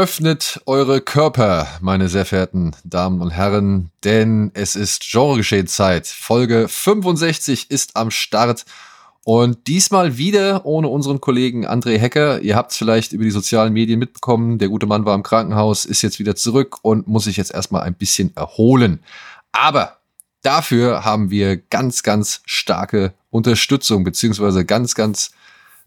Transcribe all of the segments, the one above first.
Öffnet eure Körper, meine sehr verehrten Damen und Herren, denn es ist Genregeschehen-Zeit. Folge 65 ist am Start und diesmal wieder ohne unseren Kollegen André Hecker. Ihr habt es vielleicht über die sozialen Medien mitbekommen. Der gute Mann war im Krankenhaus, ist jetzt wieder zurück und muss sich jetzt erstmal ein bisschen erholen. Aber dafür haben wir ganz, ganz starke Unterstützung, beziehungsweise ganz, ganz,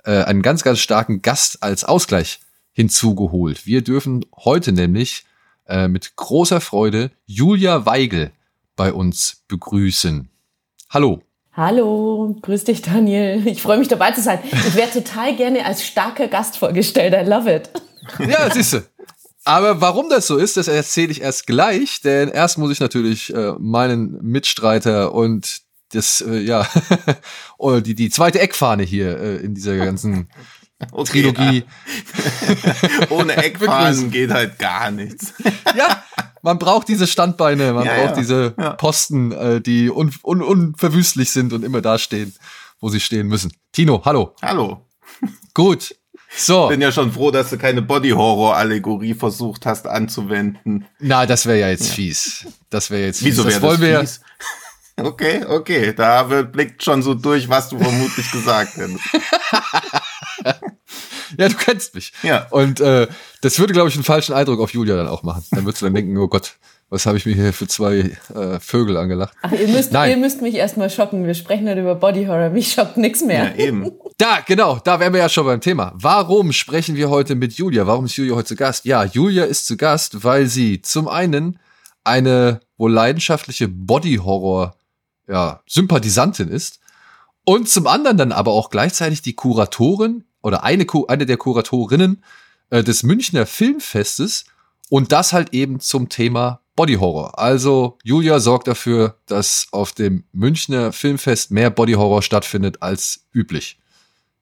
äh, einen ganz, ganz starken Gast als Ausgleich hinzugeholt. Wir dürfen heute nämlich äh, mit großer Freude Julia Weigel bei uns begrüßen. Hallo. Hallo, grüß dich Daniel. Ich freue mich dabei zu sein. Ich wäre total gerne als starker Gast vorgestellt. I love it. Ja, siehste. Aber warum das so ist, das erzähle ich erst gleich, denn erst muss ich natürlich äh, meinen Mitstreiter und das, äh, ja, die, die zweite Eckfahne hier äh, in dieser ganzen Okay, Trilogie. Ja. Ohne Eckphasen geht halt gar nichts. ja, man braucht diese Standbeine, man ja, braucht ja. diese Posten, äh, die un un unverwüstlich sind und immer da stehen, wo sie stehen müssen. Tino, hallo. Hallo. Gut. So. Bin ja schon froh, dass du keine Body-Horror-Allegorie versucht hast anzuwenden. Na, das wäre ja jetzt fies. Das wäre jetzt fies. Wieso wäre das, das fies? Okay, okay, da blickt schon so durch, was du vermutlich gesagt hättest. ja, du kennst mich. Ja. Und äh, das würde, glaube ich, einen falschen Eindruck auf Julia dann auch machen. Dann würdest du dann denken, oh Gott, was habe ich mir hier für zwei äh, Vögel angelacht? Ach, ihr müsst, Nein. ihr müsst mich erstmal schocken. Wir sprechen nicht über Body Horror. Mich schockt nichts mehr. Ja, eben. Da, genau, da wären wir ja schon beim Thema. Warum sprechen wir heute mit Julia? Warum ist Julia heute zu Gast? Ja, Julia ist zu Gast, weil sie zum einen eine wohl leidenschaftliche Body Horror ja, Sympathisantin ist und zum anderen dann aber auch gleichzeitig die Kuratorin oder eine, eine der Kuratorinnen äh, des Münchner Filmfestes und das halt eben zum Thema Body Horror. Also Julia sorgt dafür, dass auf dem Münchner Filmfest mehr Body Horror stattfindet als üblich.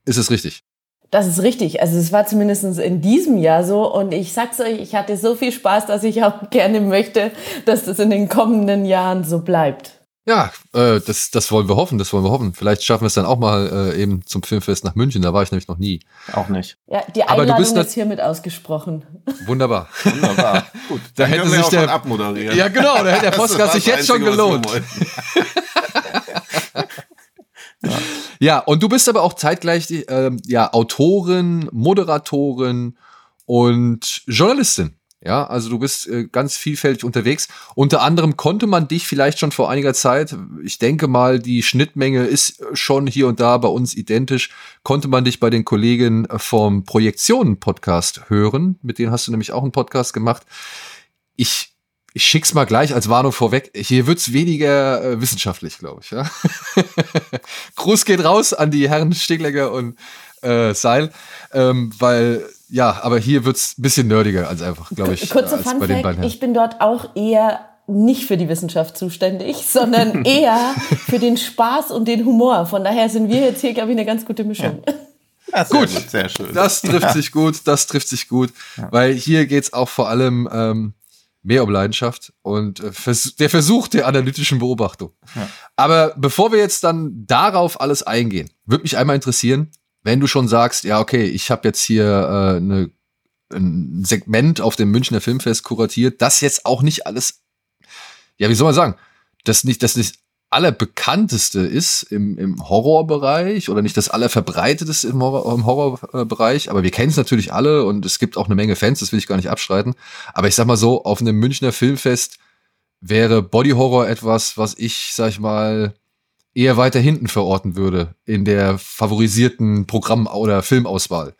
Ist es richtig? Das ist richtig. Also es war zumindest in diesem Jahr so. Und ich sag's euch, ich hatte so viel Spaß, dass ich auch gerne möchte, dass das in den kommenden Jahren so bleibt. Ja, äh, das, das wollen wir hoffen, das wollen wir hoffen. Vielleicht schaffen wir es dann auch mal äh, eben zum Filmfest nach München, da war ich nämlich noch nie. Auch nicht. Ja, die Einladung Aber du bist ist hiermit ausgesprochen. Wunderbar. Wunderbar. Gut, da hätte sich der abmoderieren. Ja, genau, da hätte der Podcast sich jetzt schon gelohnt. ja. ja, und du bist aber auch zeitgleich äh, ja, Autorin, Moderatorin und Journalistin. Ja, also du bist äh, ganz vielfältig unterwegs. Unter anderem konnte man dich vielleicht schon vor einiger Zeit, ich denke mal, die Schnittmenge ist schon hier und da bei uns identisch, konnte man dich bei den Kollegen vom Projektionen-Podcast hören. Mit denen hast du nämlich auch einen Podcast gemacht. Ich ich schick's mal gleich als Warnung vorweg. Hier wird's weniger äh, wissenschaftlich, glaube ich. Ja? Gruß geht raus an die Herren Steglegger und äh, Seil, ähm, weil ja, aber hier wird's ein bisschen nerdiger als einfach, glaube ich. Kurze als Fun bei den ich bin dort auch eher nicht für die Wissenschaft zuständig, sondern eher für den Spaß und den Humor. Von daher sind wir jetzt hier, glaube ich, eine ganz gute Mischung. Ja. Ja, sehr gut, sehr schön. Das trifft ja. sich gut, das trifft sich gut, ja. weil hier geht's auch vor allem ähm, mehr um Leidenschaft und äh, vers der Versuch der analytischen Beobachtung. Ja. Aber bevor wir jetzt dann darauf alles eingehen, würde mich einmal interessieren, wenn du schon sagst, ja, okay, ich habe jetzt hier äh, eine, ein Segment auf dem Münchner Filmfest kuratiert, das jetzt auch nicht alles, ja, wie soll man sagen, das nicht, das nicht allerbekannteste ist im, im Horrorbereich oder nicht das allerverbreiteteste im, Horror, im Horrorbereich, aber wir kennen es natürlich alle und es gibt auch eine Menge Fans, das will ich gar nicht abstreiten. Aber ich sag mal so, auf einem Münchner Filmfest wäre Body Horror etwas, was ich, sag ich mal, eher weiter hinten verorten würde in der favorisierten Programm- oder Filmauswahl.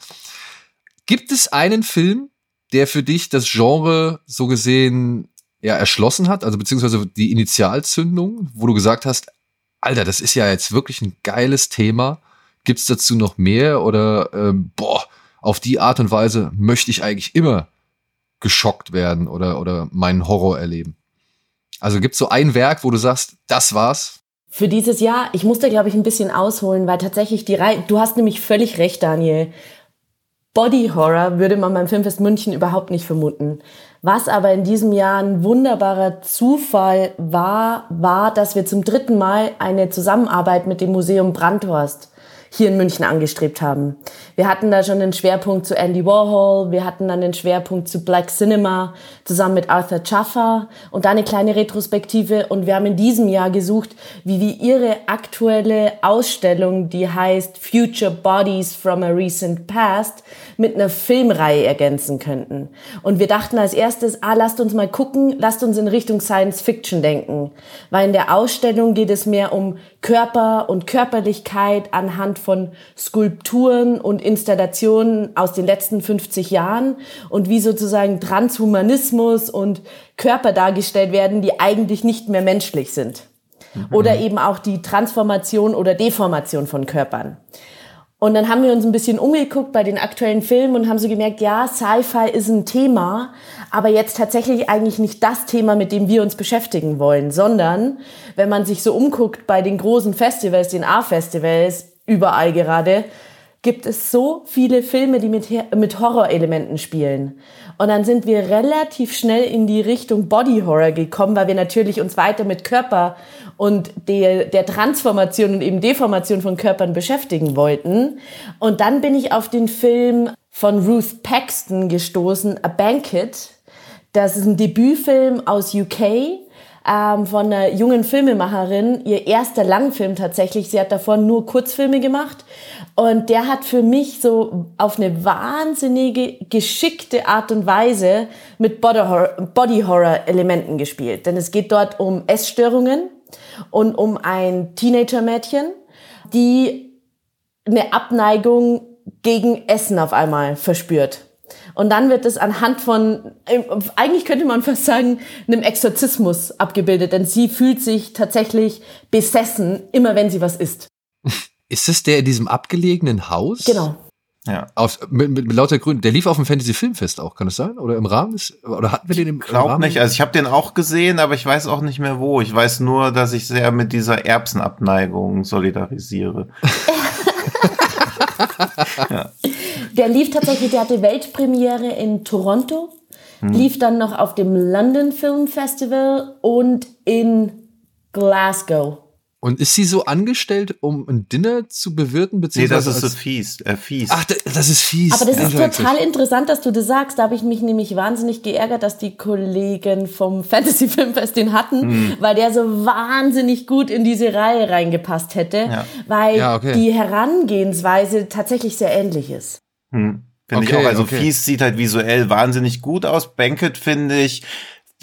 Gibt es einen Film, der für dich das Genre so gesehen ja erschlossen hat, also beziehungsweise die Initialzündung, wo du gesagt hast, Alter, das ist ja jetzt wirklich ein geiles Thema. Gibt es dazu noch mehr oder ähm, boah, auf die Art und Weise möchte ich eigentlich immer geschockt werden oder oder meinen Horror erleben? Also gibt es so ein Werk, wo du sagst, das war's? Für dieses Jahr, ich musste, glaube ich, ein bisschen ausholen, weil tatsächlich die Reihe, du hast nämlich völlig recht, Daniel. Body Horror würde man beim Filmfest München überhaupt nicht vermuten. Was aber in diesem Jahr ein wunderbarer Zufall war, war, dass wir zum dritten Mal eine Zusammenarbeit mit dem Museum Brandhorst hier in München angestrebt haben. Wir hatten da schon den Schwerpunkt zu Andy Warhol, wir hatten dann den Schwerpunkt zu Black Cinema zusammen mit Arthur Chaffer und da eine kleine Retrospektive und wir haben in diesem Jahr gesucht, wie wir ihre aktuelle Ausstellung, die heißt Future Bodies from a Recent Past, mit einer Filmreihe ergänzen könnten. Und wir dachten als erstes, ah, lasst uns mal gucken, lasst uns in Richtung Science Fiction denken, weil in der Ausstellung geht es mehr um Körper und Körperlichkeit anhand von Skulpturen und Installationen aus den letzten 50 Jahren und wie sozusagen Transhumanismus und Körper dargestellt werden, die eigentlich nicht mehr menschlich sind. Mhm. Oder eben auch die Transformation oder Deformation von Körpern. Und dann haben wir uns ein bisschen umgeguckt bei den aktuellen Filmen und haben so gemerkt, ja, Sci-Fi ist ein Thema, aber jetzt tatsächlich eigentlich nicht das Thema, mit dem wir uns beschäftigen wollen, sondern wenn man sich so umguckt bei den großen Festivals, den A-Festivals, überall gerade, gibt es so viele Filme, die mit, mit Horrorelementen spielen. Und dann sind wir relativ schnell in die Richtung Body Horror gekommen, weil wir natürlich uns weiter mit Körper und der, der Transformation und eben Deformation von Körpern beschäftigen wollten. Und dann bin ich auf den Film von Ruth Paxton gestoßen, A Banquet. Das ist ein Debütfilm aus UK ähm, von einer jungen Filmemacherin, ihr erster Langfilm tatsächlich. Sie hat davor nur Kurzfilme gemacht und der hat für mich so auf eine wahnsinnige, geschickte Art und Weise mit Body-Horror-Elementen gespielt. Denn es geht dort um Essstörungen und um ein Teenager-Mädchen, die eine Abneigung gegen Essen auf einmal verspürt. Und dann wird es anhand von, eigentlich könnte man fast sagen, einem Exorzismus abgebildet, denn sie fühlt sich tatsächlich besessen, immer wenn sie was isst. Ist es der in diesem abgelegenen Haus? Genau. Ja. Auf, mit, mit, mit lauter Grün. Der lief auf dem Fantasy Filmfest auch, kann das sein? Oder im Rahmen? Ist, oder hatten wir den im, Glaub im Rahmen? nicht. Also ich habe den auch gesehen, aber ich weiß auch nicht mehr wo. Ich weiß nur, dass ich sehr mit dieser Erbsenabneigung solidarisiere. ja. Der lief tatsächlich, der hatte Weltpremiere in Toronto, hm. lief dann noch auf dem London Film Festival und in Glasgow. Und ist sie so angestellt, um ein Dinner zu bewirten? Beziehungsweise nee, das ist so fies, äh, fies. Ach, das ist fies. Aber das ja, ist total interessant, dass du das sagst. Da habe ich mich nämlich wahnsinnig geärgert, dass die Kollegen vom Fantasy Filmfest den hatten, hm. weil der so wahnsinnig gut in diese Reihe reingepasst hätte, ja. weil ja, okay. die Herangehensweise tatsächlich sehr ähnlich ist. Hm. Finde okay, ich auch. Also okay. Fies sieht halt visuell wahnsinnig gut aus. Banquet finde ich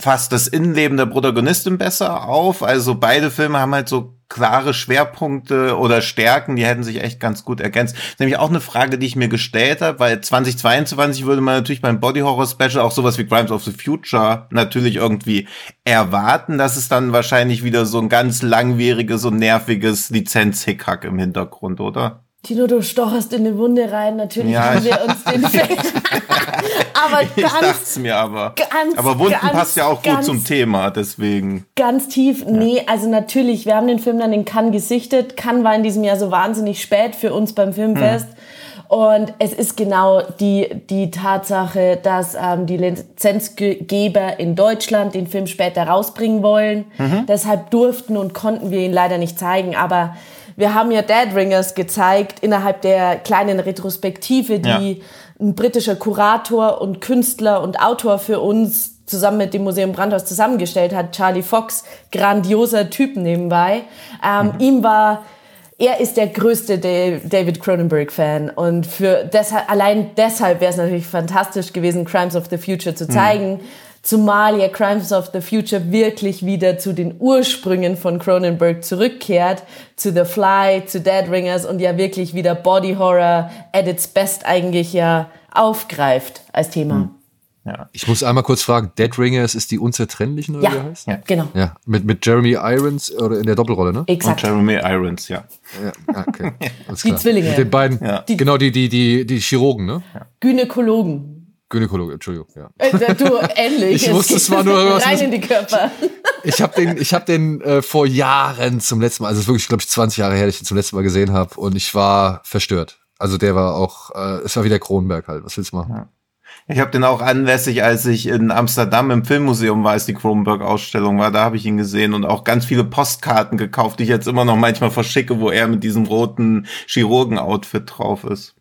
fasst das Innenleben der Protagonistin besser auf. Also beide Filme haben halt so klare Schwerpunkte oder Stärken, die hätten sich echt ganz gut ergänzt. Nämlich auch eine Frage, die ich mir gestellt habe, weil 2022 würde man natürlich beim Body Horror Special auch sowas wie Crimes of the Future natürlich irgendwie erwarten, dass es dann wahrscheinlich wieder so ein ganz langwieriges und nerviges Lizenz-Hickhack im Hintergrund, oder? Tino, du stocherst in eine Wunde rein. Natürlich ja, haben wir uns den Film. aber ganz, ich dachte mir aber. Ganz, aber Wunden ganz, passt ja auch gut zum Thema, deswegen. Ganz tief. Ja. Nee, also natürlich, wir haben den Film dann in Cannes gesichtet. Cannes war in diesem Jahr so wahnsinnig spät für uns beim Filmfest. Hm. Und es ist genau die, die Tatsache, dass ähm, die Lizenzgeber in Deutschland den Film später rausbringen wollen. Mhm. Deshalb durften und konnten wir ihn leider nicht zeigen. Aber wir haben ja Dead Ringers gezeigt innerhalb der kleinen Retrospektive, die ja. ein britischer Kurator und Künstler und Autor für uns zusammen mit dem Museum Brandhaus zusammengestellt hat. Charlie Fox, grandioser Typ nebenbei. Ähm, mhm. Ihm war er ist der größte David Cronenberg-Fan und für deshalb, allein deshalb wäre es natürlich fantastisch gewesen, Crimes of the Future zu zeigen. Mhm. Zumal ja Crimes of the Future wirklich wieder zu den Ursprüngen von Cronenberg zurückkehrt, zu The Fly, zu Dead Ringers und ja wirklich wieder Body Horror at its best eigentlich ja aufgreift als Thema. Hm. Ja. Ich muss einmal kurz fragen, Dead Ringers ist die Unzertrennlichen oder ja, wie er heißt? Ja, genau. Ja, mit, mit Jeremy Irons oder in der Doppelrolle, ne? Exakt. Und Jeremy Irons, ja. Ja, okay. die Zwillinge. Mit den beiden, ja. die, genau, die, die, die, die Chirurgen, ne? Gynäkologen. Gynäkologe, Entschuldigung, ja. Äh, du, ähnlich. Ich wusste, es war nur was. Rein in die Körper. Ich habe den, ich habe den äh, vor Jahren zum letzten Mal, also es ist wirklich, glaube ich, 20 Jahre her, dass ich ihn zum letzten Mal gesehen habe und ich war verstört. Also der war auch, äh, es war wie der Kronberg halt. Was willst du machen? Ja. Ich habe den auch anlässlich, als ich in Amsterdam im Filmmuseum war, als die Kronberg-Ausstellung war, da habe ich ihn gesehen und auch ganz viele Postkarten gekauft, die ich jetzt immer noch manchmal verschicke, wo er mit diesem roten Chirurgen-Outfit drauf ist.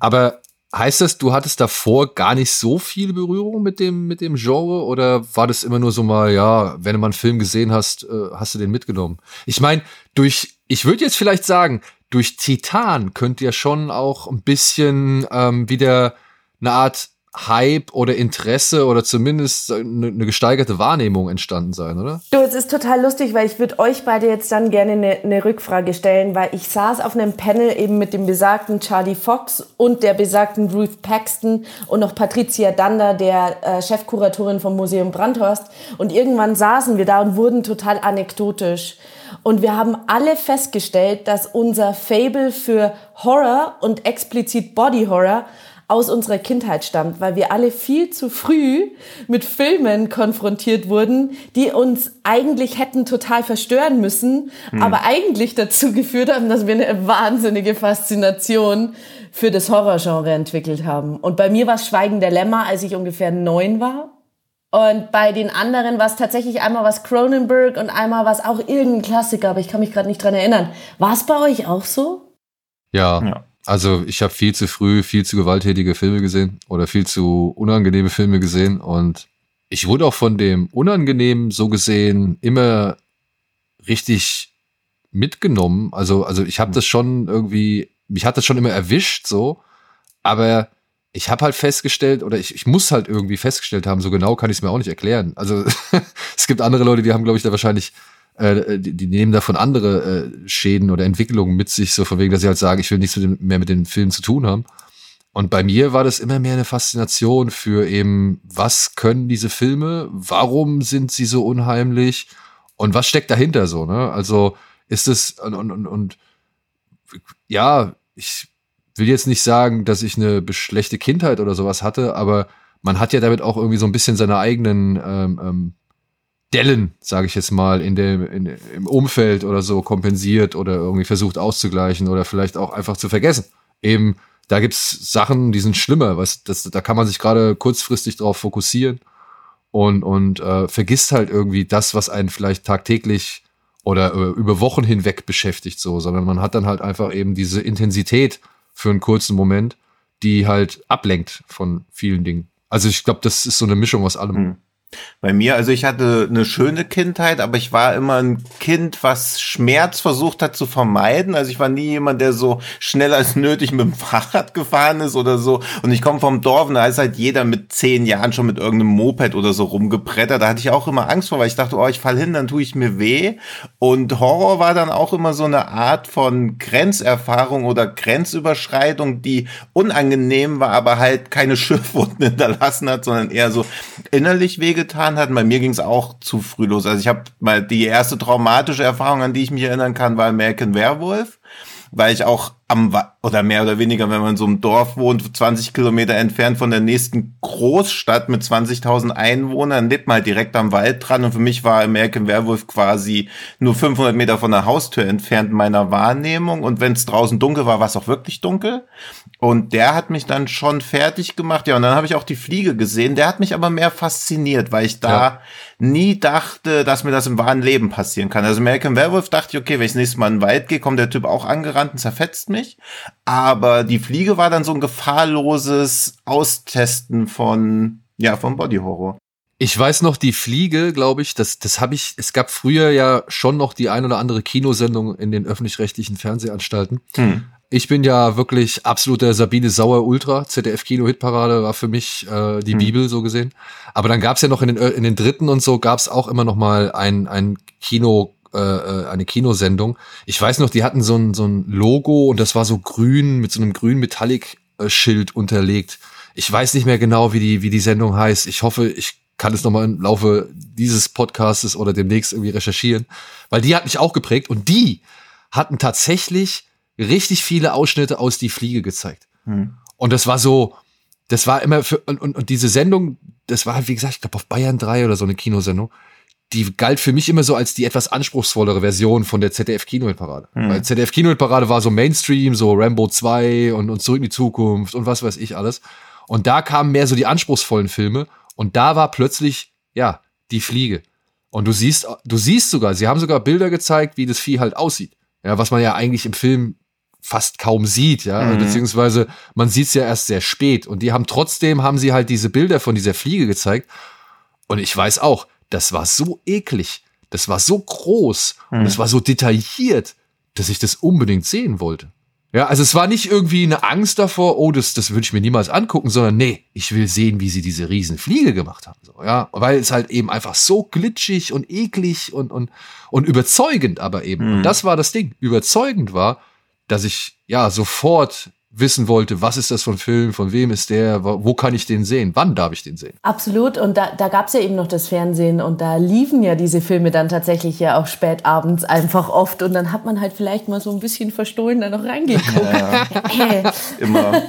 Aber heißt das, du hattest davor gar nicht so viel Berührung mit dem, mit dem Genre oder war das immer nur so mal, ja, wenn du mal einen Film gesehen hast, äh, hast du den mitgenommen? Ich meine, durch, ich würde jetzt vielleicht sagen, durch Titan könnte ja schon auch ein bisschen ähm, wieder eine Art Hype oder Interesse oder zumindest eine, eine, gesteigerte Wahrnehmung entstanden sein, oder? Du, es ist total lustig, weil ich würde euch beide jetzt dann gerne eine, eine, Rückfrage stellen, weil ich saß auf einem Panel eben mit dem besagten Charlie Fox und der besagten Ruth Paxton und noch Patricia Dander, der äh, Chefkuratorin vom Museum Brandhorst. Und irgendwann saßen wir da und wurden total anekdotisch. Und wir haben alle festgestellt, dass unser Fable für Horror und explizit Body Horror aus unserer Kindheit stammt, weil wir alle viel zu früh mit Filmen konfrontiert wurden, die uns eigentlich hätten total verstören müssen, hm. aber eigentlich dazu geführt haben, dass wir eine wahnsinnige Faszination für das Horrorgenre entwickelt haben. Und bei mir war es Schweigen der Lämmer, als ich ungefähr neun war. Und bei den anderen war es tatsächlich einmal was Cronenberg und einmal was auch irgendein Klassiker, aber ich kann mich gerade nicht dran erinnern. War es bei euch auch so? Ja. ja. Also ich habe viel zu früh viel zu gewalttätige Filme gesehen oder viel zu unangenehme Filme gesehen und ich wurde auch von dem Unangenehmen so gesehen immer richtig mitgenommen. Also also ich habe das schon irgendwie, mich hat das schon immer erwischt so, aber ich habe halt festgestellt oder ich, ich muss halt irgendwie festgestellt haben, so genau kann ich es mir auch nicht erklären. Also es gibt andere Leute, die haben glaube ich da wahrscheinlich äh, die, die nehmen davon andere äh, Schäden oder Entwicklungen mit sich, so von wegen, dass sie halt sagen, ich will nichts mit dem, mehr mit den Filmen zu tun haben. Und bei mir war das immer mehr eine Faszination für eben, was können diese Filme, warum sind sie so unheimlich und was steckt dahinter so, ne? Also ist es und, und, und, und ja, ich will jetzt nicht sagen, dass ich eine schlechte Kindheit oder sowas hatte, aber man hat ja damit auch irgendwie so ein bisschen seine eigenen ähm, ähm, Dellen, sage ich jetzt mal, in dem, in, im Umfeld oder so kompensiert oder irgendwie versucht auszugleichen oder vielleicht auch einfach zu vergessen. Eben, da gibt's Sachen, die sind schlimmer, was, das, da kann man sich gerade kurzfristig drauf fokussieren und, und äh, vergisst halt irgendwie das, was einen vielleicht tagtäglich oder äh, über Wochen hinweg beschäftigt, so, sondern man hat dann halt einfach eben diese Intensität für einen kurzen Moment, die halt ablenkt von vielen Dingen. Also ich glaube, das ist so eine Mischung aus allem. Mhm. Bei mir, also ich hatte eine schöne Kindheit, aber ich war immer ein Kind, was Schmerz versucht hat zu vermeiden. Also ich war nie jemand, der so schnell als nötig mit dem Fahrrad gefahren ist oder so. Und ich komme vom Dorf und da ist halt jeder mit zehn Jahren schon mit irgendeinem Moped oder so rumgebrettert. Da hatte ich auch immer Angst vor, weil ich dachte, oh, ich fall hin, dann tue ich mir weh. Und Horror war dann auch immer so eine Art von Grenzerfahrung oder Grenzüberschreitung, die unangenehm war, aber halt keine Schiffwunden hinterlassen hat, sondern eher so innerlich wege getan hat. Bei mir ging es auch zu früh los. Also ich habe mal die erste traumatische Erfahrung, an die ich mich erinnern kann, war American Werewolf, weil ich auch am, oder mehr oder weniger, wenn man in so einem Dorf wohnt, 20 Kilometer entfernt von der nächsten Großstadt mit 20.000 Einwohnern, lebt man halt direkt am Wald dran. Und für mich war American Werewolf quasi nur 500 Meter von der Haustür entfernt meiner Wahrnehmung. Und wenn es draußen dunkel war, war es auch wirklich dunkel. Und der hat mich dann schon fertig gemacht. Ja, und dann habe ich auch die Fliege gesehen. Der hat mich aber mehr fasziniert, weil ich da ja. nie dachte, dass mir das im wahren Leben passieren kann. Also American Werewolf dachte ich, okay, wenn ich das nächste Mal in den Wald gehe, kommt der Typ auch angerannt und zerfetzt mich. Aber die Fliege war dann so ein gefahrloses Austesten von, ja, von Body Horror. Ich weiß noch, die Fliege, glaube ich, das, das habe ich, es gab früher ja schon noch die ein oder andere Kinosendung in den öffentlich-rechtlichen Fernsehanstalten. Hm. Ich bin ja wirklich absoluter Sabine Sauer Ultra. ZDF Kino Hitparade war für mich äh, die hm. Bibel so gesehen. Aber dann gab's ja noch in den, in den dritten und so gab's auch immer noch mal ein, ein Kino äh, äh, eine Kinosendung. Ich weiß noch, die hatten so ein, so ein Logo und das war so grün mit so einem grün Metallic-Schild unterlegt. Ich weiß nicht mehr genau, wie die, wie die Sendung heißt. Ich hoffe, ich kann es nochmal im Laufe dieses Podcastes oder demnächst irgendwie recherchieren, weil die hat mich auch geprägt und die hatten tatsächlich richtig viele Ausschnitte aus Die Fliege gezeigt. Hm. Und das war so, das war immer für, und, und, und diese Sendung, das war halt, wie gesagt, ich glaube auf Bayern 3 oder so eine Kinosendung, die galt für mich immer so als die etwas anspruchsvollere Version von der ZDF Kinoparade. Mhm. Weil ZDF Kinoparade war so Mainstream, so Rambo 2 und, und Zurück in die Zukunft und was weiß ich alles. Und da kamen mehr so die anspruchsvollen Filme und da war plötzlich, ja, die Fliege. Und du siehst, du siehst sogar, sie haben sogar Bilder gezeigt, wie das Vieh halt aussieht. Ja, was man ja eigentlich im Film fast kaum sieht, ja, mhm. beziehungsweise man sieht es ja erst sehr spät. Und die haben trotzdem, haben sie halt diese Bilder von dieser Fliege gezeigt. Und ich weiß auch, das war so eklig, das war so groß mhm. und es war so detailliert, dass ich das unbedingt sehen wollte. Ja, also es war nicht irgendwie eine Angst davor, oh, das, das würde ich mir niemals angucken, sondern nee, ich will sehen, wie sie diese Riesenfliege gemacht haben. So, ja, weil es halt eben einfach so glitschig und eklig und, und, und überzeugend aber eben. Mhm. Und das war das Ding. Überzeugend war, dass ich ja sofort wissen wollte, was ist das für ein Film, von wem ist der, wo kann ich den sehen, wann darf ich den sehen. Absolut und da, da gab es ja eben noch das Fernsehen und da liefen ja diese Filme dann tatsächlich ja auch spät abends einfach oft und dann hat man halt vielleicht mal so ein bisschen verstohlen da noch reingeguckt. Ja, ja. immer,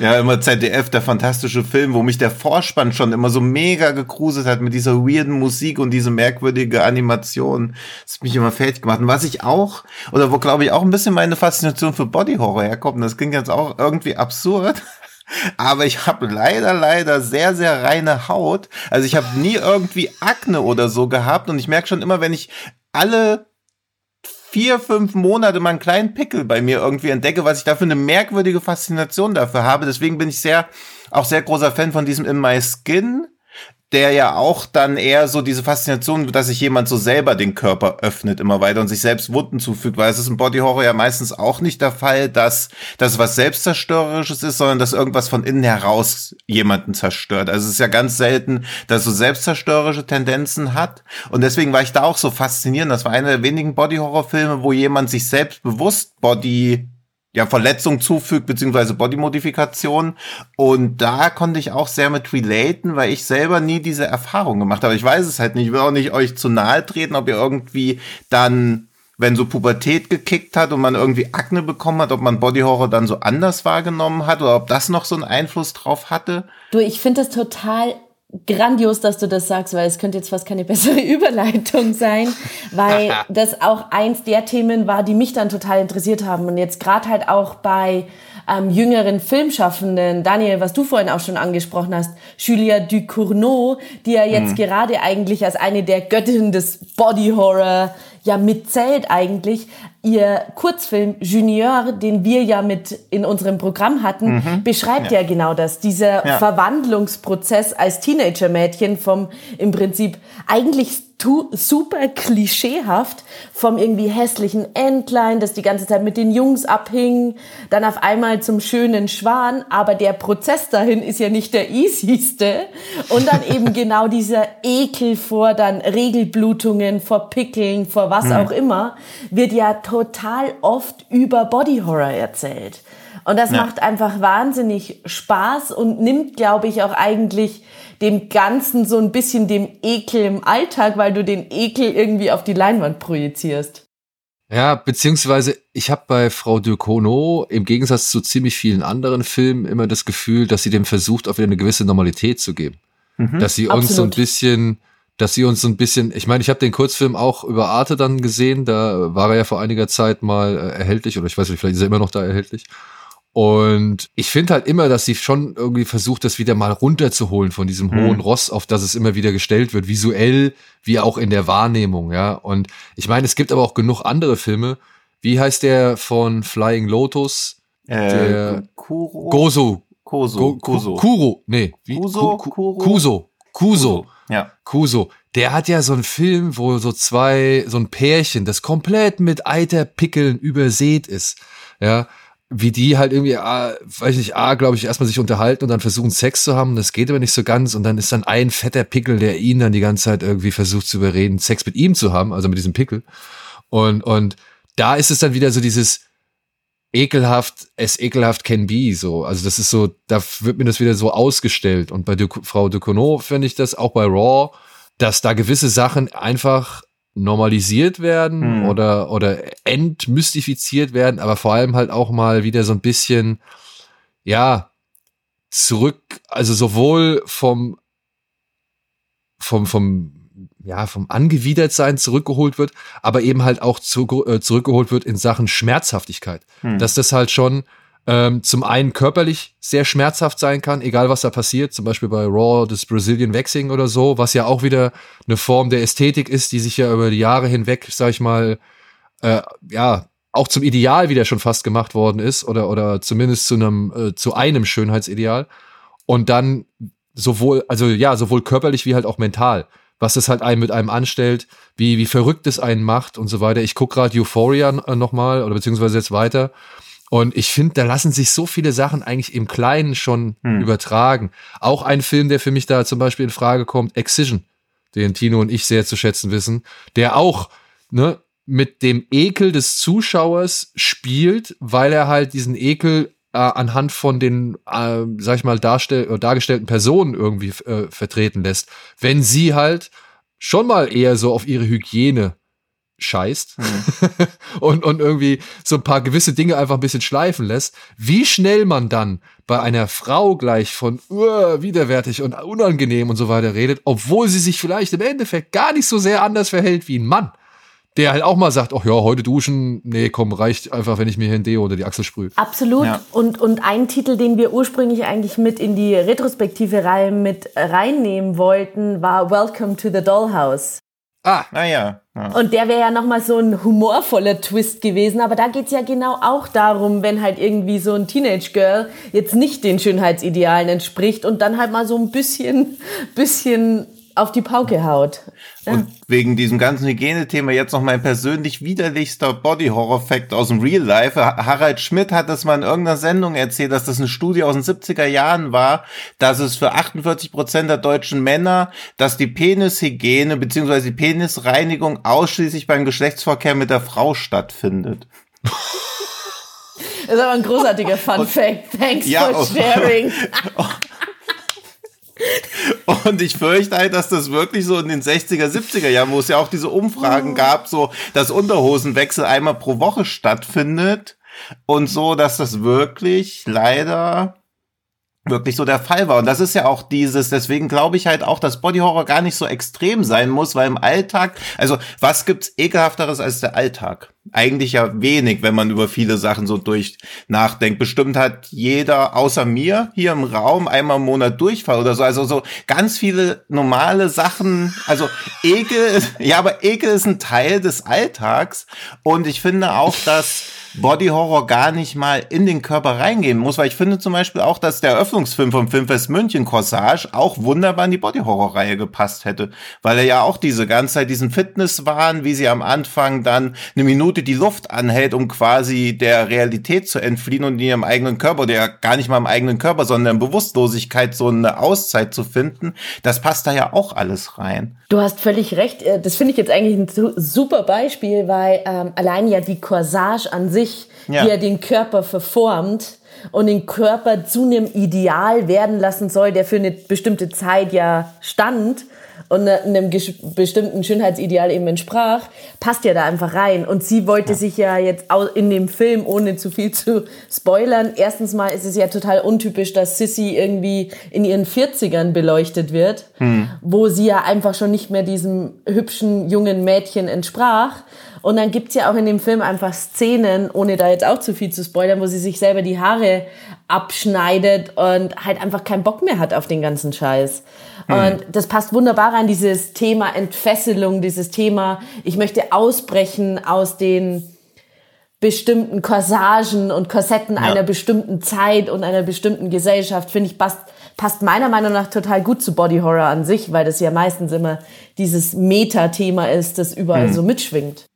ja, immer ZDF, der fantastische Film, wo mich der Vorspann schon immer so mega gekruset hat mit dieser weirden Musik und diese merkwürdige Animation. Das hat mich immer fertig gemacht. Und was ich auch, oder wo glaube ich auch ein bisschen meine Faszination für Body Horror herkommt, das klingt jetzt auch auch irgendwie absurd. Aber ich habe leider, leider sehr, sehr reine Haut. Also ich habe nie irgendwie Akne oder so gehabt. Und ich merke schon immer, wenn ich alle vier, fünf Monate mal einen kleinen Pickel bei mir irgendwie entdecke, was ich dafür eine merkwürdige Faszination dafür habe. Deswegen bin ich sehr, auch sehr großer Fan von diesem In My Skin der ja auch dann eher so diese Faszination, dass sich jemand so selber den Körper öffnet immer weiter und sich selbst Wunden zufügt, weil es ist im Body Horror ja meistens auch nicht der Fall, dass das was selbstzerstörerisches ist, sondern dass irgendwas von innen heraus jemanden zerstört. Also es ist ja ganz selten, dass so selbstzerstörerische Tendenzen hat und deswegen war ich da auch so faszinierend. Das war einer der wenigen Body Horror Filme, wo jemand sich selbst bewusst Body ja, Verletzung zufügt, beziehungsweise Bodymodifikation. Und da konnte ich auch sehr mit relaten, weil ich selber nie diese Erfahrung gemacht habe. Ich weiß es halt nicht. Ich will auch nicht euch zu nahe treten, ob ihr irgendwie dann, wenn so Pubertät gekickt hat und man irgendwie Akne bekommen hat, ob man Bodyhorror dann so anders wahrgenommen hat oder ob das noch so einen Einfluss drauf hatte. Du, ich finde das total grandios, dass du das sagst, weil es könnte jetzt fast keine bessere Überleitung sein, weil das auch eins der Themen war, die mich dann total interessiert haben und jetzt gerade halt auch bei ähm, jüngeren Filmschaffenden, Daniel, was du vorhin auch schon angesprochen hast, Julia Ducournau, die ja jetzt mhm. gerade eigentlich als eine der Göttinnen des Body Horror ja mitzählt eigentlich, ihr Kurzfilm Junior, den wir ja mit in unserem Programm hatten, mhm. beschreibt ja. ja. genau das. Dieser ja. Verwandlungsprozess als Teenager-Mädchen vom im Prinzip eigentlich super klischeehaft vom irgendwie hässlichen Entlein, das die ganze Zeit mit den Jungs abhing, dann auf einmal zum schönen Schwan, aber der Prozess dahin ist ja nicht der easyste und dann eben genau dieser Ekel vor dann Regelblutungen, vor Pickeln, vor was mhm. auch immer, wird ja total oft über Body Horror erzählt. Und das ja. macht einfach wahnsinnig Spaß und nimmt, glaube ich, auch eigentlich dem Ganzen so ein bisschen dem Ekel im Alltag, weil du den Ekel irgendwie auf die Leinwand projizierst. Ja, beziehungsweise ich habe bei Frau Ducono im Gegensatz zu ziemlich vielen anderen Filmen immer das Gefühl, dass sie dem versucht, auch wieder eine gewisse Normalität zu geben. Mhm, dass sie uns absolut. so ein bisschen dass sie uns so ein bisschen, ich meine, ich habe den Kurzfilm auch über Arte dann gesehen, da war er ja vor einiger Zeit mal äh, erhältlich oder ich weiß nicht, vielleicht ist er immer noch da erhältlich. Und ich finde halt immer, dass sie schon irgendwie versucht, das wieder mal runterzuholen von diesem mhm. hohen Ross, auf das es immer wieder gestellt wird, visuell wie auch in der Wahrnehmung, ja. Und ich meine, es gibt aber auch genug andere Filme. Wie heißt der von Flying Lotus? Äh, der Kuro. Gozo. Koso. Go, Kuso. Kuro. Nee. Wie? Kuso. Kuro. Kuso. Kuso. Ja. Kuso. Der hat ja so einen Film, wo so zwei, so ein Pärchen, das komplett mit Eiterpickeln übersät ist. Ja. Wie die halt irgendwie, ah, weiß nicht, ah, glaube ich, erstmal sich unterhalten und dann versuchen Sex zu haben. Das geht aber nicht so ganz. Und dann ist dann ein fetter Pickel, der ihn dann die ganze Zeit irgendwie versucht zu überreden, Sex mit ihm zu haben, also mit diesem Pickel. Und, und da ist es dann wieder so dieses, ekelhaft, es ekelhaft can be, so. Also das ist so, da wird mir das wieder so ausgestellt. Und bei du Frau Ducournau finde ich das auch bei Raw, dass da gewisse Sachen einfach normalisiert werden hm. oder, oder entmystifiziert werden, aber vor allem halt auch mal wieder so ein bisschen, ja, zurück, also sowohl vom, vom, vom, ja, vom Angewidertsein zurückgeholt wird, aber eben halt auch zu, äh, zurückgeholt wird in Sachen Schmerzhaftigkeit. Hm. Dass das halt schon ähm, zum einen körperlich sehr schmerzhaft sein kann, egal was da passiert, zum Beispiel bei Raw das Brazilian Waxing oder so, was ja auch wieder eine Form der Ästhetik ist, die sich ja über die Jahre hinweg, sag ich mal, äh, ja, auch zum Ideal wieder schon fast gemacht worden ist oder, oder zumindest zu einem, äh, zu einem Schönheitsideal. Und dann sowohl, also ja, sowohl körperlich wie halt auch mental was es halt einem mit einem anstellt, wie, wie verrückt es einen macht und so weiter. Ich gucke gerade Euphoria äh, nochmal oder beziehungsweise jetzt weiter und ich finde, da lassen sich so viele Sachen eigentlich im Kleinen schon hm. übertragen. Auch ein Film, der für mich da zum Beispiel in Frage kommt, Excision, den Tino und ich sehr zu schätzen wissen, der auch ne, mit dem Ekel des Zuschauers spielt, weil er halt diesen Ekel äh, anhand von den, äh, sag ich mal, äh, dargestellten Personen irgendwie äh, vertreten lässt. Wenn sie halt schon mal eher so auf ihre Hygiene scheißt mhm. und, und irgendwie so ein paar gewisse Dinge einfach ein bisschen schleifen lässt, wie schnell man dann bei einer Frau gleich von uh, widerwärtig und unangenehm und so weiter redet, obwohl sie sich vielleicht im Endeffekt gar nicht so sehr anders verhält wie ein Mann. Der halt auch mal sagt, ach ja, heute duschen, nee, komm, reicht einfach, wenn ich mir hier ein Deo unter die Achsel sprühe. Absolut. Ja. Und, und ein Titel, den wir ursprünglich eigentlich mit in die retrospektive Reihe mit reinnehmen wollten, war Welcome to the Dollhouse. Ah, naja. Und der wäre ja nochmal so ein humorvoller Twist gewesen. Aber da geht's ja genau auch darum, wenn halt irgendwie so ein Teenage-Girl jetzt nicht den Schönheitsidealen entspricht und dann halt mal so ein bisschen, bisschen auf die Pauke haut. Und wegen diesem ganzen Hygienethema jetzt noch mein persönlich widerlichster Body-Horror-Fact aus dem Real Life. Harald Schmidt hat das mal in irgendeiner Sendung erzählt, dass das eine Studie aus den 70er Jahren war, dass es für 48 Prozent der deutschen Männer, dass die Penishygiene bzw. die Penisreinigung ausschließlich beim Geschlechtsverkehr mit der Frau stattfindet. Das ist aber ein großartiger Fun Fact. Thanks ja, for sharing. Und ich fürchte halt, dass das wirklich so in den 60er, 70er Jahren, wo es ja auch diese Umfragen gab, so, dass Unterhosenwechsel einmal pro Woche stattfindet und so, dass das wirklich leider wirklich so der Fall war. Und das ist ja auch dieses, deswegen glaube ich halt auch, dass Body Horror gar nicht so extrem sein muss, weil im Alltag, also was gibt's ekelhafteres als der Alltag? Eigentlich ja wenig, wenn man über viele Sachen so durch nachdenkt. Bestimmt hat jeder außer mir hier im Raum einmal im Monat Durchfall oder so. Also so ganz viele normale Sachen. Also Ekel, ja, aber Ekel ist ein Teil des Alltags. Und ich finde auch, dass Body Horror gar nicht mal in den Körper reingehen muss, weil ich finde zum Beispiel auch, dass der Eröffnungsfilm vom Filmfest München Corsage auch wunderbar in die Body Horror Reihe gepasst hätte, weil er ja auch diese ganze Zeit diesen Fitnesswahn, wie sie am Anfang dann eine Minute die Luft anhält, um quasi der Realität zu entfliehen und in ihrem eigenen Körper, der gar nicht mal im eigenen Körper, sondern in Bewusstlosigkeit so eine Auszeit zu finden, das passt da ja auch alles rein. Du hast völlig recht. Äh, das finde ich jetzt eigentlich ein super Beispiel, weil ähm, allein ja die Corsage an sich sich, ja. wie er den Körper verformt und den Körper zu einem Ideal werden lassen soll, der für eine bestimmte Zeit ja stand und ne, einem bestimmten Schönheitsideal eben entsprach, passt ja da einfach rein. Und sie wollte ja. sich ja jetzt in dem Film, ohne zu viel zu spoilern, erstens mal ist es ja total untypisch, dass Sissy irgendwie in ihren 40ern beleuchtet wird, hm. wo sie ja einfach schon nicht mehr diesem hübschen jungen Mädchen entsprach. Und dann gibt's ja auch in dem Film einfach Szenen, ohne da jetzt auch zu viel zu spoilern, wo sie sich selber die Haare abschneidet und halt einfach keinen Bock mehr hat auf den ganzen Scheiß. Mhm. Und das passt wunderbar an dieses Thema Entfesselung, dieses Thema, ich möchte ausbrechen aus den bestimmten Corsagen und Korsetten ja. einer bestimmten Zeit und einer bestimmten Gesellschaft, finde ich, passt, passt meiner Meinung nach total gut zu Body Horror an sich, weil das ja meistens immer dieses Meta-Thema ist, das überall mhm. so mitschwingt.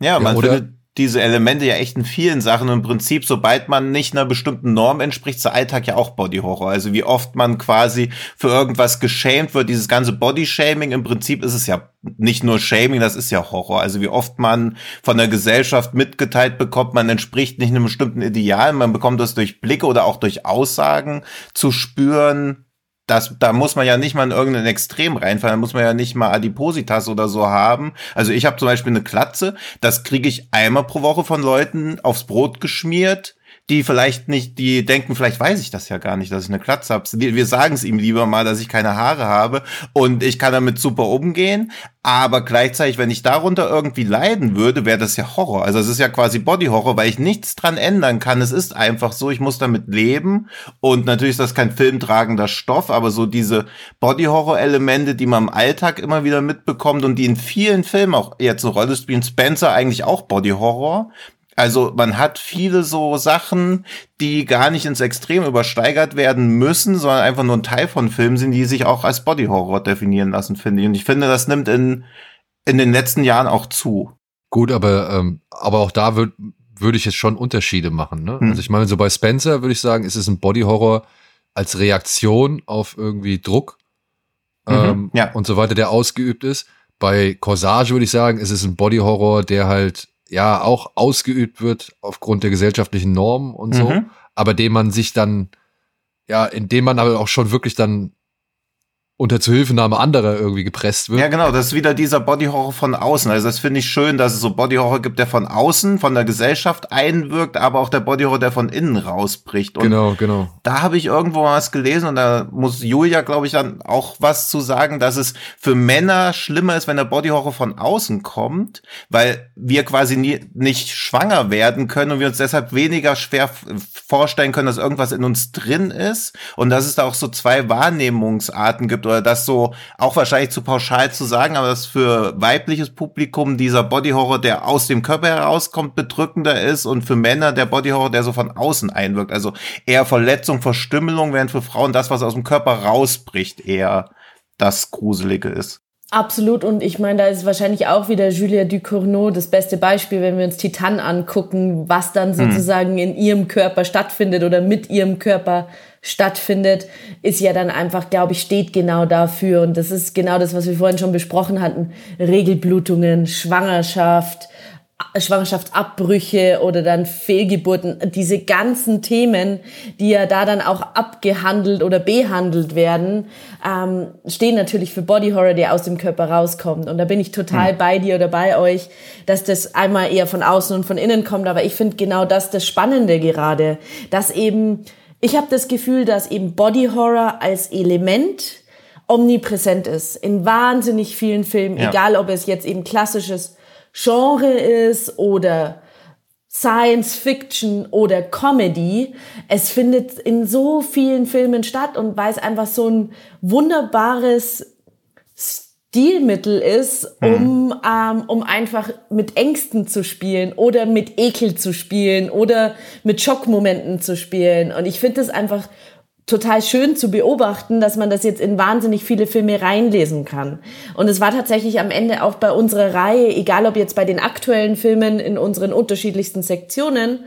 Ja, man ja, findet diese Elemente ja echt in vielen Sachen. Im Prinzip, sobald man nicht einer bestimmten Norm entspricht, ist der Alltag ja auch Body Horror. Also wie oft man quasi für irgendwas geschämt wird, dieses ganze Body Shaming, im Prinzip ist es ja nicht nur Shaming, das ist ja Horror. Also wie oft man von der Gesellschaft mitgeteilt bekommt, man entspricht nicht einem bestimmten Ideal, man bekommt das durch Blicke oder auch durch Aussagen zu spüren, das, da muss man ja nicht mal in irgendein Extrem reinfallen, da muss man ja nicht mal Adipositas oder so haben. Also ich habe zum Beispiel eine Klatze, das kriege ich einmal pro Woche von Leuten aufs Brot geschmiert, die vielleicht nicht, die denken, vielleicht weiß ich das ja gar nicht, dass ich eine Klatze habe. Wir sagen es ihm lieber mal, dass ich keine Haare habe und ich kann damit super umgehen. Aber gleichzeitig, wenn ich darunter irgendwie leiden würde, wäre das ja Horror. Also es ist ja quasi Body-Horror, weil ich nichts dran ändern kann. Es ist einfach so, ich muss damit leben. Und natürlich ist das kein filmtragender Stoff, aber so diese Body-Horror-Elemente, die man im Alltag immer wieder mitbekommt und die in vielen Filmen auch jetzt eine Rolle spielen. Spencer eigentlich auch Body-Horror. Also man hat viele so Sachen, die gar nicht ins Extrem übersteigert werden müssen, sondern einfach nur ein Teil von Filmen sind, die sich auch als Body Horror definieren lassen, finde ich. Und ich finde, das nimmt in, in den letzten Jahren auch zu. Gut, aber, ähm, aber auch da würde würde ich jetzt schon Unterschiede machen. Ne? Hm. Also ich meine, so bei Spencer würde ich sagen, ist es ein Body Horror als Reaktion auf irgendwie Druck mhm, ähm, ja. und so weiter, der ausgeübt ist. Bei Corsage würde ich sagen, ist es ein Body Horror, der halt ja auch ausgeübt wird aufgrund der gesellschaftlichen Normen und so, mhm. aber dem man sich dann, ja, in dem man aber auch schon wirklich dann unter Zuhilfenahme anderer irgendwie gepresst wird. Ja, genau, das ist wieder dieser Bodyhorror von außen. Also das finde ich schön, dass es so Bodyhorror gibt, der von außen, von der Gesellschaft einwirkt, aber auch der Bodyhorror, der von innen rausbricht. Und genau, genau. Da habe ich irgendwo was gelesen und da muss Julia, glaube ich, dann auch was zu sagen, dass es für Männer schlimmer ist, wenn der Bodyhorror von außen kommt, weil wir quasi nie, nicht schwanger werden können und wir uns deshalb weniger schwer vorstellen können, dass irgendwas in uns drin ist und dass es da auch so zwei Wahrnehmungsarten gibt oder das so auch wahrscheinlich zu pauschal zu sagen, aber dass für weibliches Publikum dieser Bodyhorror, der aus dem Körper herauskommt, bedrückender ist und für Männer der Bodyhorror, der so von außen einwirkt. Also eher Verletzung, Verstümmelung, während für Frauen das, was aus dem Körper rausbricht, eher das Gruselige ist. Absolut. Und ich meine, da ist wahrscheinlich auch wieder Julia Ducournau das beste Beispiel, wenn wir uns Titan angucken, was dann hm. sozusagen hm. in ihrem Körper stattfindet oder mit ihrem Körper stattfindet, ist ja dann einfach, glaube ich, steht genau dafür. Und das ist genau das, was wir vorhin schon besprochen hatten. Regelblutungen, Schwangerschaft, Schwangerschaftsabbrüche oder dann Fehlgeburten, diese ganzen Themen, die ja da dann auch abgehandelt oder behandelt werden, ähm, stehen natürlich für Body Horror, der aus dem Körper rauskommt. Und da bin ich total mhm. bei dir oder bei euch, dass das einmal eher von außen und von innen kommt. Aber ich finde genau das das Spannende gerade, dass eben ich habe das Gefühl, dass eben Body Horror als Element omnipräsent ist in wahnsinnig vielen Filmen, ja. egal ob es jetzt eben klassisches Genre ist oder Science Fiction oder Comedy. Es findet in so vielen Filmen statt und weil es einfach so ein wunderbares Stilmittel ist, mhm. um, ähm, um einfach mit Ängsten zu spielen oder mit Ekel zu spielen oder mit Schockmomenten zu spielen. Und ich finde es einfach total schön zu beobachten, dass man das jetzt in wahnsinnig viele Filme reinlesen kann. Und es war tatsächlich am Ende auch bei unserer Reihe, egal ob jetzt bei den aktuellen Filmen in unseren unterschiedlichsten Sektionen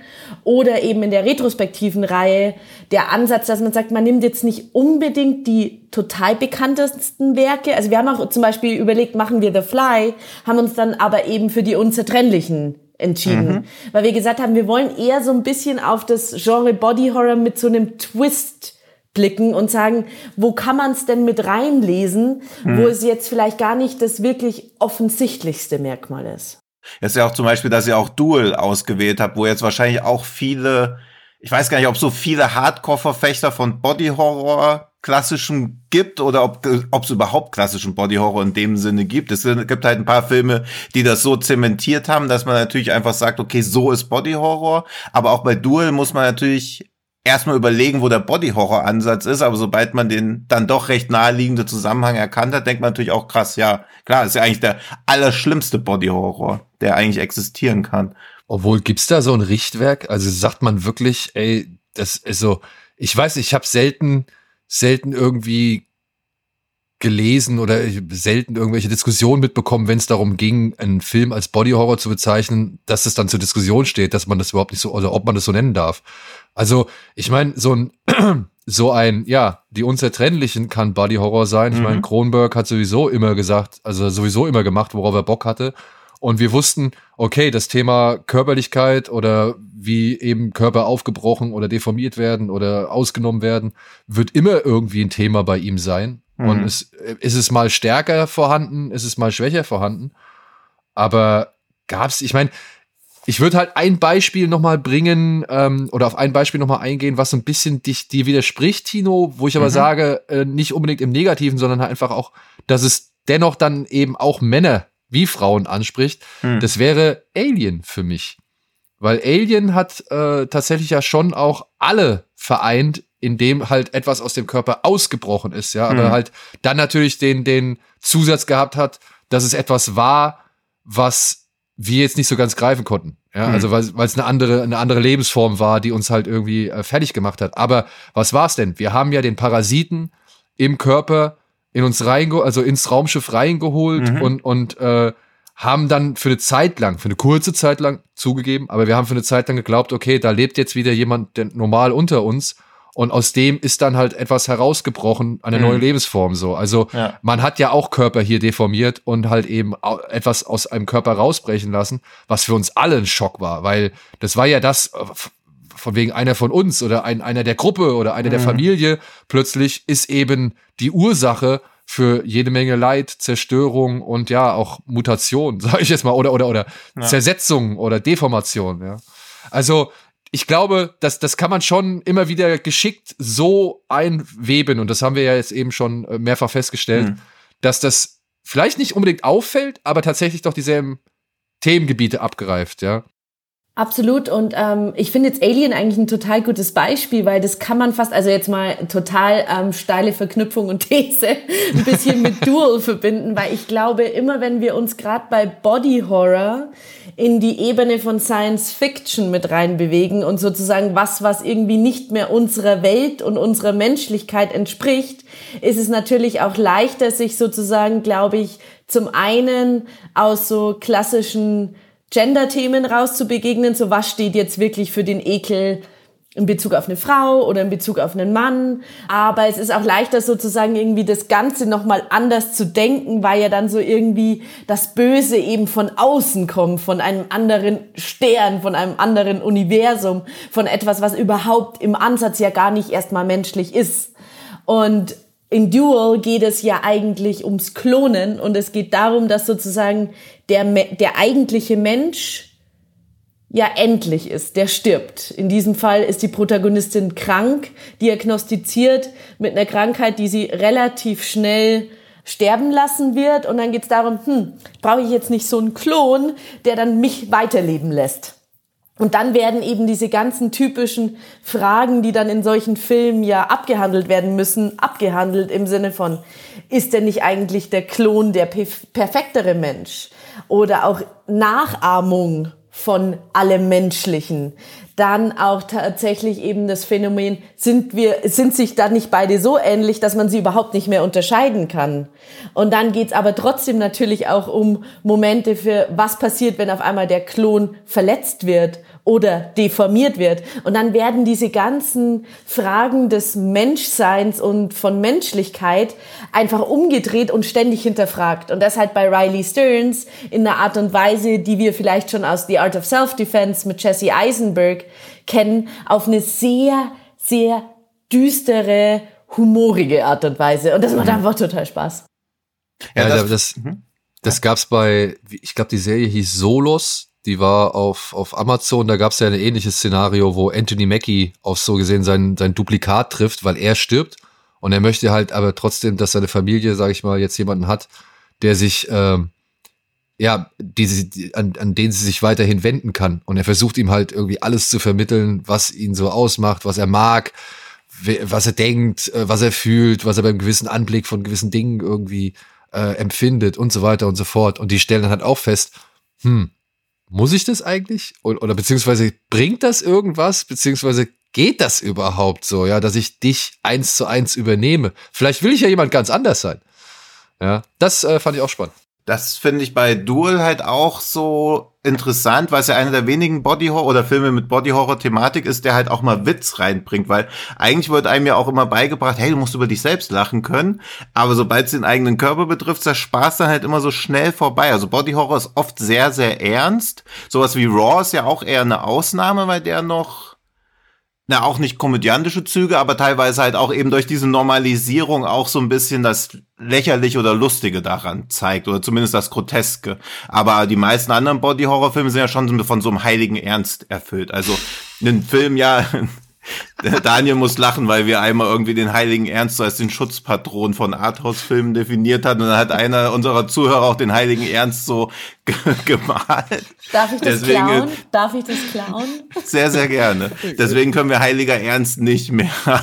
oder eben in der retrospektiven Reihe, der Ansatz, dass man sagt, man nimmt jetzt nicht unbedingt die total bekanntesten Werke. Also wir haben auch zum Beispiel überlegt, machen wir The Fly, haben uns dann aber eben für die unzertrennlichen entschieden. Mhm. Weil wir gesagt haben, wir wollen eher so ein bisschen auf das Genre Body Horror mit so einem Twist blicken und sagen, wo kann man es denn mit reinlesen, mhm. wo es jetzt vielleicht gar nicht das wirklich offensichtlichste Merkmal ist. Es ist ja auch zum Beispiel, dass ihr auch Duel ausgewählt habt, wo jetzt wahrscheinlich auch viele, ich weiß gar nicht, ob so viele Hardcore-Verfechter von Body Horror klassischen gibt oder ob es überhaupt klassischen Body Horror in dem Sinne gibt. Es gibt halt ein paar Filme, die das so zementiert haben, dass man natürlich einfach sagt, okay, so ist Body Horror. Aber auch bei Duel muss man natürlich erstmal überlegen, wo der Body-Horror-Ansatz ist, aber sobald man den dann doch recht naheliegende Zusammenhang erkannt hat, denkt man natürlich auch krass, ja, klar, ist ja eigentlich der allerschlimmste Body-Horror, der eigentlich existieren kann. Obwohl, gibt's da so ein Richtwerk? Also sagt man wirklich, ey, das ist so, ich weiß, ich habe selten, selten irgendwie gelesen oder selten irgendwelche Diskussionen mitbekommen, wenn es darum ging, einen Film als Body Horror zu bezeichnen, dass es dann zur Diskussion steht, dass man das überhaupt nicht so, oder ob man das so nennen darf. Also, ich meine, so ein, so ein, ja, die Unzertrennlichen kann Body Horror sein. Ich mhm. meine, Kronberg hat sowieso immer gesagt, also sowieso immer gemacht, worauf er Bock hatte. Und wir wussten, okay, das Thema Körperlichkeit oder wie eben Körper aufgebrochen oder deformiert werden oder ausgenommen werden, wird immer irgendwie ein Thema bei ihm sein. Mhm. Und es, ist es mal stärker vorhanden, ist es mal schwächer vorhanden. Aber gab's, ich meine, ich würde halt ein Beispiel nochmal bringen ähm, oder auf ein Beispiel nochmal eingehen, was so ein bisschen dich dir widerspricht, Tino, wo ich aber mhm. sage, äh, nicht unbedingt im Negativen, sondern halt einfach auch, dass es dennoch dann eben auch Männer wie Frauen anspricht. Mhm. Das wäre Alien für mich. Weil Alien hat äh, tatsächlich ja schon auch alle vereint, indem halt etwas aus dem Körper ausgebrochen ist, ja, aber mhm. halt dann natürlich den, den Zusatz gehabt hat, dass es etwas war, was wir jetzt nicht so ganz greifen konnten. Ja, mhm. also weil es eine andere, eine andere Lebensform war, die uns halt irgendwie äh, fertig gemacht hat. Aber was war's denn? Wir haben ja den Parasiten im Körper in uns reingeholt, also ins Raumschiff reingeholt mhm. und, und äh, haben dann für eine Zeit lang, für eine kurze Zeit lang zugegeben, aber wir haben für eine Zeit lang geglaubt, okay, da lebt jetzt wieder jemand der normal unter uns und aus dem ist dann halt etwas herausgebrochen, eine mhm. neue Lebensform so. Also ja. man hat ja auch Körper hier deformiert und halt eben etwas aus einem Körper rausbrechen lassen, was für uns alle ein Schock war, weil das war ja das äh, von wegen einer von uns oder ein, einer der Gruppe oder einer mhm. der Familie. Plötzlich ist eben die Ursache für jede Menge Leid, Zerstörung und ja auch Mutation, sage ich jetzt mal, oder oder oder ja. Zersetzung oder Deformation. Ja. Also ich glaube, das, das kann man schon immer wieder geschickt so einweben, und das haben wir ja jetzt eben schon äh, mehrfach festgestellt, mhm. dass das vielleicht nicht unbedingt auffällt, aber tatsächlich doch dieselben Themengebiete abgreift, ja. Absolut. Und ähm, ich finde jetzt Alien eigentlich ein total gutes Beispiel, weil das kann man fast, also jetzt mal total ähm, steile Verknüpfung und These, ein bisschen mit Dual verbinden, weil ich glaube, immer wenn wir uns gerade bei Body Horror in die Ebene von Science Fiction mit reinbewegen und sozusagen was, was irgendwie nicht mehr unserer Welt und unserer Menschlichkeit entspricht, ist es natürlich auch leichter, sich sozusagen, glaube ich, zum einen aus so klassischen Gender-Themen rauszubegegnen, so was steht jetzt wirklich für den Ekel in Bezug auf eine Frau oder in Bezug auf einen Mann. Aber es ist auch leichter sozusagen irgendwie das Ganze nochmal anders zu denken, weil ja dann so irgendwie das Böse eben von außen kommt, von einem anderen Stern, von einem anderen Universum, von etwas, was überhaupt im Ansatz ja gar nicht erstmal menschlich ist. Und in Duel geht es ja eigentlich ums Klonen und es geht darum, dass sozusagen der, der eigentliche Mensch ja endlich ist, der stirbt. In diesem Fall ist die Protagonistin krank, diagnostiziert mit einer Krankheit, die sie relativ schnell sterben lassen wird. Und dann geht es darum, hm, brauche ich jetzt nicht so einen Klon, der dann mich weiterleben lässt. Und dann werden eben diese ganzen typischen Fragen, die dann in solchen Filmen ja abgehandelt werden müssen, abgehandelt im Sinne von, ist denn nicht eigentlich der Klon der perfektere Mensch? Oder auch Nachahmung von allem Menschlichen. Dann auch tatsächlich eben das Phänomen, sind wir, sind sich da nicht beide so ähnlich, dass man sie überhaupt nicht mehr unterscheiden kann. Und dann geht's aber trotzdem natürlich auch um Momente für, was passiert, wenn auf einmal der Klon verletzt wird oder deformiert wird. Und dann werden diese ganzen Fragen des Menschseins und von Menschlichkeit einfach umgedreht und ständig hinterfragt. Und das halt bei Riley Stearns in einer Art und Weise, die wir vielleicht schon aus The Art of Self-Defense mit Jesse Eisenberg kennen, auf eine sehr, sehr düstere, humorige Art und Weise. Und das macht mhm. einfach total Spaß. Ja, das, das, mhm. das gab's bei, ich glaube, die Serie hieß Solos die war auf, auf Amazon, da gab es ja ein ähnliches Szenario, wo Anthony Mackie auf so gesehen sein, sein Duplikat trifft, weil er stirbt. Und er möchte halt aber trotzdem, dass seine Familie, sage ich mal, jetzt jemanden hat, der sich, ähm, ja, die, die, an, an den sie sich weiterhin wenden kann. Und er versucht ihm halt irgendwie alles zu vermitteln, was ihn so ausmacht, was er mag, was er denkt, äh, was er fühlt, was er beim gewissen Anblick von gewissen Dingen irgendwie äh, empfindet und so weiter und so fort. Und die stellen dann halt auch fest, hm, muss ich das eigentlich? Oder, oder beziehungsweise bringt das irgendwas? Beziehungsweise geht das überhaupt so, ja, dass ich dich eins zu eins übernehme? Vielleicht will ich ja jemand ganz anders sein. Ja, das äh, fand ich auch spannend. Das finde ich bei Duel halt auch so interessant, weil es ja einer der wenigen Body Horror oder Filme mit Body Horror Thematik ist, der halt auch mal Witz reinbringt, weil eigentlich wird einem ja auch immer beigebracht, hey, du musst über dich selbst lachen können, aber sobald es den eigenen Körper betrifft, der Spaß dann halt immer so schnell vorbei. Also Body Horror ist oft sehr, sehr ernst. Sowas wie Raw ist ja auch eher eine Ausnahme, weil der noch na, auch nicht komödiantische Züge, aber teilweise halt auch eben durch diese Normalisierung auch so ein bisschen das lächerliche oder lustige daran zeigt oder zumindest das groteske. Aber die meisten anderen Body-Horror-Filme sind ja schon von so einem heiligen Ernst erfüllt. Also ein Film ja Daniel muss lachen, weil wir einmal irgendwie den Heiligen Ernst so als den Schutzpatron von Arthouse-Filmen definiert hatten. Und dann hat einer unserer Zuhörer auch den Heiligen Ernst so gemalt. Darf ich das Deswegen, klauen? Darf ich das klauen? Sehr, sehr gerne. Deswegen können wir Heiliger Ernst nicht mehr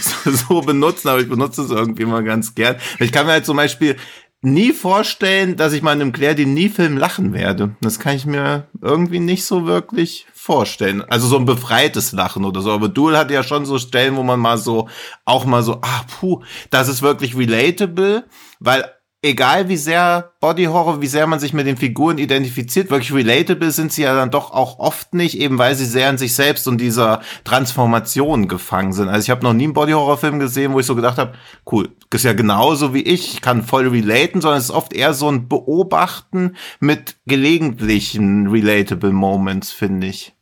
so, so benutzen, aber ich benutze es irgendwie mal ganz gern. Ich kann mir halt zum Beispiel nie vorstellen, dass ich mal in einem Claire Denis-Film lachen werde. Das kann ich mir irgendwie nicht so wirklich vorstellen. Also so ein befreites Lachen oder so. Aber Duel hat ja schon so Stellen, wo man mal so, auch mal so, ah, puh, das ist wirklich relatable, weil egal wie sehr Body Horror, wie sehr man sich mit den Figuren identifiziert, wirklich relatable sind sie ja dann doch auch oft nicht, eben weil sie sehr in sich selbst und dieser Transformation gefangen sind. Also ich habe noch nie einen Body Horror Film gesehen, wo ich so gedacht habe, cool, ist ja genauso wie ich, kann voll relaten, sondern es ist oft eher so ein Beobachten mit gelegentlichen relatable Moments, finde ich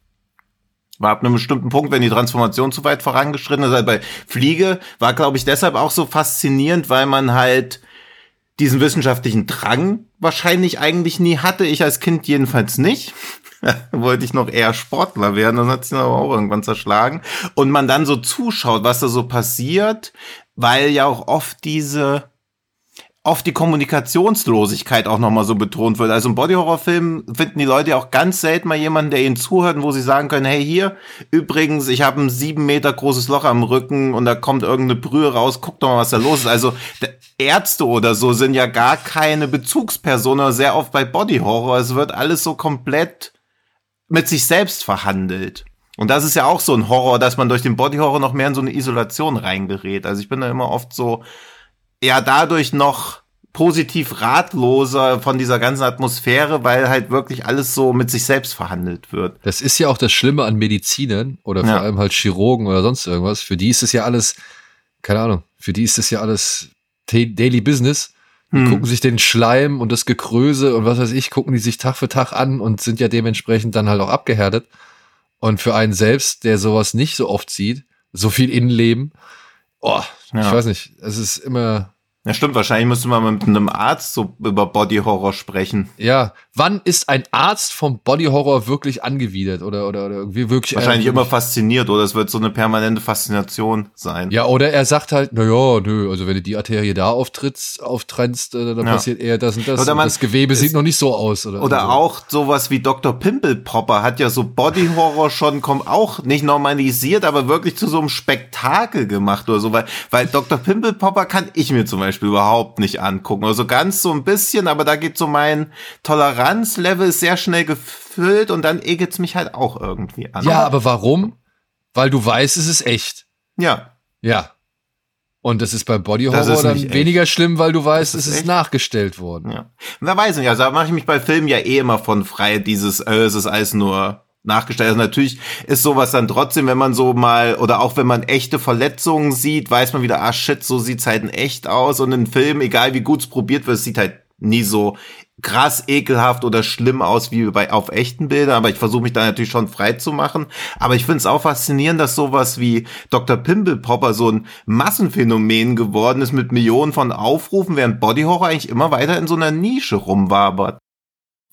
war ab einem bestimmten Punkt, wenn die Transformation zu weit vorangeschritten ist. Also bei Fliege war, glaube ich, deshalb auch so faszinierend, weil man halt diesen wissenschaftlichen Drang wahrscheinlich eigentlich nie hatte. Ich als Kind jedenfalls nicht. wollte ich noch eher Sportler werden, das hat sich aber auch irgendwann zerschlagen. Und man dann so zuschaut, was da so passiert, weil ja auch oft diese oft die Kommunikationslosigkeit auch nochmal so betont wird. Also im Bodyhorror-Film finden die Leute auch ganz selten mal jemanden, der ihnen zuhört und wo sie sagen können, hey hier, übrigens, ich habe ein sieben Meter großes Loch am Rücken und da kommt irgendeine Brühe raus, guck doch mal, was da los ist. Also Ärzte oder so sind ja gar keine Bezugspersonen, sehr oft bei Bodyhorror. Es wird alles so komplett mit sich selbst verhandelt. Und das ist ja auch so ein Horror, dass man durch den Bodyhorror noch mehr in so eine Isolation reingerät. Also ich bin da immer oft so, ja dadurch noch positiv ratloser von dieser ganzen Atmosphäre, weil halt wirklich alles so mit sich selbst verhandelt wird. Das ist ja auch das Schlimme an Medizinern oder vor ja. allem halt Chirurgen oder sonst irgendwas. Für die ist es ja alles, keine Ahnung, für die ist es ja alles Daily Business. Die hm. gucken sich den Schleim und das Gekröse und was weiß ich, gucken die sich Tag für Tag an und sind ja dementsprechend dann halt auch abgehärtet. Und für einen selbst, der sowas nicht so oft sieht, so viel Innenleben, oh, ja. ich weiß nicht, es ist immer, ja, stimmt. Wahrscheinlich müsste man mit einem Arzt so über Body Horror sprechen. Ja. Wann ist ein Arzt vom Body Horror wirklich angewidert oder, oder, oder irgendwie wirklich? Wahrscheinlich äh, immer fasziniert oder es wird so eine permanente Faszination sein. Ja, oder er sagt halt, na ja, nö, also wenn du die Arterie da auftrittst, auftrennst, äh, dann ja. passiert eher das und das. Oder man, und das Gewebe sieht noch nicht so aus. Oder, oder so. auch sowas wie Dr. Pimple Popper hat ja so Body Horror schon kommt auch nicht normalisiert, aber wirklich zu so einem Spektakel gemacht oder so, weil, weil Dr. Pimple Popper kann ich mir zum Beispiel Beispiel überhaupt nicht angucken. Also ganz so ein bisschen, aber da geht so mein Toleranzlevel sehr schnell gefüllt und dann ekelt's mich halt auch irgendwie an. Ja, aber warum? Weil du weißt, es ist echt. Ja. Ja. Und das ist bei Body Horror dann weniger schlimm, weil du weißt, ist es ist echt? nachgestellt worden. Ja. Wer weiß nicht, also da mache ich mich bei Filmen ja eh immer von frei, dieses, äh, es ist alles nur nachgestellt. Also natürlich ist sowas dann trotzdem, wenn man so mal, oder auch wenn man echte Verletzungen sieht, weiß man wieder, ah shit, so sieht's halt in echt aus. Und ein Film, egal wie gut es probiert wird, sieht halt nie so krass ekelhaft oder schlimm aus wie bei auf echten Bildern, aber ich versuche mich da natürlich schon frei zu machen. Aber ich finde es auch faszinierend, dass sowas wie Dr. Pimple Popper so ein Massenphänomen geworden ist mit Millionen von Aufrufen, während Body Horror eigentlich immer weiter in so einer Nische rumwabert.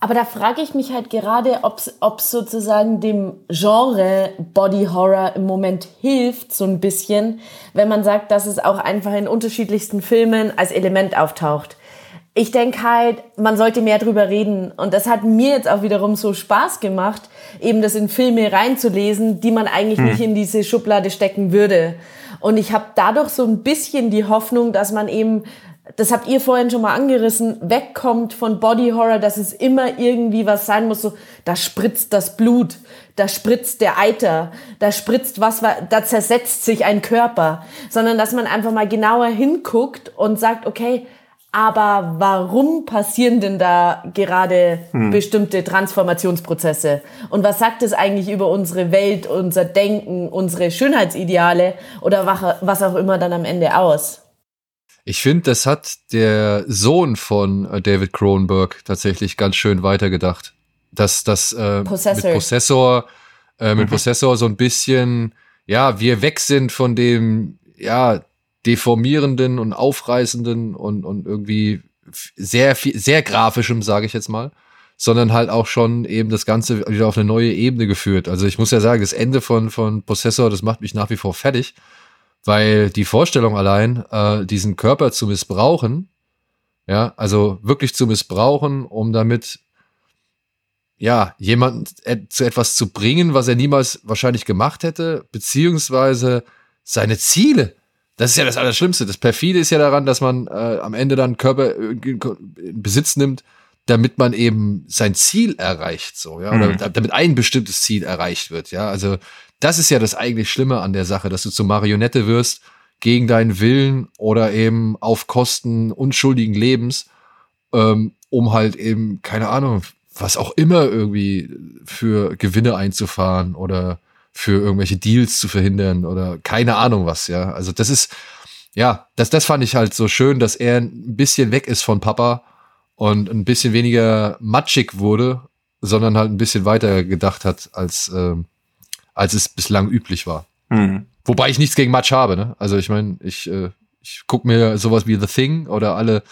Aber da frage ich mich halt gerade, ob es sozusagen dem Genre Body Horror im Moment hilft, so ein bisschen, wenn man sagt, dass es auch einfach in unterschiedlichsten Filmen als Element auftaucht. Ich denke halt, man sollte mehr drüber reden. Und das hat mir jetzt auch wiederum so Spaß gemacht, eben das in Filme reinzulesen, die man eigentlich hm. nicht in diese Schublade stecken würde. Und ich habe dadurch so ein bisschen die Hoffnung, dass man eben das habt ihr vorhin schon mal angerissen, wegkommt von Body Horror, dass es immer irgendwie was sein muss, so, da spritzt das Blut, da spritzt der Eiter, da spritzt was, da zersetzt sich ein Körper, sondern dass man einfach mal genauer hinguckt und sagt, okay, aber warum passieren denn da gerade hm. bestimmte Transformationsprozesse? Und was sagt es eigentlich über unsere Welt, unser Denken, unsere Schönheitsideale oder was auch immer dann am Ende aus? Ich finde, das hat der Sohn von äh, David Cronenberg tatsächlich ganz schön weitergedacht. Dass das äh, mit Prozessor, äh, mit mhm. Prozessor so ein bisschen ja, wir weg sind von dem, ja, deformierenden und aufreißenden und, und irgendwie sehr viel, sehr grafischem, sage ich jetzt mal, sondern halt auch schon eben das Ganze wieder auf eine neue Ebene geführt. Also ich muss ja sagen, das Ende von, von Possessor, das macht mich nach wie vor fertig, weil die Vorstellung allein, äh, diesen Körper zu missbrauchen, ja, also wirklich zu missbrauchen, um damit ja, jemanden zu etwas zu bringen, was er niemals wahrscheinlich gemacht hätte, beziehungsweise seine Ziele. Das ist ja das Allerschlimmste. Das Perfide ist ja daran, dass man äh, am Ende dann Körper in Besitz nimmt, damit man eben sein Ziel erreicht, so, ja, oder mhm. damit ein bestimmtes Ziel erreicht wird, ja. Also, das ist ja das eigentlich Schlimme an der Sache, dass du zur Marionette wirst, gegen deinen Willen oder eben auf Kosten unschuldigen Lebens, ähm, um halt eben, keine Ahnung, was auch immer irgendwie für Gewinne einzufahren oder für irgendwelche Deals zu verhindern oder keine Ahnung was, ja. Also das ist, ja, das, das fand ich halt so schön, dass er ein bisschen weg ist von Papa und ein bisschen weniger matschig wurde, sondern halt ein bisschen weiter gedacht hat, als, äh, als es bislang üblich war. Mhm. Wobei ich nichts gegen Matsch habe, ne? Also ich meine, ich, äh, ich guck mir sowas wie The Thing oder alle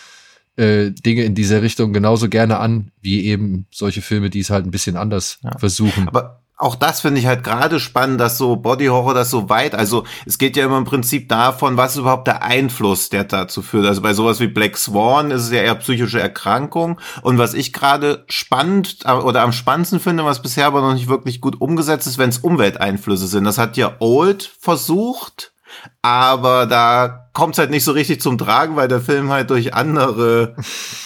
äh, Dinge in dieser Richtung genauso gerne an, wie eben solche Filme, die es halt ein bisschen anders ja. versuchen. Aber auch das finde ich halt gerade spannend, dass so Body Horror das so weit, also es geht ja immer im Prinzip davon, was ist überhaupt der Einfluss, der dazu führt. Also bei sowas wie Black Swan ist es ja eher psychische Erkrankung. Und was ich gerade spannend äh, oder am spannendsten finde, was bisher aber noch nicht wirklich gut umgesetzt ist, wenn es Umwelteinflüsse sind. Das hat ja Old versucht aber da kommt es halt nicht so richtig zum Tragen, weil der Film halt durch andere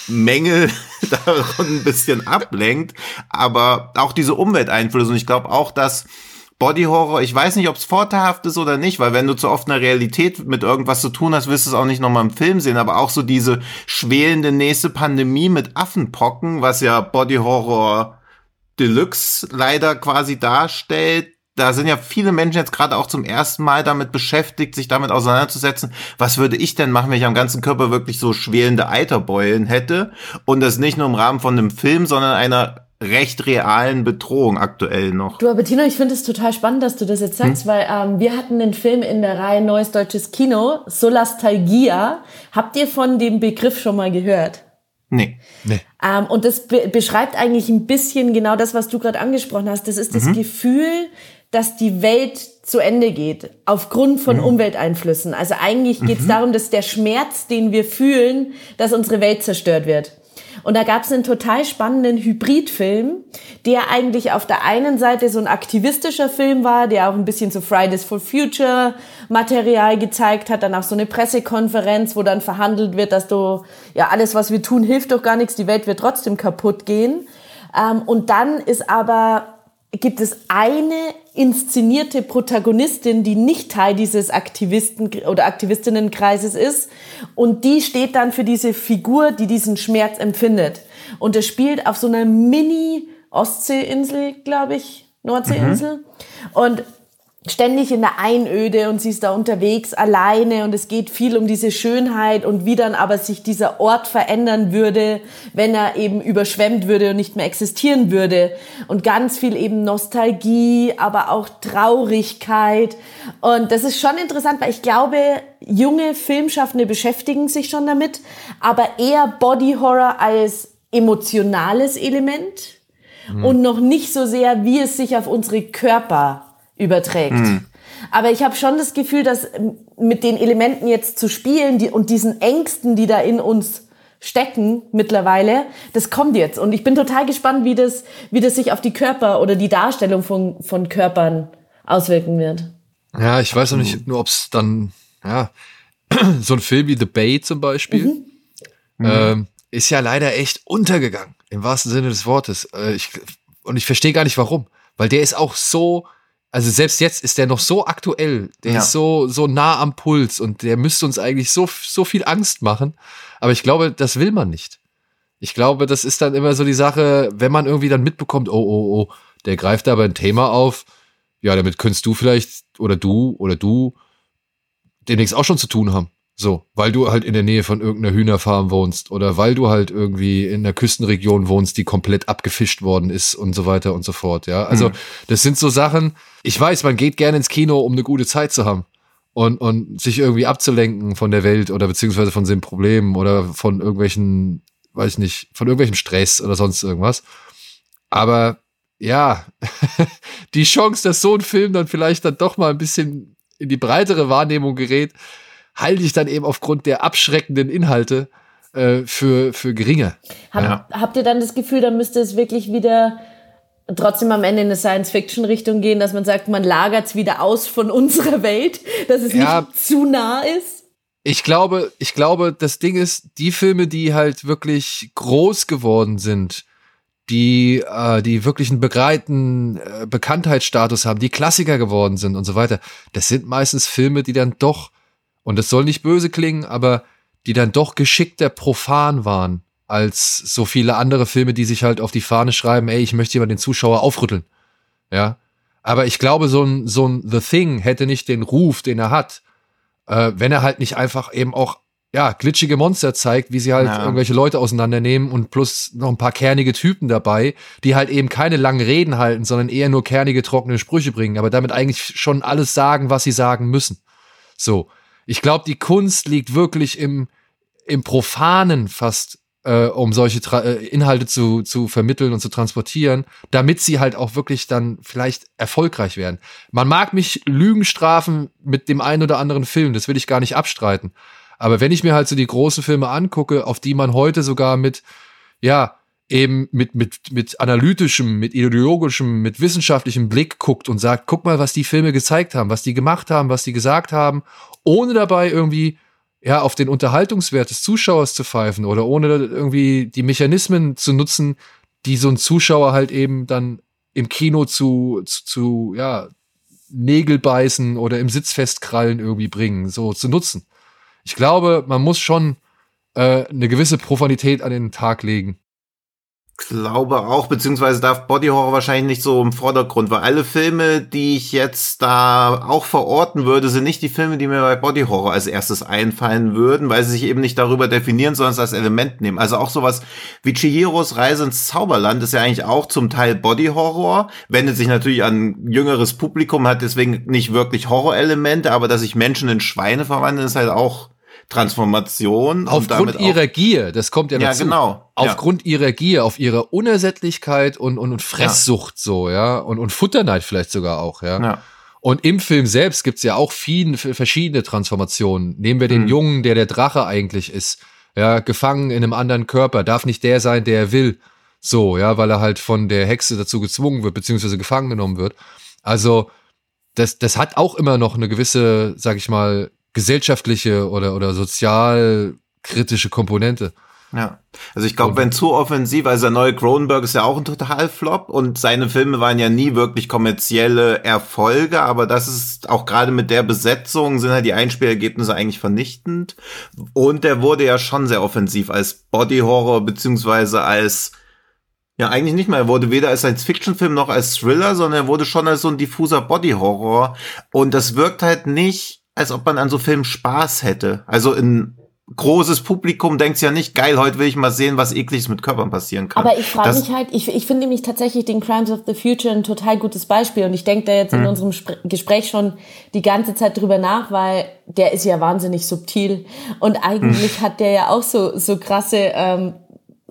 Mängel davon ein bisschen ablenkt. Aber auch diese Umwelteinflüsse und ich glaube auch, dass Body Horror, ich weiß nicht, ob es vorteilhaft ist oder nicht, weil wenn du zu oft in der Realität mit irgendwas zu tun hast, wirst du es auch nicht nochmal im Film sehen, aber auch so diese schwelende nächste Pandemie mit Affenpocken, was ja Body Horror Deluxe leider quasi darstellt, da sind ja viele Menschen jetzt gerade auch zum ersten Mal damit beschäftigt, sich damit auseinanderzusetzen. Was würde ich denn machen, wenn ich am ganzen Körper wirklich so schwelende Eiterbeulen hätte? Und das nicht nur im Rahmen von einem Film, sondern einer recht realen Bedrohung aktuell noch. Du, aber Tino, ich finde es total spannend, dass du das jetzt sagst, hm? weil ähm, wir hatten einen Film in der Reihe Neues Deutsches Kino, Solastalgia. Habt ihr von dem Begriff schon mal gehört? Nee. nee. Ähm, und das be beschreibt eigentlich ein bisschen genau das, was du gerade angesprochen hast. Das ist das mhm. Gefühl, dass die Welt zu Ende geht, aufgrund von mhm. Umwelteinflüssen. Also eigentlich geht es mhm. darum, dass der Schmerz, den wir fühlen, dass unsere Welt zerstört wird. Und da gab es einen total spannenden Hybridfilm, der eigentlich auf der einen Seite so ein aktivistischer Film war, der auch ein bisschen so Fridays for Future Material gezeigt hat, dann auch so eine Pressekonferenz, wo dann verhandelt wird, dass du, ja, alles, was wir tun, hilft doch gar nichts, die Welt wird trotzdem kaputt gehen. Ähm, und dann ist aber gibt es eine inszenierte Protagonistin, die nicht Teil dieses Aktivisten- oder Aktivistinnenkreises ist. Und die steht dann für diese Figur, die diesen Schmerz empfindet. Und es spielt auf so einer Mini-Ostseeinsel, glaube ich, Nordseeinsel. Mhm. Und ständig in der Einöde und sie ist da unterwegs alleine und es geht viel um diese Schönheit und wie dann aber sich dieser Ort verändern würde, wenn er eben überschwemmt würde und nicht mehr existieren würde. Und ganz viel eben Nostalgie, aber auch Traurigkeit. Und das ist schon interessant, weil ich glaube, junge Filmschaffende beschäftigen sich schon damit, aber eher Body Horror als emotionales Element mhm. und noch nicht so sehr, wie es sich auf unsere Körper überträgt. Mhm. Aber ich habe schon das Gefühl, dass mit den Elementen jetzt zu spielen die, und diesen Ängsten, die da in uns stecken mittlerweile, das kommt jetzt. Und ich bin total gespannt, wie das, wie das sich auf die Körper oder die Darstellung von, von Körpern auswirken wird. Ja, ich weiß noch nicht nur, ob es dann, ja, so ein Film wie The Bay zum Beispiel, mhm. ähm, ist ja leider echt untergegangen, im wahrsten Sinne des Wortes. Äh, ich, und ich verstehe gar nicht warum, weil der ist auch so, also selbst jetzt ist der noch so aktuell, der ja. ist so, so nah am Puls und der müsste uns eigentlich so, so viel Angst machen. Aber ich glaube, das will man nicht. Ich glaube, das ist dann immer so die Sache, wenn man irgendwie dann mitbekommt, oh, oh, oh, der greift aber ein Thema auf, ja, damit könntest du vielleicht oder du oder du demnächst auch schon zu tun haben. So, weil du halt in der Nähe von irgendeiner Hühnerfarm wohnst oder weil du halt irgendwie in einer Küstenregion wohnst, die komplett abgefischt worden ist und so weiter und so fort. Ja, also mhm. das sind so Sachen. Ich weiß, man geht gerne ins Kino, um eine gute Zeit zu haben und, und sich irgendwie abzulenken von der Welt oder beziehungsweise von den Problemen oder von irgendwelchen, weiß ich nicht, von irgendwelchem Stress oder sonst irgendwas. Aber ja, die Chance, dass so ein Film dann vielleicht dann doch mal ein bisschen in die breitere Wahrnehmung gerät, halte ich dann eben aufgrund der abschreckenden Inhalte äh, für, für geringer. Hab, ja. Habt ihr dann das Gefühl, da müsste es wirklich wieder trotzdem am Ende in eine Science-Fiction-Richtung gehen, dass man sagt, man lagert es wieder aus von unserer Welt, dass es ja, nicht zu nah ist? Ich glaube, ich glaube, das Ding ist, die Filme, die halt wirklich groß geworden sind, die, äh, die wirklich einen breiten äh, Bekanntheitsstatus haben, die Klassiker geworden sind und so weiter, das sind meistens Filme, die dann doch und das soll nicht böse klingen, aber die dann doch geschickter profan waren als so viele andere Filme, die sich halt auf die Fahne schreiben, ey, ich möchte mal den Zuschauer aufrütteln. Ja. Aber ich glaube, so ein, so ein The Thing hätte nicht den Ruf, den er hat, äh, wenn er halt nicht einfach eben auch, ja, glitschige Monster zeigt, wie sie halt ja. irgendwelche Leute auseinandernehmen und plus noch ein paar kernige Typen dabei, die halt eben keine langen Reden halten, sondern eher nur kernige, trockene Sprüche bringen, aber damit eigentlich schon alles sagen, was sie sagen müssen. So. Ich glaube, die Kunst liegt wirklich im, im Profanen fast, äh, um solche Tra äh, Inhalte zu, zu vermitteln und zu transportieren, damit sie halt auch wirklich dann vielleicht erfolgreich werden. Man mag mich Lügen strafen mit dem einen oder anderen Film, das will ich gar nicht abstreiten. Aber wenn ich mir halt so die großen Filme angucke, auf die man heute sogar mit, ja, eben mit, mit, mit analytischem, mit ideologischem, mit wissenschaftlichem Blick guckt und sagt, guck mal, was die Filme gezeigt haben, was die gemacht haben, was die gesagt haben, ohne dabei irgendwie ja auf den Unterhaltungswert des Zuschauers zu pfeifen oder ohne irgendwie die Mechanismen zu nutzen, die so ein Zuschauer halt eben dann im Kino zu, zu, zu ja, Nägel beißen oder im Sitz festkrallen irgendwie bringen, so zu nutzen. Ich glaube, man muss schon äh, eine gewisse Profanität an den Tag legen glaube auch, beziehungsweise darf Body Horror wahrscheinlich nicht so im Vordergrund, weil alle Filme, die ich jetzt da auch verorten würde, sind nicht die Filme, die mir bei Body Horror als erstes einfallen würden, weil sie sich eben nicht darüber definieren, sondern es als Element nehmen. Also auch sowas wie Chihiros Reise ins Zauberland ist ja eigentlich auch zum Teil Body Horror, wendet sich natürlich an jüngeres Publikum, hat deswegen nicht wirklich Horrorelemente, aber dass sich Menschen in Schweine verwandeln, ist halt auch Transformation. Aufgrund ihrer Gier, das kommt ja dazu. Ja, genau. Aufgrund ja. ihrer Gier, auf ihre Unersättlichkeit und, und, und Fresssucht ja. so, ja. Und, und Futterneid vielleicht sogar auch, ja. ja. Und im Film selbst gibt's ja auch viele verschiedene Transformationen. Nehmen wir den mhm. Jungen, der der Drache eigentlich ist, ja, gefangen in einem anderen Körper, darf nicht der sein, der er will. So, ja, weil er halt von der Hexe dazu gezwungen wird, beziehungsweise gefangen genommen wird. Also, das, das hat auch immer noch eine gewisse, sag ich mal, gesellschaftliche oder, oder sozialkritische Komponente. Ja, also ich glaube, wenn zu offensiv, also der neue Cronenberg ist ja auch ein Totalflop und seine Filme waren ja nie wirklich kommerzielle Erfolge, aber das ist auch gerade mit der Besetzung sind halt die Einspielergebnisse eigentlich vernichtend und der wurde ja schon sehr offensiv als Body Horror beziehungsweise als ja, eigentlich nicht mehr. Er wurde weder als Science-Fiction-Film noch als Thriller, sondern er wurde schon als so ein diffuser Body-Horror. Und das wirkt halt nicht als ob man an so Filmen Spaß hätte. Also ein großes Publikum denkt ja nicht, geil, heute will ich mal sehen, was ekliges mit Körpern passieren kann. Aber ich frage mich halt, ich, ich finde nämlich tatsächlich den Crimes of the Future ein total gutes Beispiel und ich denke da jetzt in hm. unserem Spre Gespräch schon die ganze Zeit drüber nach, weil der ist ja wahnsinnig subtil und eigentlich hm. hat der ja auch so, so krasse ähm,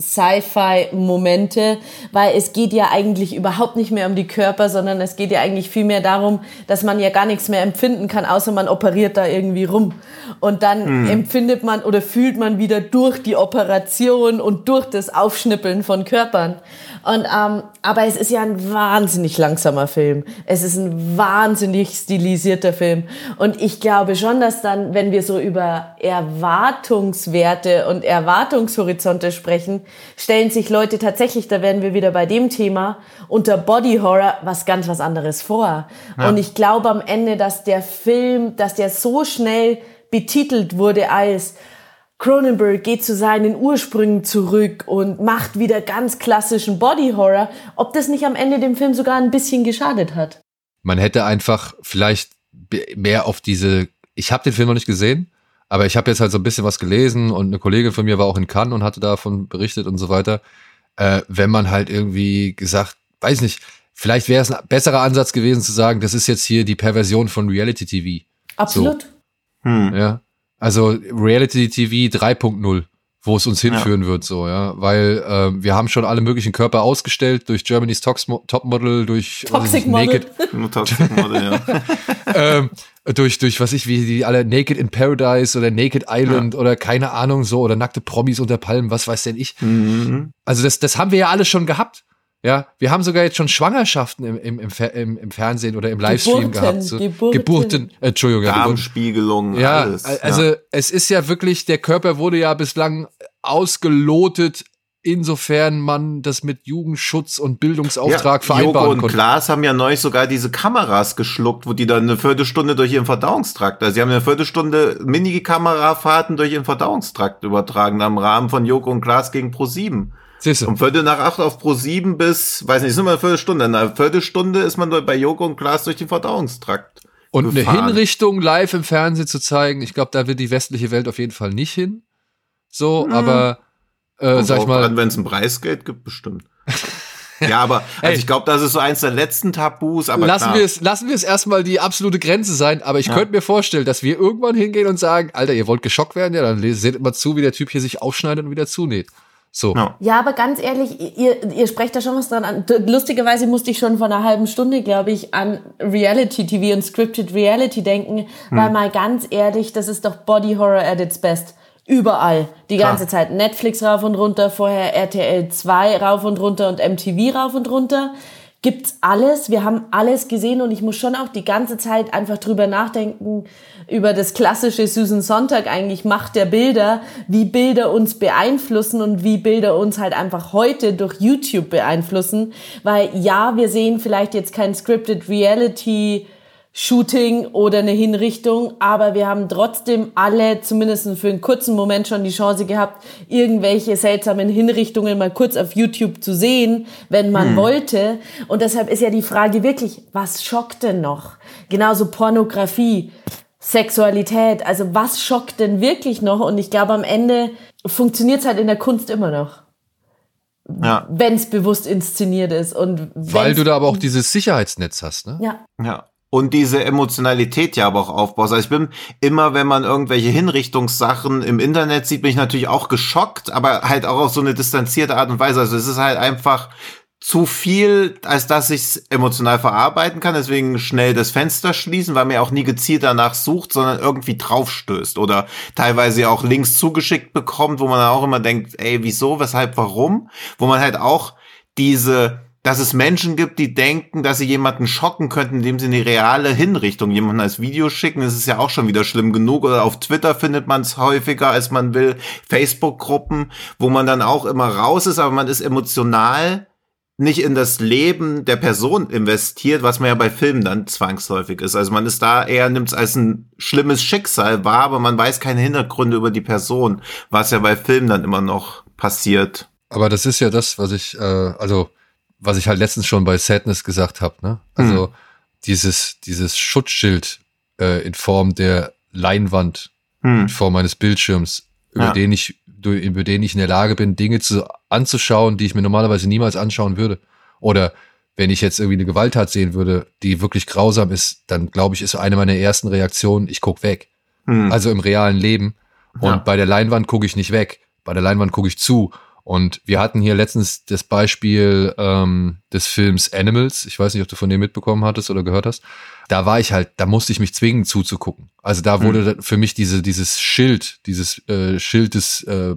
Sci-Fi-Momente, weil es geht ja eigentlich überhaupt nicht mehr um die Körper, sondern es geht ja eigentlich viel mehr darum, dass man ja gar nichts mehr empfinden kann, außer man operiert da irgendwie rum. Und dann mhm. empfindet man oder fühlt man wieder durch die Operation und durch das Aufschnippeln von Körpern. Und, ähm, aber es ist ja ein wahnsinnig langsamer Film. Es ist ein wahnsinnig stilisierter Film. Und ich glaube schon, dass dann, wenn wir so über Erwartungswerte und Erwartungshorizonte sprechen, stellen sich Leute tatsächlich, da werden wir wieder bei dem Thema, unter Body Horror was ganz was anderes vor. Ja. Und ich glaube am Ende, dass der Film, dass der so schnell betitelt wurde als Cronenberg geht zu seinen Ursprüngen zurück und macht wieder ganz klassischen Body Horror, ob das nicht am Ende dem Film sogar ein bisschen geschadet hat. Man hätte einfach vielleicht mehr auf diese, ich habe den Film noch nicht gesehen, Aber ich habe jetzt halt so ein bisschen was gelesen und eine Kollegin von mir war auch in Cannes und hatte davon berichtet und so weiter. Äh, wenn man halt irgendwie gesagt, weiß nicht, vielleicht wäre es ein besserer Ansatz gewesen zu sagen, das ist jetzt hier die Perversion von Reality TV. Absolut. So. Hm. Ja. Also Reality TV 3.0 wo es uns hinführen ja. wird, so, ja. Weil äh, wir haben schon alle möglichen Körper ausgestellt durch Germany's Tox Topmodel, durch Toxic Model. Naked. Toxic Model, ja. ähm, durch, durch, was ich, wie die alle Naked in Paradise oder Naked Island ja. oder keine Ahnung so oder nackte Promis unter Palmen, was weiß denn ich. Mhm. Also das, das haben wir ja alle schon gehabt. Ja, wir haben sogar jetzt schon Schwangerschaften im, im, im, im Fernsehen oder im Livestream Geburten, gehabt. So. Geburten, Geburten äh, Entschuldigung. Darmspiegelung, ja, alles. Also ja. es ist ja wirklich, der Körper wurde ja bislang ausgelotet, insofern man das mit Jugendschutz und Bildungsauftrag ja, vereinbaren Joko und konnte. Klaas haben ja neulich sogar diese Kameras geschluckt, wo die dann eine Viertelstunde durch ihren Verdauungstrakt, also sie haben eine Viertelstunde Mini-Kamerafahrten durch ihren Verdauungstrakt übertragen, am Rahmen von Joko und Klaas gegen Pro 7. Siehste. Um Viertel nach acht auf Pro 7 bis, weiß nicht, ist nur eine Viertelstunde. In einer Viertelstunde ist man bei Joko und Glas durch den Verdauungstrakt. Und gefahren. eine Hinrichtung live im Fernsehen zu zeigen, ich glaube, da wird die westliche Welt auf jeden Fall nicht hin. So, mhm. aber äh, sag ich mal. Wenn es ein Preisgeld gibt, bestimmt. Ja, aber also ich glaube, das ist so eins der letzten Tabus. Aber lassen wir es, lassen wir es erstmal die absolute Grenze sein. Aber ich ja. könnte mir vorstellen, dass wir irgendwann hingehen und sagen, Alter, ihr wollt geschockt werden, ja, dann seht immer zu, wie der Typ hier sich aufschneidet und wieder zunäht. So. Ja. ja, aber ganz ehrlich, ihr, ihr sprecht da schon was dran an. Lustigerweise musste ich schon vor einer halben Stunde, glaube ich, an Reality TV und Scripted Reality denken, hm. weil mal ganz ehrlich, das ist doch Body Horror at its best. Überall. Die ganze Klar. Zeit. Netflix rauf und runter, vorher RTL 2 rauf und runter und MTV rauf und runter gibt's alles. Wir haben alles gesehen und ich muss schon auch die ganze Zeit einfach drüber nachdenken, über das klassische Susan Sonntag eigentlich Macht der Bilder, wie Bilder uns beeinflussen und wie Bilder uns halt einfach heute durch YouTube beeinflussen. Weil ja, wir sehen vielleicht jetzt kein scripted Reality Shooting oder eine Hinrichtung, aber wir haben trotzdem alle zumindest für einen kurzen Moment schon die Chance gehabt, irgendwelche seltsamen Hinrichtungen mal kurz auf YouTube zu sehen, wenn man hm. wollte. Und deshalb ist ja die Frage wirklich, was schockt denn noch? Genauso Pornografie, Sexualität, also was schockt denn wirklich noch? Und ich glaube, am Ende funktioniert es halt in der Kunst immer noch. Ja. Wenn es bewusst inszeniert ist. Und Weil du da aber auch dieses Sicherheitsnetz hast, ne? Ja. Ja und diese Emotionalität ja aber auch aufbaust. Also ich bin immer, wenn man irgendwelche Hinrichtungssachen im Internet sieht, bin ich natürlich auch geschockt, aber halt auch auf so eine distanzierte Art und Weise. Also es ist halt einfach zu viel, als dass ich es emotional verarbeiten kann. Deswegen schnell das Fenster schließen, weil man ja auch nie gezielt danach sucht, sondern irgendwie draufstößt oder teilweise auch Links zugeschickt bekommt, wo man dann auch immer denkt, ey, wieso, weshalb, warum? Wo man halt auch diese dass es Menschen gibt, die denken, dass sie jemanden schocken könnten, indem sie eine reale Hinrichtung jemanden als Video schicken. Das ist ja auch schon wieder schlimm genug. Oder auf Twitter findet man es häufiger, als man will. Facebook-Gruppen, wo man dann auch immer raus ist, aber man ist emotional nicht in das Leben der Person investiert, was man ja bei Filmen dann zwangsläufig ist. Also man ist da eher, nimmt es als ein schlimmes Schicksal wahr, aber man weiß keine Hintergründe über die Person, was ja bei Filmen dann immer noch passiert. Aber das ist ja das, was ich, äh, also was ich halt letztens schon bei Sadness gesagt habe, ne? Also hm. dieses, dieses Schutzschild äh, in Form der Leinwand, hm. in Form eines Bildschirms, über ja. den ich, über den ich in der Lage bin, Dinge zu, anzuschauen, die ich mir normalerweise niemals anschauen würde. Oder wenn ich jetzt irgendwie eine Gewalttat sehen würde, die wirklich grausam ist, dann glaube ich, ist eine meiner ersten Reaktionen, ich guck weg. Hm. Also im realen Leben. Und ja. bei der Leinwand gucke ich nicht weg. Bei der Leinwand gucke ich zu. Und wir hatten hier letztens das Beispiel ähm, des Films Animals. Ich weiß nicht, ob du von dem mitbekommen hattest oder gehört hast. Da war ich halt, da musste ich mich zwingen zuzugucken. Also da wurde mhm. für mich diese, dieses Schild, dieses äh, Schild des, äh,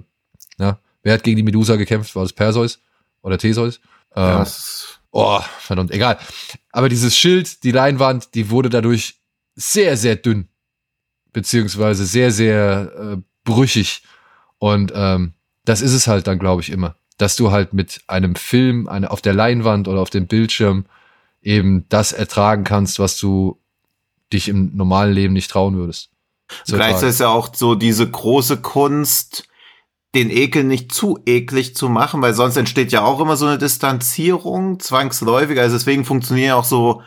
na, wer hat gegen die Medusa gekämpft? War das Perseus oder Theseus? Ähm, oh, verdammt, egal. Aber dieses Schild, die Leinwand, die wurde dadurch sehr, sehr dünn. Beziehungsweise sehr, sehr äh, brüchig. Und ähm, das ist es halt dann, glaube ich, immer. Dass du halt mit einem Film eine, auf der Leinwand oder auf dem Bildschirm eben das ertragen kannst, was du dich im normalen Leben nicht trauen würdest. Gleichzeitig ist ja auch so diese große Kunst, den Ekel nicht zu eklig zu machen, weil sonst entsteht ja auch immer so eine Distanzierung, zwangsläufig. Also deswegen funktionieren auch so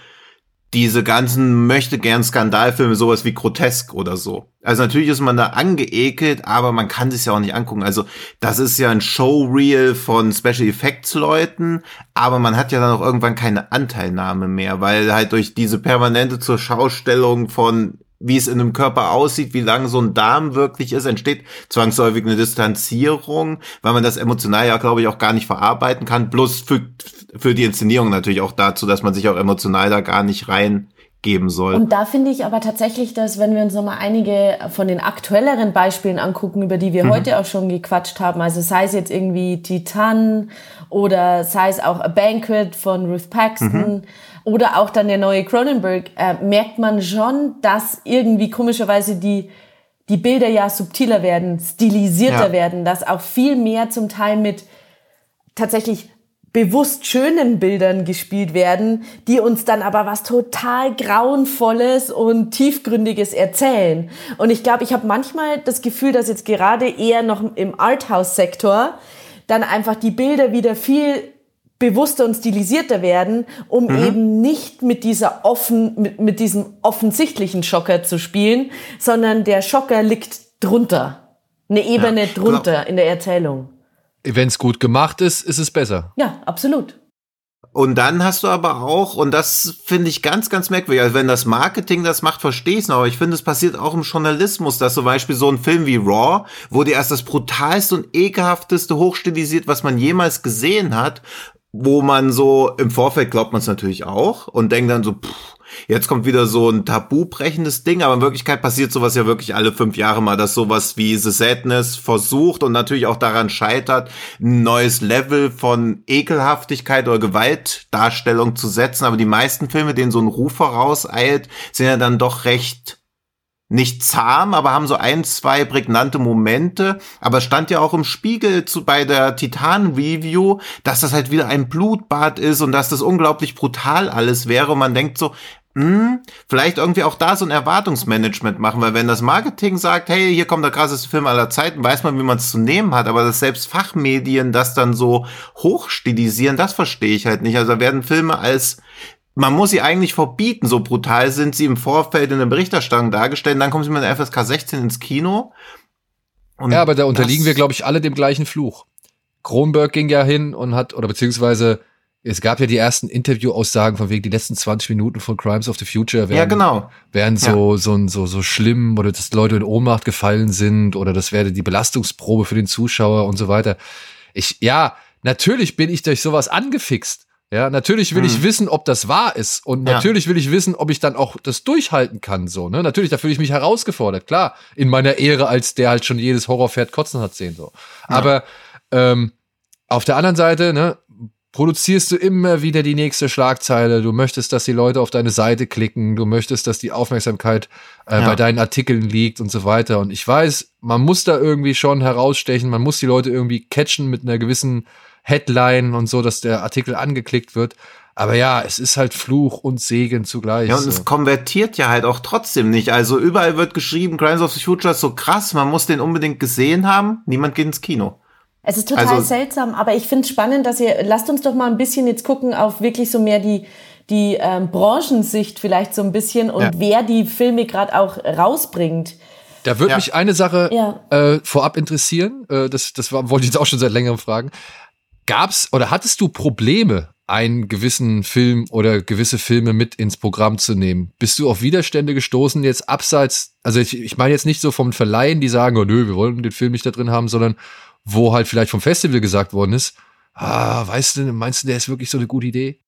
diese ganzen möchte gern Skandalfilme, sowas wie Grotesk oder so. Also natürlich ist man da angeekelt, aber man kann sich ja auch nicht angucken. Also das ist ja ein Showreel von Special Effects Leuten, aber man hat ja dann auch irgendwann keine Anteilnahme mehr, weil halt durch diese permanente zur Schaustellung von wie es in einem Körper aussieht, wie lang so ein Darm wirklich ist, entsteht zwangsläufig eine Distanzierung, weil man das emotional ja, glaube ich, auch gar nicht verarbeiten kann. Plus für, für die Inszenierung natürlich auch dazu, dass man sich auch emotional da gar nicht reingeben soll. Und da finde ich aber tatsächlich, dass wenn wir uns nochmal einige von den aktuelleren Beispielen angucken, über die wir mhm. heute auch schon gequatscht haben, also sei es jetzt irgendwie Titan oder sei es auch A Banquet von Ruth Paxton, mhm oder auch dann der neue Cronenberg, äh, merkt man schon, dass irgendwie komischerweise die, die Bilder ja subtiler werden, stilisierter ja. werden, dass auch viel mehr zum Teil mit tatsächlich bewusst schönen Bildern gespielt werden, die uns dann aber was total grauenvolles und tiefgründiges erzählen. Und ich glaube, ich habe manchmal das Gefühl, dass jetzt gerade eher noch im Arthouse-Sektor dann einfach die Bilder wieder viel bewusster und stilisierter werden, um mhm. eben nicht mit dieser offen, mit, mit diesem offensichtlichen Schocker zu spielen, sondern der Schocker liegt drunter. Eine Ebene ja, drunter in der Erzählung. Wenn es gut gemacht ist, ist es besser. Ja, absolut. Und dann hast du aber auch, und das finde ich ganz, ganz merkwürdig, also wenn das Marketing das macht, verstehe ich es noch, aber ich finde, es passiert auch im Journalismus, dass zum Beispiel so ein Film wie Raw, wo dir erst das brutalste und ekelhafteste hochstilisiert, was man jemals gesehen hat, wo man so im Vorfeld glaubt man es natürlich auch und denkt dann so, pff, jetzt kommt wieder so ein tabubrechendes Ding, aber in Wirklichkeit passiert sowas ja wirklich alle fünf Jahre mal, dass sowas wie The Sadness versucht und natürlich auch daran scheitert, ein neues Level von Ekelhaftigkeit oder Gewaltdarstellung zu setzen. Aber die meisten Filme, denen so ein Ruf vorauseilt, sind ja dann doch recht nicht zahm, aber haben so ein, zwei prägnante Momente. Aber stand ja auch im Spiegel zu, bei der Titan-Review, dass das halt wieder ein Blutbad ist und dass das unglaublich brutal alles wäre. Und man denkt so, hm, vielleicht irgendwie auch da so ein Erwartungsmanagement machen, weil wenn das Marketing sagt, hey, hier kommt der krasseste Film aller Zeiten, weiß man, wie man es zu nehmen hat, aber dass selbst Fachmedien das dann so hochstilisieren, das verstehe ich halt nicht. Also da werden Filme als man muss sie eigentlich verbieten, so brutal sind sie im Vorfeld in der Berichterstattung dargestellt. dann kommen sie mit der FSK 16 ins Kino. Und ja, aber da unterliegen wir, glaube ich, alle dem gleichen Fluch. Kronberg ging ja hin und hat, oder beziehungsweise es gab ja die ersten Interview-Aussagen von wegen die letzten 20 Minuten von Crimes of the Future wären, ja, genau. wären so, ja. so, so, so schlimm oder dass Leute in Ohnmacht gefallen sind oder das wäre die Belastungsprobe für den Zuschauer und so weiter. Ich, ja, natürlich bin ich durch sowas angefixt. Ja, natürlich will hm. ich wissen, ob das wahr ist. Und natürlich ja. will ich wissen, ob ich dann auch das durchhalten kann. So, ne? Natürlich, da fühle ich mich herausgefordert. Klar, in meiner Ehre, als der halt schon jedes Horrorpferd kotzen hat sehen. So. Ja. Aber ähm, auf der anderen Seite, ne, produzierst du immer wieder die nächste Schlagzeile. Du möchtest, dass die Leute auf deine Seite klicken. Du möchtest, dass die Aufmerksamkeit äh, ja. bei deinen Artikeln liegt und so weiter. Und ich weiß, man muss da irgendwie schon herausstechen. Man muss die Leute irgendwie catchen mit einer gewissen Headline und so, dass der Artikel angeklickt wird. Aber ja, es ist halt Fluch und Segen zugleich. Ja, und so. es konvertiert ja halt auch trotzdem nicht. Also überall wird geschrieben, Crimes of the Future ist so krass, man muss den unbedingt gesehen haben. Niemand geht ins Kino. Es ist total also, seltsam, aber ich finde es spannend, dass ihr, lasst uns doch mal ein bisschen jetzt gucken auf wirklich so mehr die, die ähm, Branchensicht vielleicht so ein bisschen und ja. wer die Filme gerade auch rausbringt. Da würde ja. mich eine Sache ja. äh, vorab interessieren, äh, das, das war, wollte ich jetzt auch schon seit längerem fragen. Gab's oder hattest du Probleme, einen gewissen Film oder gewisse Filme mit ins Programm zu nehmen? Bist du auf Widerstände gestoßen, jetzt abseits, also ich, ich meine jetzt nicht so vom Verleihen, die sagen, oh nö, wir wollen den Film nicht da drin haben, sondern wo halt vielleicht vom Festival gesagt worden ist, ah, weißt du, meinst du, der ist wirklich so eine gute Idee?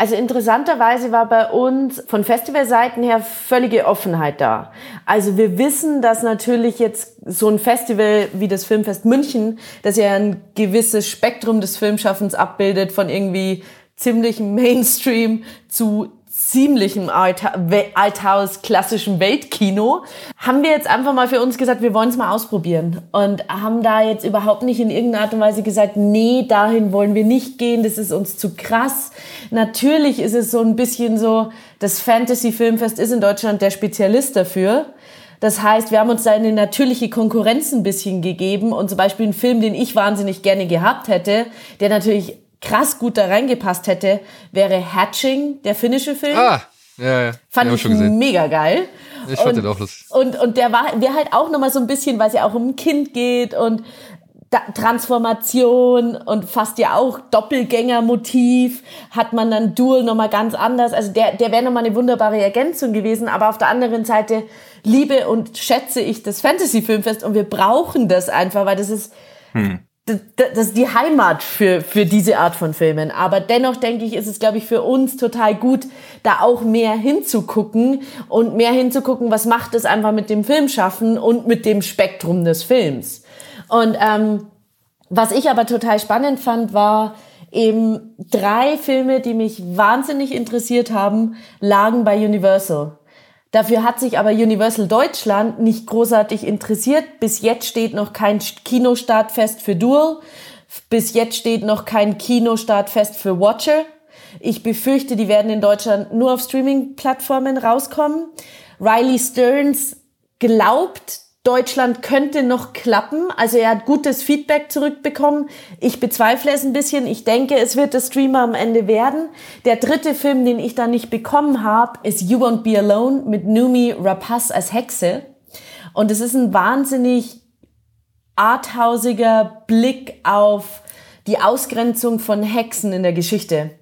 Also interessanterweise war bei uns von Festivalseiten her völlige Offenheit da. Also wir wissen, dass natürlich jetzt so ein Festival wie das Filmfest München, das ja ein gewisses Spektrum des Filmschaffens abbildet, von irgendwie ziemlichem Mainstream zu ziemlichem Althaus klassischem Weltkino, haben wir jetzt einfach mal für uns gesagt, wir wollen es mal ausprobieren und haben da jetzt überhaupt nicht in irgendeiner Art und Weise gesagt, nee, dahin wollen wir nicht gehen, das ist uns zu krass. Natürlich ist es so ein bisschen so, das Fantasy Filmfest ist in Deutschland der Spezialist dafür. Das heißt, wir haben uns da eine natürliche Konkurrenz ein bisschen gegeben und zum Beispiel einen Film, den ich wahnsinnig gerne gehabt hätte, der natürlich krass gut da reingepasst hätte, wäre Hatching, der finnische Film. Ah, Ja, ja. Fand ich mega geil. Ich fand und, den auch lustig. Und, und der war, der halt auch nochmal so ein bisschen, weil es ja auch um ein Kind geht und Transformation und fast ja auch Doppelgängermotiv hat man dann Duel nochmal ganz anders. Also der, der wäre nochmal eine wunderbare Ergänzung gewesen. Aber auf der anderen Seite liebe und schätze ich das Fantasy-Filmfest und wir brauchen das einfach, weil das ist, hm. Das, ist die Heimat für, für diese Art von Filmen. Aber dennoch denke ich, ist es, glaube ich, für uns total gut, da auch mehr hinzugucken und mehr hinzugucken, was macht es einfach mit dem Filmschaffen und mit dem Spektrum des Films. Und ähm, was ich aber total spannend fand, war eben drei Filme, die mich wahnsinnig interessiert haben, lagen bei Universal. Dafür hat sich aber Universal Deutschland nicht großartig interessiert. Bis jetzt steht noch kein Kinostart fest für Duel. Bis jetzt steht noch kein Kinostart fest für Watcher. Ich befürchte, die werden in Deutschland nur auf Streaming-Plattformen rauskommen. Riley Stearns glaubt, Deutschland könnte noch klappen. Also er hat gutes Feedback zurückbekommen. Ich bezweifle es ein bisschen. Ich denke, es wird der Streamer am Ende werden. Der dritte Film, den ich da nicht bekommen habe, ist You Won't Be Alone mit Numi Rapaz als Hexe. Und es ist ein wahnsinnig arthausiger Blick auf die Ausgrenzung von Hexen in der Geschichte.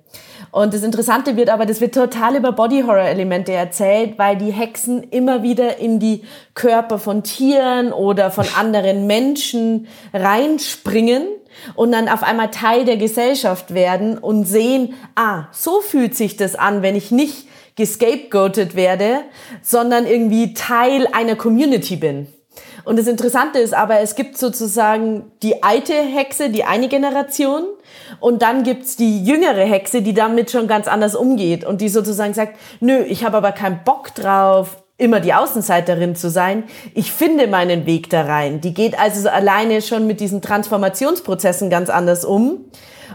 Und das Interessante wird aber, das wird total über Body-Horror-Elemente erzählt, weil die Hexen immer wieder in die Körper von Tieren oder von anderen Menschen reinspringen und dann auf einmal Teil der Gesellschaft werden und sehen, ah, so fühlt sich das an, wenn ich nicht gescapegoatet werde, sondern irgendwie Teil einer Community bin. Und das Interessante ist aber, es gibt sozusagen die alte Hexe, die eine Generation, und dann gibt's die jüngere Hexe, die damit schon ganz anders umgeht und die sozusagen sagt, nö, ich habe aber keinen Bock drauf, immer die Außenseiterin zu sein. Ich finde meinen Weg da rein. Die geht also alleine schon mit diesen Transformationsprozessen ganz anders um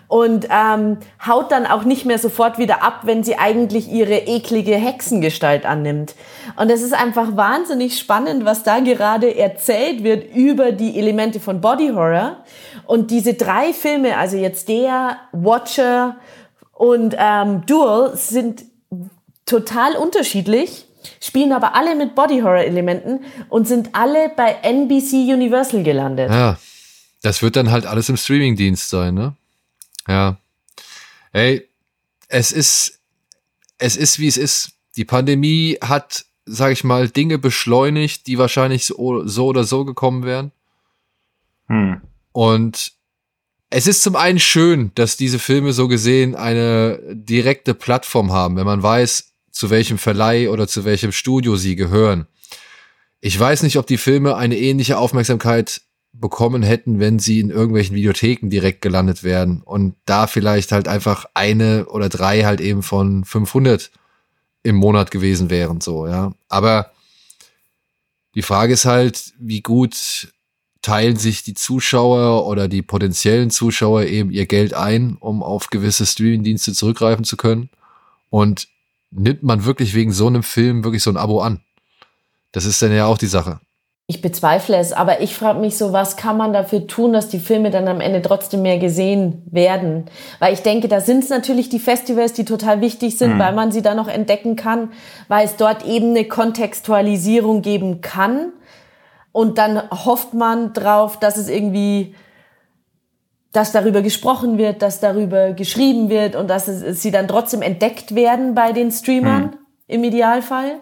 und ähm, haut dann auch nicht mehr sofort wieder ab, wenn sie eigentlich ihre eklige Hexengestalt annimmt. Und es ist einfach wahnsinnig spannend, was da gerade erzählt wird über die Elemente von Body Horror. Und diese drei Filme, also jetzt der, Watcher und ähm, Duel, sind total unterschiedlich, spielen aber alle mit Body Horror Elementen und sind alle bei NBC Universal gelandet. Ja, das wird dann halt alles im Streamingdienst sein, ne? Ja. Ey, es ist, es ist wie es ist. Die Pandemie hat, sag ich mal, Dinge beschleunigt, die wahrscheinlich so, so oder so gekommen wären. Hm. Und es ist zum einen schön, dass diese Filme so gesehen eine direkte Plattform haben, wenn man weiß, zu welchem Verleih oder zu welchem Studio sie gehören. Ich weiß nicht, ob die Filme eine ähnliche Aufmerksamkeit bekommen hätten, wenn sie in irgendwelchen Videotheken direkt gelandet wären und da vielleicht halt einfach eine oder drei halt eben von 500 im Monat gewesen wären, so, ja. Aber die Frage ist halt, wie gut teilen sich die Zuschauer oder die potenziellen Zuschauer eben ihr Geld ein, um auf gewisse Streamingdienste zurückgreifen zu können und nimmt man wirklich wegen so einem Film wirklich so ein Abo an? Das ist dann ja auch die Sache. Ich bezweifle es, aber ich frage mich so, was kann man dafür tun, dass die Filme dann am Ende trotzdem mehr gesehen werden? Weil ich denke, da sind es natürlich die Festivals, die total wichtig sind, mhm. weil man sie da noch entdecken kann, weil es dort eben eine Kontextualisierung geben kann. Und dann hofft man drauf, dass es irgendwie, dass darüber gesprochen wird, dass darüber geschrieben wird und dass es, sie dann trotzdem entdeckt werden bei den Streamern mhm. im Idealfall.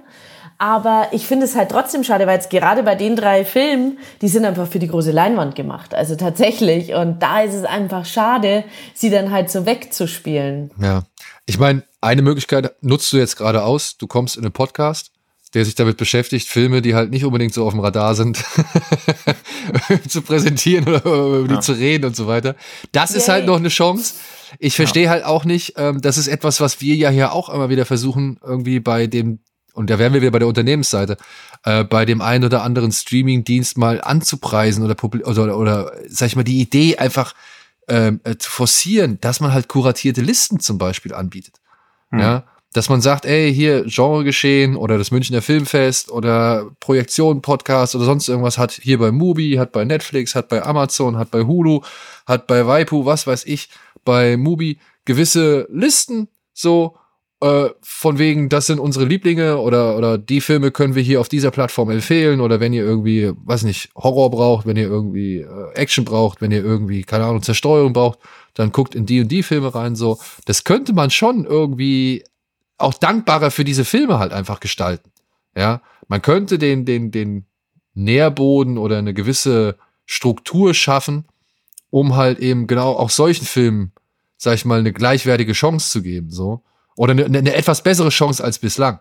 Aber ich finde es halt trotzdem schade, weil es gerade bei den drei Filmen, die sind einfach für die große Leinwand gemacht. Also tatsächlich. Und da ist es einfach schade, sie dann halt so wegzuspielen. Ja. Ich meine, eine Möglichkeit nutzt du jetzt gerade aus. Du kommst in einen Podcast, der sich damit beschäftigt, Filme, die halt nicht unbedingt so auf dem Radar sind, zu präsentieren oder über die ja. zu reden und so weiter. Das Yay. ist halt noch eine Chance. Ich verstehe ja. halt auch nicht, ähm, das ist etwas, was wir ja hier auch immer wieder versuchen, irgendwie bei dem und da wären wir wieder bei der Unternehmensseite, äh, bei dem einen oder anderen Streaming-Dienst mal anzupreisen oder, oder, oder sag ich mal, die Idee einfach ähm, äh, zu forcieren, dass man halt kuratierte Listen zum Beispiel anbietet. Hm. Ja, dass man sagt, ey, hier Genregeschehen oder das Münchner Filmfest oder Projektion Podcast oder sonst irgendwas hat hier bei Mubi, hat bei Netflix, hat bei Amazon, hat bei Hulu, hat bei Waipu, was weiß ich, bei Mubi gewisse Listen so äh, von wegen, das sind unsere Lieblinge oder, oder die Filme können wir hier auf dieser Plattform empfehlen oder wenn ihr irgendwie, weiß nicht, Horror braucht, wenn ihr irgendwie äh, Action braucht, wenn ihr irgendwie, keine Ahnung, Zerstörung braucht, dann guckt in die und die Filme rein, so. Das könnte man schon irgendwie auch dankbarer für diese Filme halt einfach gestalten. Ja, man könnte den, den, den Nährboden oder eine gewisse Struktur schaffen, um halt eben genau auch solchen Filmen, sag ich mal, eine gleichwertige Chance zu geben, so. Oder eine, eine etwas bessere Chance als bislang.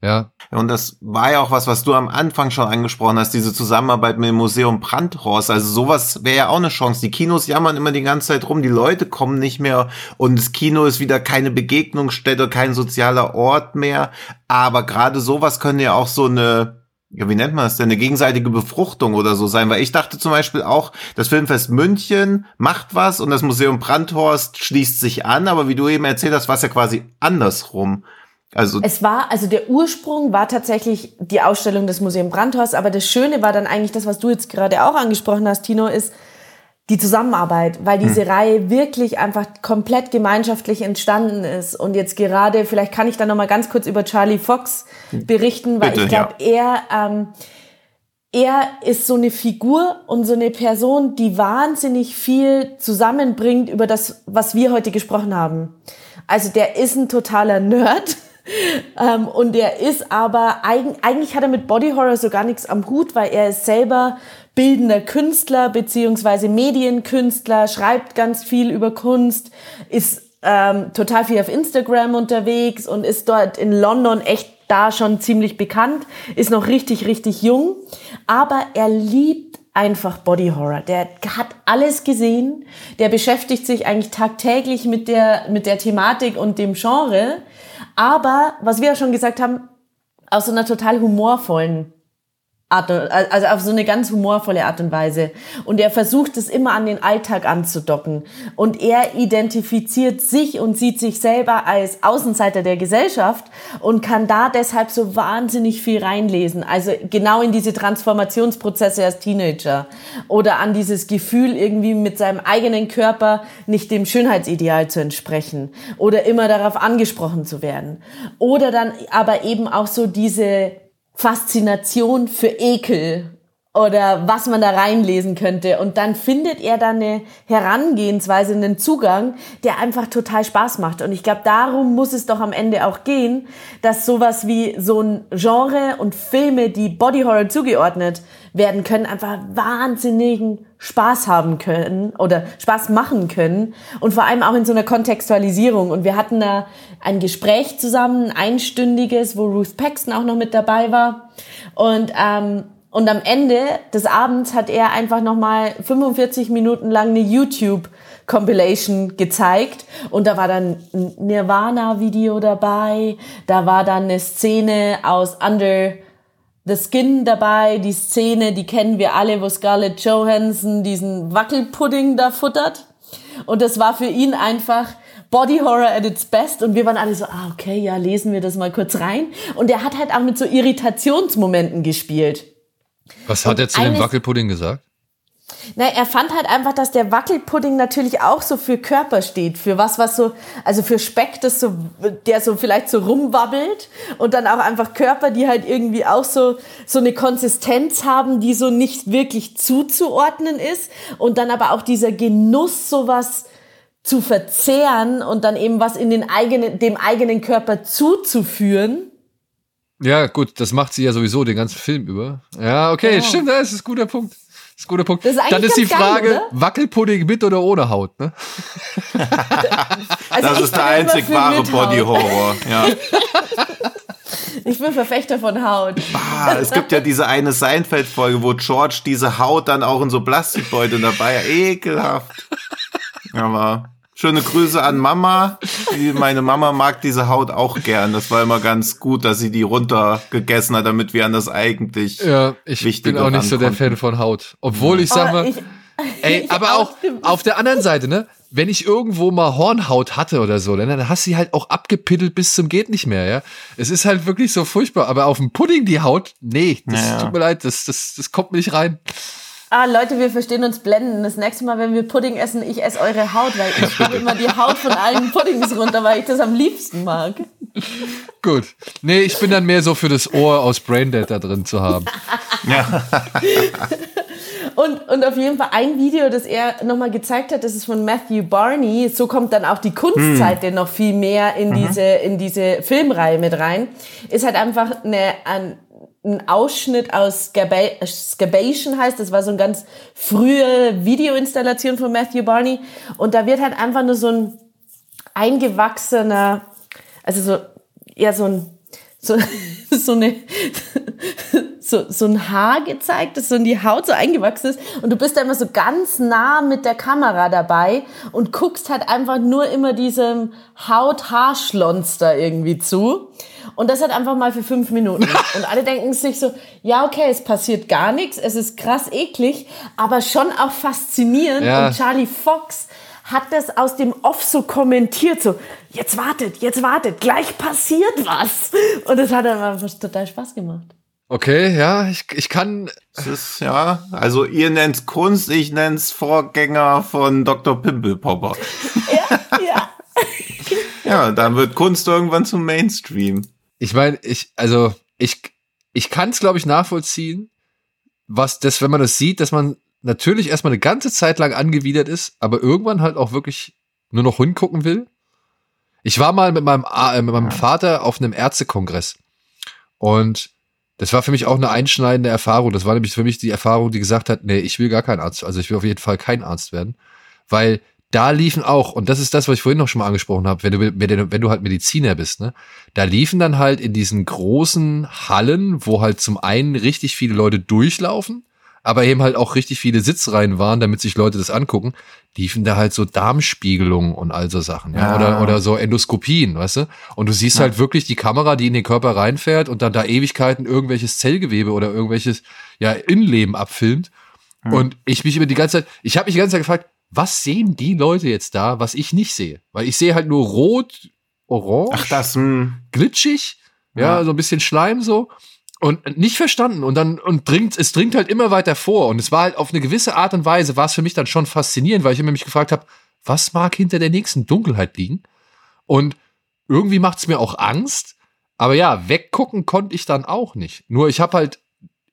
Ja. Und das war ja auch was, was du am Anfang schon angesprochen hast, diese Zusammenarbeit mit dem Museum Brandhorst. Also sowas wäre ja auch eine Chance. Die Kinos jammern immer die ganze Zeit rum, die Leute kommen nicht mehr und das Kino ist wieder keine Begegnungsstätte, kein sozialer Ort mehr. Aber gerade sowas könnte ja auch so eine ja, wie nennt man das denn, eine gegenseitige Befruchtung oder so sein, weil ich dachte zum Beispiel auch, das Filmfest München macht was und das Museum Brandhorst schließt sich an, aber wie du eben erzählt hast, war es ja quasi andersrum. Also es war, also der Ursprung war tatsächlich die Ausstellung des Museum Brandhorst, aber das Schöne war dann eigentlich das, was du jetzt gerade auch angesprochen hast, Tino, ist, die Zusammenarbeit, weil diese hm. Reihe wirklich einfach komplett gemeinschaftlich entstanden ist. Und jetzt gerade, vielleicht kann ich da noch mal ganz kurz über Charlie Fox berichten, weil Bitte, ich glaube, ja. er, ähm, er ist so eine Figur und so eine Person, die wahnsinnig viel zusammenbringt über das, was wir heute gesprochen haben. Also der ist ein totaler Nerd. ähm, und der ist aber, eigentlich hat er mit Body Horror so gar nichts am Hut, weil er ist selber bildender Künstler beziehungsweise Medienkünstler, schreibt ganz viel über Kunst, ist ähm, total viel auf Instagram unterwegs und ist dort in London echt da schon ziemlich bekannt, ist noch richtig, richtig jung, aber er liebt einfach Body Horror. Der hat alles gesehen, der beschäftigt sich eigentlich tagtäglich mit der, mit der Thematik und dem Genre, aber, was wir ja schon gesagt haben, aus so einer total humorvollen Art, also auf so eine ganz humorvolle Art und Weise. Und er versucht es immer an den Alltag anzudocken. Und er identifiziert sich und sieht sich selber als Außenseiter der Gesellschaft und kann da deshalb so wahnsinnig viel reinlesen. Also genau in diese Transformationsprozesse als Teenager. Oder an dieses Gefühl, irgendwie mit seinem eigenen Körper nicht dem Schönheitsideal zu entsprechen. Oder immer darauf angesprochen zu werden. Oder dann aber eben auch so diese Faszination für Ekel oder was man da reinlesen könnte. Und dann findet er dann eine Herangehensweise, einen Zugang, der einfach total Spaß macht. Und ich glaube, darum muss es doch am Ende auch gehen, dass sowas wie so ein Genre und Filme, die Body Horror zugeordnet werden können, einfach wahnsinnigen Spaß haben können oder Spaß machen können und vor allem auch in so einer Kontextualisierung. Und wir hatten da ein Gespräch zusammen, ein einstündiges, wo Ruth Paxton auch noch mit dabei war. Und ähm, und am Ende des Abends hat er einfach nochmal 45 Minuten lang eine YouTube Compilation gezeigt und da war dann ein Nirvana-Video dabei, da war dann eine Szene aus Under the Skin dabei, die Szene, die kennen wir alle, wo Scarlett Johansson diesen Wackelpudding da futtert. Und das war für ihn einfach Body Horror at its best. Und wir waren alle so, ah, okay, ja, lesen wir das mal kurz rein. Und er hat halt auch mit so Irritationsmomenten gespielt. Was hat er zu dem Wackelpudding gesagt? Na, er fand halt einfach, dass der Wackelpudding natürlich auch so für Körper steht, für was, was so, also für Speck, das so, der so vielleicht so rumwabbelt und dann auch einfach Körper, die halt irgendwie auch so, so eine Konsistenz haben, die so nicht wirklich zuzuordnen ist und dann aber auch dieser Genuss, sowas zu verzehren und dann eben was in den eigenen, dem eigenen Körper zuzuführen ja, gut, das macht sie ja sowieso den ganzen Film über. Ja, okay, genau. stimmt, das ist ein guter Punkt. Das ist ein guter Punkt. Ist Dann ist die Frage, geil, Wackelpudding mit oder ohne Haut, ne? also das ist der einzig wahre Body Horror, ja. Ich bin Verfechter von Haut. Bah, es gibt ja diese eine Seinfeld-Folge, wo George diese Haut dann auch in so Plastikbeutel dabei, ekelhaft. Aber Schöne Grüße an Mama. Meine Mama mag diese Haut auch gern. Das war immer ganz gut, dass sie die runtergegessen hat, damit wir an das eigentlich Ja, ich bin auch nicht so der Fan von Haut. Obwohl ich sag mal, ey, aber auch auf der anderen Seite, ne? Wenn ich irgendwo mal Hornhaut hatte oder so, dann hast du sie halt auch abgepittelt bis zum geht nicht mehr, ja. Es ist halt wirklich so furchtbar. Aber auf dem Pudding die Haut, nee, das ja. tut mir leid, das, das, das kommt mir nicht rein. Ah, Leute, wir verstehen uns blenden. Das nächste Mal, wenn wir Pudding essen, ich esse eure Haut, weil ich habe immer die Haut von allen Puddings runter, weil ich das am liebsten mag. Gut. Nee, ich bin dann mehr so für das Ohr aus Braindead da drin zu haben. Ja. Und, und auf jeden Fall ein Video, das er nochmal gezeigt hat, das ist von Matthew Barney. So kommt dann auch die Kunstseite noch viel mehr in diese, in diese Filmreihe mit rein. Ist halt einfach eine, ein, ein Ausschnitt aus Scaba- Scabation heißt, das war so eine ganz frühe Videoinstallation von Matthew Barney. Und da wird halt einfach nur so ein eingewachsener, also so, ja, so ein, so, so eine, so, so ein Haar gezeigt, das so in die Haut so eingewachsen ist. Und du bist da immer so ganz nah mit der Kamera dabei und guckst halt einfach nur immer diesem Haut-Haarschlons da irgendwie zu. Und das halt einfach mal für fünf Minuten. Und alle denken sich so, ja, okay, es passiert gar nichts, es ist krass eklig, aber schon auch faszinierend. Ja. Und Charlie Fox hat das aus dem Off so kommentiert, so, jetzt wartet, jetzt wartet, gleich passiert was. Und es hat einfach total Spaß gemacht. Okay, ja, ich, ich kann. Das ist, ja, also ihr nennt's Kunst, ich nenn's Vorgänger von Dr. Pimpelpopper. Ja, ja. Ja, dann wird Kunst irgendwann zum Mainstream. Ich meine, ich, also, ich, ich kann es, glaube ich, nachvollziehen, was das, wenn man das sieht, dass man natürlich erstmal eine ganze Zeit lang angewidert ist, aber irgendwann halt auch wirklich nur noch hingucken will. Ich war mal mit meinem, äh, mit meinem Vater auf einem Ärztekongress und das war für mich auch eine einschneidende Erfahrung. Das war nämlich für mich die Erfahrung, die gesagt hat, nee, ich will gar kein Arzt, also ich will auf jeden Fall kein Arzt werden, weil da liefen auch, und das ist das, was ich vorhin noch schon mal angesprochen habe, wenn du, wenn du, halt Mediziner bist, ne, da liefen dann halt in diesen großen Hallen, wo halt zum einen richtig viele Leute durchlaufen, aber eben halt auch richtig viele Sitzreihen waren, damit sich Leute das angucken, liefen da halt so Darmspiegelungen und all so Sachen, ja, Ja. oder, oder so Endoskopien, weißt du? Und du siehst halt wirklich die Kamera, die in den Körper reinfährt und dann da Ewigkeiten irgendwelches Zellgewebe oder irgendwelches, ja, Innenleben abfilmt. Und ich mich über die ganze Zeit, ich habe mich die ganze Zeit gefragt, was sehen die Leute jetzt da, was ich nicht sehe? Weil ich sehe halt nur rot, orange, Ach, das, hm, glitschig, ja, Ja. so ein bisschen Schleim so. Und nicht verstanden. Und dann, und dringt, es dringt halt immer weiter vor. Und es war halt auf eine gewisse Art und Weise, war es für mich dann schon faszinierend, weil ich immer mich gefragt habe, was mag hinter der nächsten Dunkelheit liegen? Und irgendwie macht es mir auch Angst. Aber ja, weggucken konnte ich dann auch nicht. Nur ich habe halt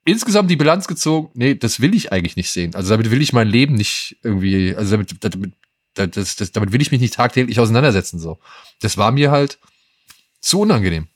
insgesamt die Bilanz gezogen, nee, das will ich eigentlich nicht sehen. Also damit will ich mein Leben nicht irgendwie, also damit, damit, das, das, damit will ich mich nicht tagtäglich auseinandersetzen. So. Das war mir halt zu unangenehm.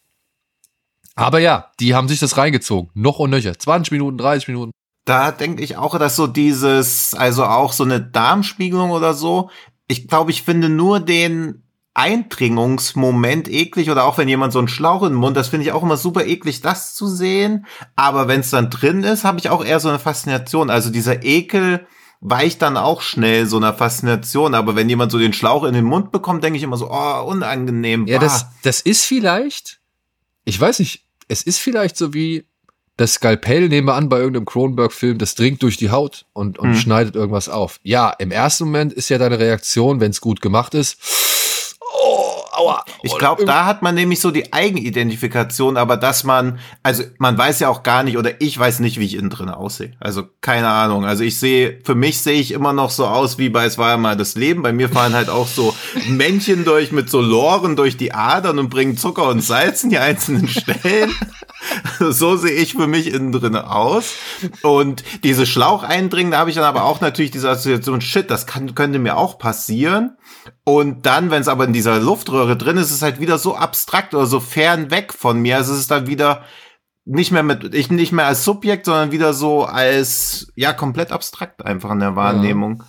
Aber ja, die haben sich das reingezogen. Noch und nöcher. 20 Minuten, 30 Minuten. da denke ich auch, dass so dieses, also auch so eine Darmspiegelung oder so, ich glaube, ich finde nur den Eindringungsmoment eklig oder auch wenn jemand so einen Schlauch in den Mund, das finde ich auch immer super eklig, das zu sehen. Aber wenn es dann drin ist, habe ich auch eher so eine Faszination. Also dieser Ekel weicht dann auch schnell so einer Faszination. Aber wenn jemand so den Schlauch in den Mund bekommt, denke ich immer so, oh, unangenehm. Ja, das, das ist vielleicht, ich weiß nicht, es ist vielleicht so wie das Skalpell, nehmen wir an, bei irgendeinem Cronenberg-Film, das dringt durch die Haut und, und Hm. schneidet irgendwas auf. Ja, im ersten Moment ist ja deine Reaktion, wenn es gut gemacht ist, aua. Ich glaube, da hat man nämlich so die Eigenidentifikation, aber dass man, also man weiß ja auch gar nicht oder ich weiß nicht, wie ich innen drin aussehe. Also keine Ahnung. Also ich sehe, für mich sehe ich immer noch so aus wie bei Es war ja mal das Leben. Bei mir fahren halt auch so Männchen durch mit so Loren durch die Adern und bringen Zucker und Salz in die einzelnen Stellen. so sehe ich für mich innen drin aus. Und diese Schlauch eindringen, da habe ich dann aber auch natürlich diese Assoziation, shit, das kann, könnte mir auch passieren. Und dann, wenn es aber in dieser Luftröhre drin ist, ist es halt wieder so abstrakt oder so fern weg von mir. Also es ist dann wieder nicht mehr mit, ich nicht mehr als Subjekt, sondern wieder so als, ja, komplett abstrakt einfach in der Wahrnehmung.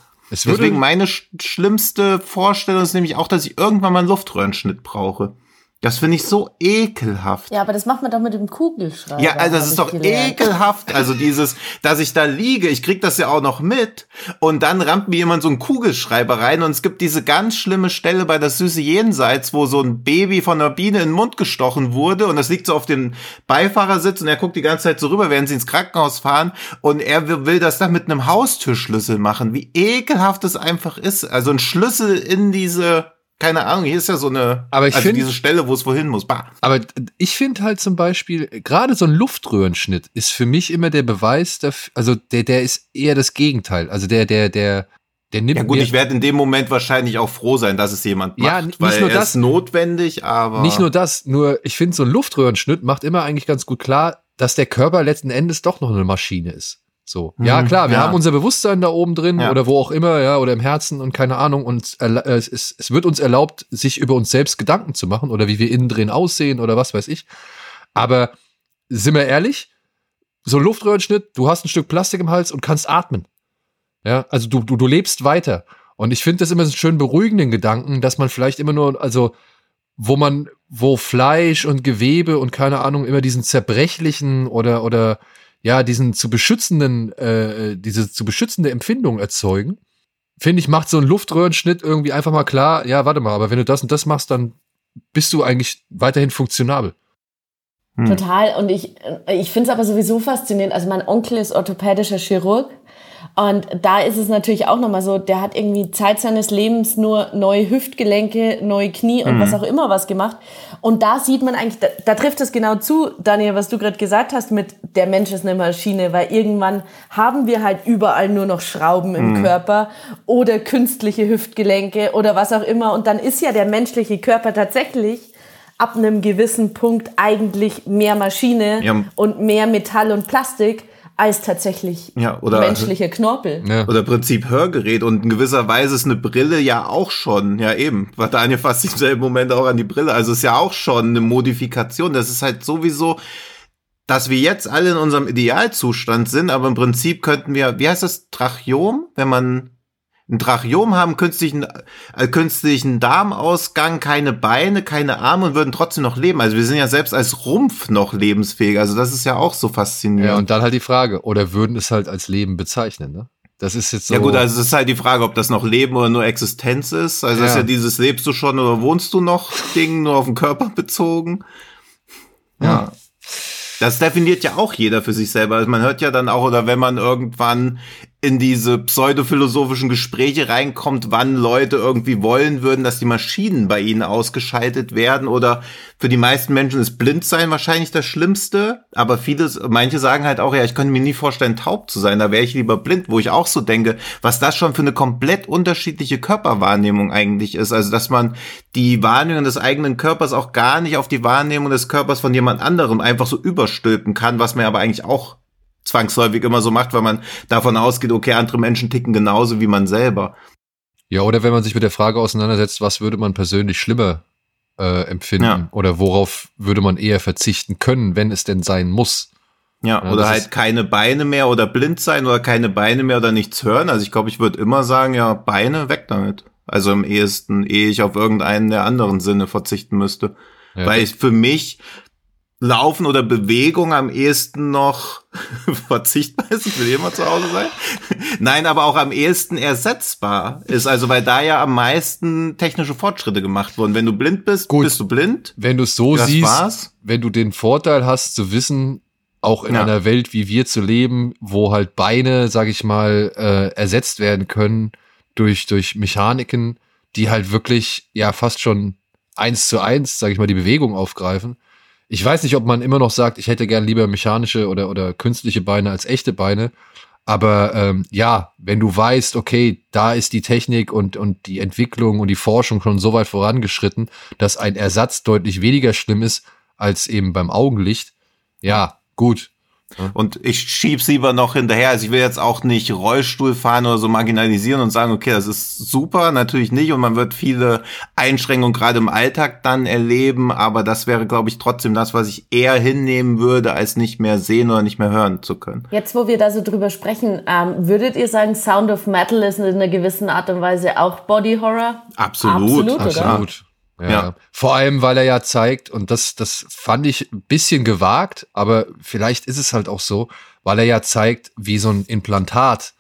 würde, Deswegen meine sch schlimmste Vorstellung ist nämlich auch, dass ich irgendwann mal einen Luftröhrenschnitt brauche. Das finde ich so ekelhaft. Ja, aber das macht man doch mit dem Kugelschreiber. Ja, also das ist doch gelernt. ekelhaft. Also dieses, dass ich da liege, ich krieg das ja auch noch mit und dann rammt mir jemand so einen Kugelschreiber rein und es gibt diese ganz schlimme Stelle bei das süße Jenseits, wo so ein Baby von einer Biene in den Mund gestochen wurde und das liegt so auf dem Beifahrersitz und er guckt die ganze Zeit so rüber, während sie ins Krankenhaus fahren und er will, will das dann mit einem Haustürschlüssel machen. Wie ekelhaft es einfach ist. Also ein Schlüssel in diese keine Ahnung, hier ist ja so eine, aber ich also find, diese Stelle, wo es wohin muss. Bah. Aber ich finde halt zum Beispiel, gerade so ein Luftröhrenschnitt ist für mich immer der Beweis, dafür, also der, der ist eher das Gegenteil. Also der, der, der, der nimmt ja gut, ich werde in dem Moment wahrscheinlich auch froh sein, dass es jemand macht, ja, nicht weil nur das, ist notwendig, aber nicht nur das, nur ich finde so ein Luftröhrenschnitt macht immer eigentlich ganz gut klar, dass der Körper letzten Endes doch noch eine Maschine ist. So. Ja, Mhm, klar, wir ja. haben unser Bewusstsein da oben drin Ja. oder wo auch immer, ja, oder im Herzen und keine Ahnung. Und äh, es, ist, es wird uns erlaubt, sich über uns selbst Gedanken zu machen oder wie wir innen drin aussehen oder was weiß ich. Aber sind wir ehrlich, so ein Luftröhrenschnitt, du hast ein Stück Plastik im Hals und kannst atmen. Ja, also du, du, du lebst weiter. Und ich finde das immer so einen schön beruhigenden Gedanken, dass man vielleicht immer nur, also wo man, wo Fleisch und Gewebe und keine Ahnung immer diesen zerbrechlichen oder oder ja diesen zu beschützenden, äh, diese zu beschützende Empfindung erzeugen, finde ich macht so ein Luftröhrenschnitt irgendwie einfach mal klar. Ja, warte mal, aber wenn du das und das machst, dann bist du eigentlich weiterhin funktionabel. Hm. Total. Und ich, ich finde es aber sowieso faszinierend. Also mein Onkel ist orthopädischer Chirurg. Und da ist es natürlich auch nochmal so, der hat irgendwie Zeit seines Lebens nur neue Hüftgelenke, neue Knie und was auch immer was gemacht. Und da sieht man eigentlich, da, da trifft es genau zu, Daniel, was du gerade gesagt hast mit der Mensch ist eine Maschine, weil irgendwann haben wir halt überall nur noch Schrauben im Körper oder künstliche Hüftgelenke oder was auch immer. Und dann ist ja der menschliche Körper tatsächlich ab einem gewissen Punkt eigentlich mehr Maschine Ja. und mehr Metall und Plastik als tatsächlich Ja, oder- menschliche Knorpel. Ja. Oder Prinzip Hörgerät und in gewisser Weise ist eine Brille ja auch schon, ja eben, war Daniel fast im selben Moment auch an die Brille, also ist ja auch schon eine Modifikation, das ist halt sowieso, dass wir jetzt alle in unserem Idealzustand sind, aber im Prinzip könnten wir, wie heißt das, Tracheom, wenn man ein Tracheom haben, künstlichen, äh, künstlichen Darmausgang, keine Beine, keine Arme und würden trotzdem noch leben. Also wir sind ja selbst als Rumpf noch lebensfähig. Also das ist ja auch so faszinierend. Ja, und dann halt die Frage, oder würden es halt als Leben bezeichnen, ne? Das ist jetzt so. Ja gut, also es ist halt die Frage, ob das noch Leben oder nur Existenz ist. Also es ist Ja. ja dieses lebst du schon oder wohnst du noch Ding nur auf den Körper bezogen. ja. Das definiert ja auch jeder für sich selber. Also man hört ja dann auch, oder wenn man irgendwann in diese pseudophilosophischen Gespräche reinkommt, wann Leute irgendwie wollen würden, dass die Maschinen bei ihnen ausgeschaltet werden oder für die meisten Menschen ist blind sein wahrscheinlich das Schlimmste, aber viele, manche sagen halt auch, ja, ich könnte mir nie vorstellen, taub zu sein, da wäre ich lieber blind, wo ich auch so denke, was das schon für eine komplett unterschiedliche Körperwahrnehmung eigentlich ist, also dass man die Wahrnehmung des eigenen Körpers auch gar nicht auf die Wahrnehmung des Körpers von jemand anderem einfach so überstülpen kann, was man aber eigentlich auch zwangsläufig immer so macht, weil man davon ausgeht, okay, andere Menschen ticken genauso wie man selber. Ja, oder wenn man sich mit der Frage auseinandersetzt, was würde man persönlich schlimmer äh, empfinden Ja. oder worauf würde man eher verzichten können, wenn es denn sein muss. Ja, Ja, oder halt keine Beine mehr oder blind sein oder keine Beine mehr oder nichts hören. Also ich glaube, ich würde immer sagen, ja, Beine weg damit. Also im ehesten, ehe ich auf irgendeinen der anderen Sinne verzichten müsste. Ja, Weil ich für mich Laufen oder Bewegung am ehesten noch verzichtbar ist. Ich will immer zu Hause sein. Nein, aber auch am ehesten ersetzbar ist. Also weil da ja am meisten technische Fortschritte gemacht wurden. Wenn du blind bist, Gut. bist du blind. wenn du es so Das siehst, war's. wenn du den Vorteil hast zu wissen, auch in Ja. einer Welt wie wir zu leben, wo halt Beine, sag ich mal, äh, ersetzt werden können durch, durch Mechaniken, die halt wirklich ja fast schon eins zu eins, sag ich mal, die Bewegung aufgreifen. Ich weiß nicht, ob man immer noch sagt, ich hätte gern lieber mechanische oder, oder künstliche Beine als echte Beine. Aber ähm, ja, wenn du weißt, okay, da ist die Technik und, und die Entwicklung und die Forschung schon so weit vorangeschritten, dass ein Ersatz deutlich weniger schlimm ist als eben beim Augenlicht, ja, gut. Und ich schieb's lieber noch hinterher. Also ich will jetzt auch nicht Rollstuhl fahren oder so marginalisieren und sagen, okay, das ist super, natürlich nicht. Und man wird viele Einschränkungen gerade im Alltag dann erleben. Aber das wäre, glaube ich, trotzdem das, was ich eher hinnehmen würde, als nicht mehr sehen oder nicht mehr hören zu können. Jetzt, wo wir da so drüber sprechen, ähm, würdet ihr sagen, Sound of Metal ist in einer gewissen Art und Weise auch Body Horror? Absolut. Absolut, oder? Absolut. Ja. Ja. Vor allem, weil er ja zeigt, und das, das fand ich ein bisschen gewagt, aber vielleicht ist es halt auch so, weil er ja zeigt, wie so ein Implantat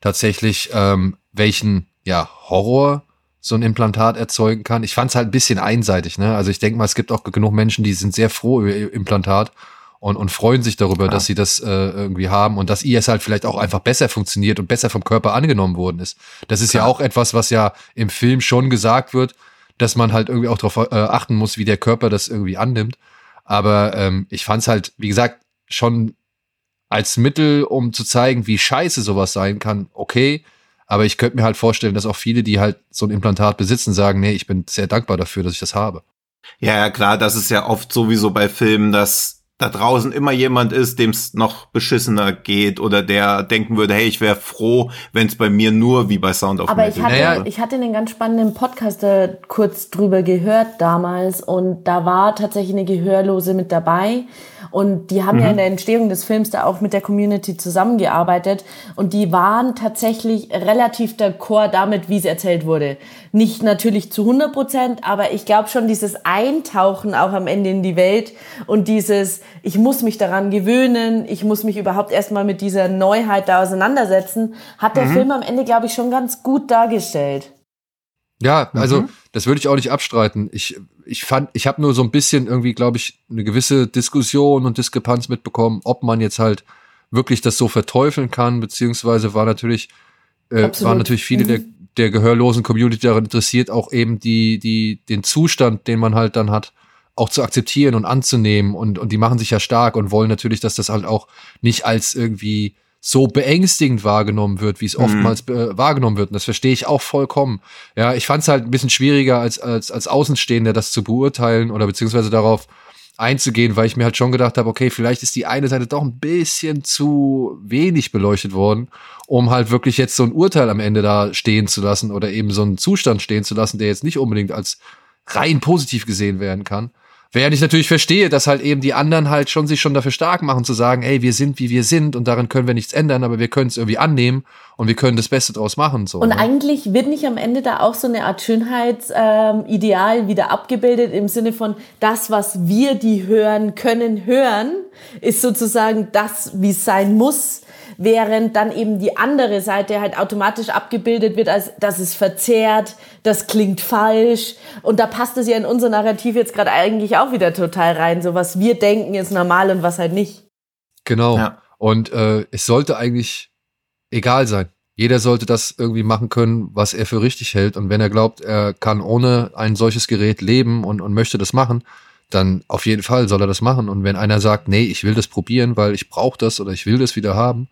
tatsächlich ähm, welchen ja, Horror so ein Implantat erzeugen kann. Ich fand es halt ein bisschen einseitig, ne? Also ich denke mal, es gibt auch genug Menschen, die sind sehr froh über ihr Implantat und, und freuen sich darüber, dass sie das äh, irgendwie haben und dass ihr es halt vielleicht auch einfach besser funktioniert und besser vom Körper angenommen worden ist. Das ist ja auch etwas, was ja im Film schon gesagt wird, dass man halt irgendwie auch darauf äh, achten muss, wie der Körper das irgendwie annimmt. Aber ähm, ich fand es halt, wie gesagt, schon als Mittel, um zu zeigen, wie scheiße sowas sein kann, okay. Aber ich könnte mir halt vorstellen, dass auch viele, die halt so ein Implantat besitzen, sagen, nee, ich bin sehr dankbar dafür, dass ich das habe. Ja, ja, klar, das ist ja oft sowieso bei Filmen, dass da draußen immer jemand ist, dem es noch beschissener geht oder der denken würde, hey, ich wäre froh, wenn es bei mir nur wie bei Sound of Aber Metal ich hatte, Naja. ich hatte einen ganz spannenden Podcast da kurz drüber gehört damals und da war tatsächlich eine Gehörlose mit dabei und die haben ja in der Entstehung des Films da auch mit der Community zusammengearbeitet und die waren tatsächlich relativ d'accord damit, wie es erzählt wurde. Nicht natürlich zu 100 Prozent, aber ich glaube schon dieses Eintauchen auch am Ende in die Welt und dieses, ich muss mich daran gewöhnen, ich muss mich überhaupt erstmal mit dieser Neuheit da auseinandersetzen, hat der Film am Ende, glaube ich, schon ganz gut dargestellt. Ja, also das würde ich auch nicht abstreiten. Ich, ich fand, ich habe nur so ein bisschen irgendwie, glaube ich, eine gewisse Diskussion und Diskrepanz mitbekommen, ob man jetzt halt wirklich das so verteufeln kann, beziehungsweise war natürlich, äh, waren natürlich viele der, der gehörlosen Community daran interessiert, auch eben die, die, den Zustand, den man halt dann hat, auch zu akzeptieren und anzunehmen und, und die machen sich ja stark und wollen natürlich, dass das halt auch nicht als irgendwie so beängstigend wahrgenommen wird, wie es oftmals äh, wahrgenommen wird. Und das verstehe ich auch vollkommen. Ja, ich fand es halt ein bisschen schwieriger als, als, als Außenstehender, das zu beurteilen oder beziehungsweise darauf einzugehen, weil ich mir halt schon gedacht habe, okay, vielleicht ist die eine Seite doch ein bisschen zu wenig beleuchtet worden, um halt wirklich jetzt so ein Urteil am Ende da stehen zu lassen oder eben so einen Zustand stehen zu lassen, der jetzt nicht unbedingt als rein positiv gesehen werden kann. Während ich natürlich verstehe, dass halt eben die anderen halt schon sich schon dafür stark machen, zu sagen, ey, wir sind wie wir sind und daran können wir nichts ändern, aber wir können es irgendwie annehmen und wir können das Beste draus machen. So, Und ne? eigentlich wird nicht am Ende da auch so eine Art Schönheitsideal ähm, wieder abgebildet im Sinne von das, was wir, die hören können, hören, ist sozusagen das, wie es sein muss, während dann eben die andere Seite halt automatisch abgebildet wird, als das ist verzerrt, das klingt falsch. Und da passt es ja in unser Narrativ jetzt gerade eigentlich auch wieder total rein. So was wir denken ist normal und was halt nicht. Genau. Ja. Und äh, es sollte eigentlich egal sein. Jeder sollte das irgendwie machen können, was er für richtig hält. Und wenn er glaubt, er kann ohne ein solches Gerät leben und, und möchte das machen, dann auf jeden Fall soll er das machen. Und wenn einer sagt, nee, ich will das probieren, weil ich brauche das oder ich will das wieder haben,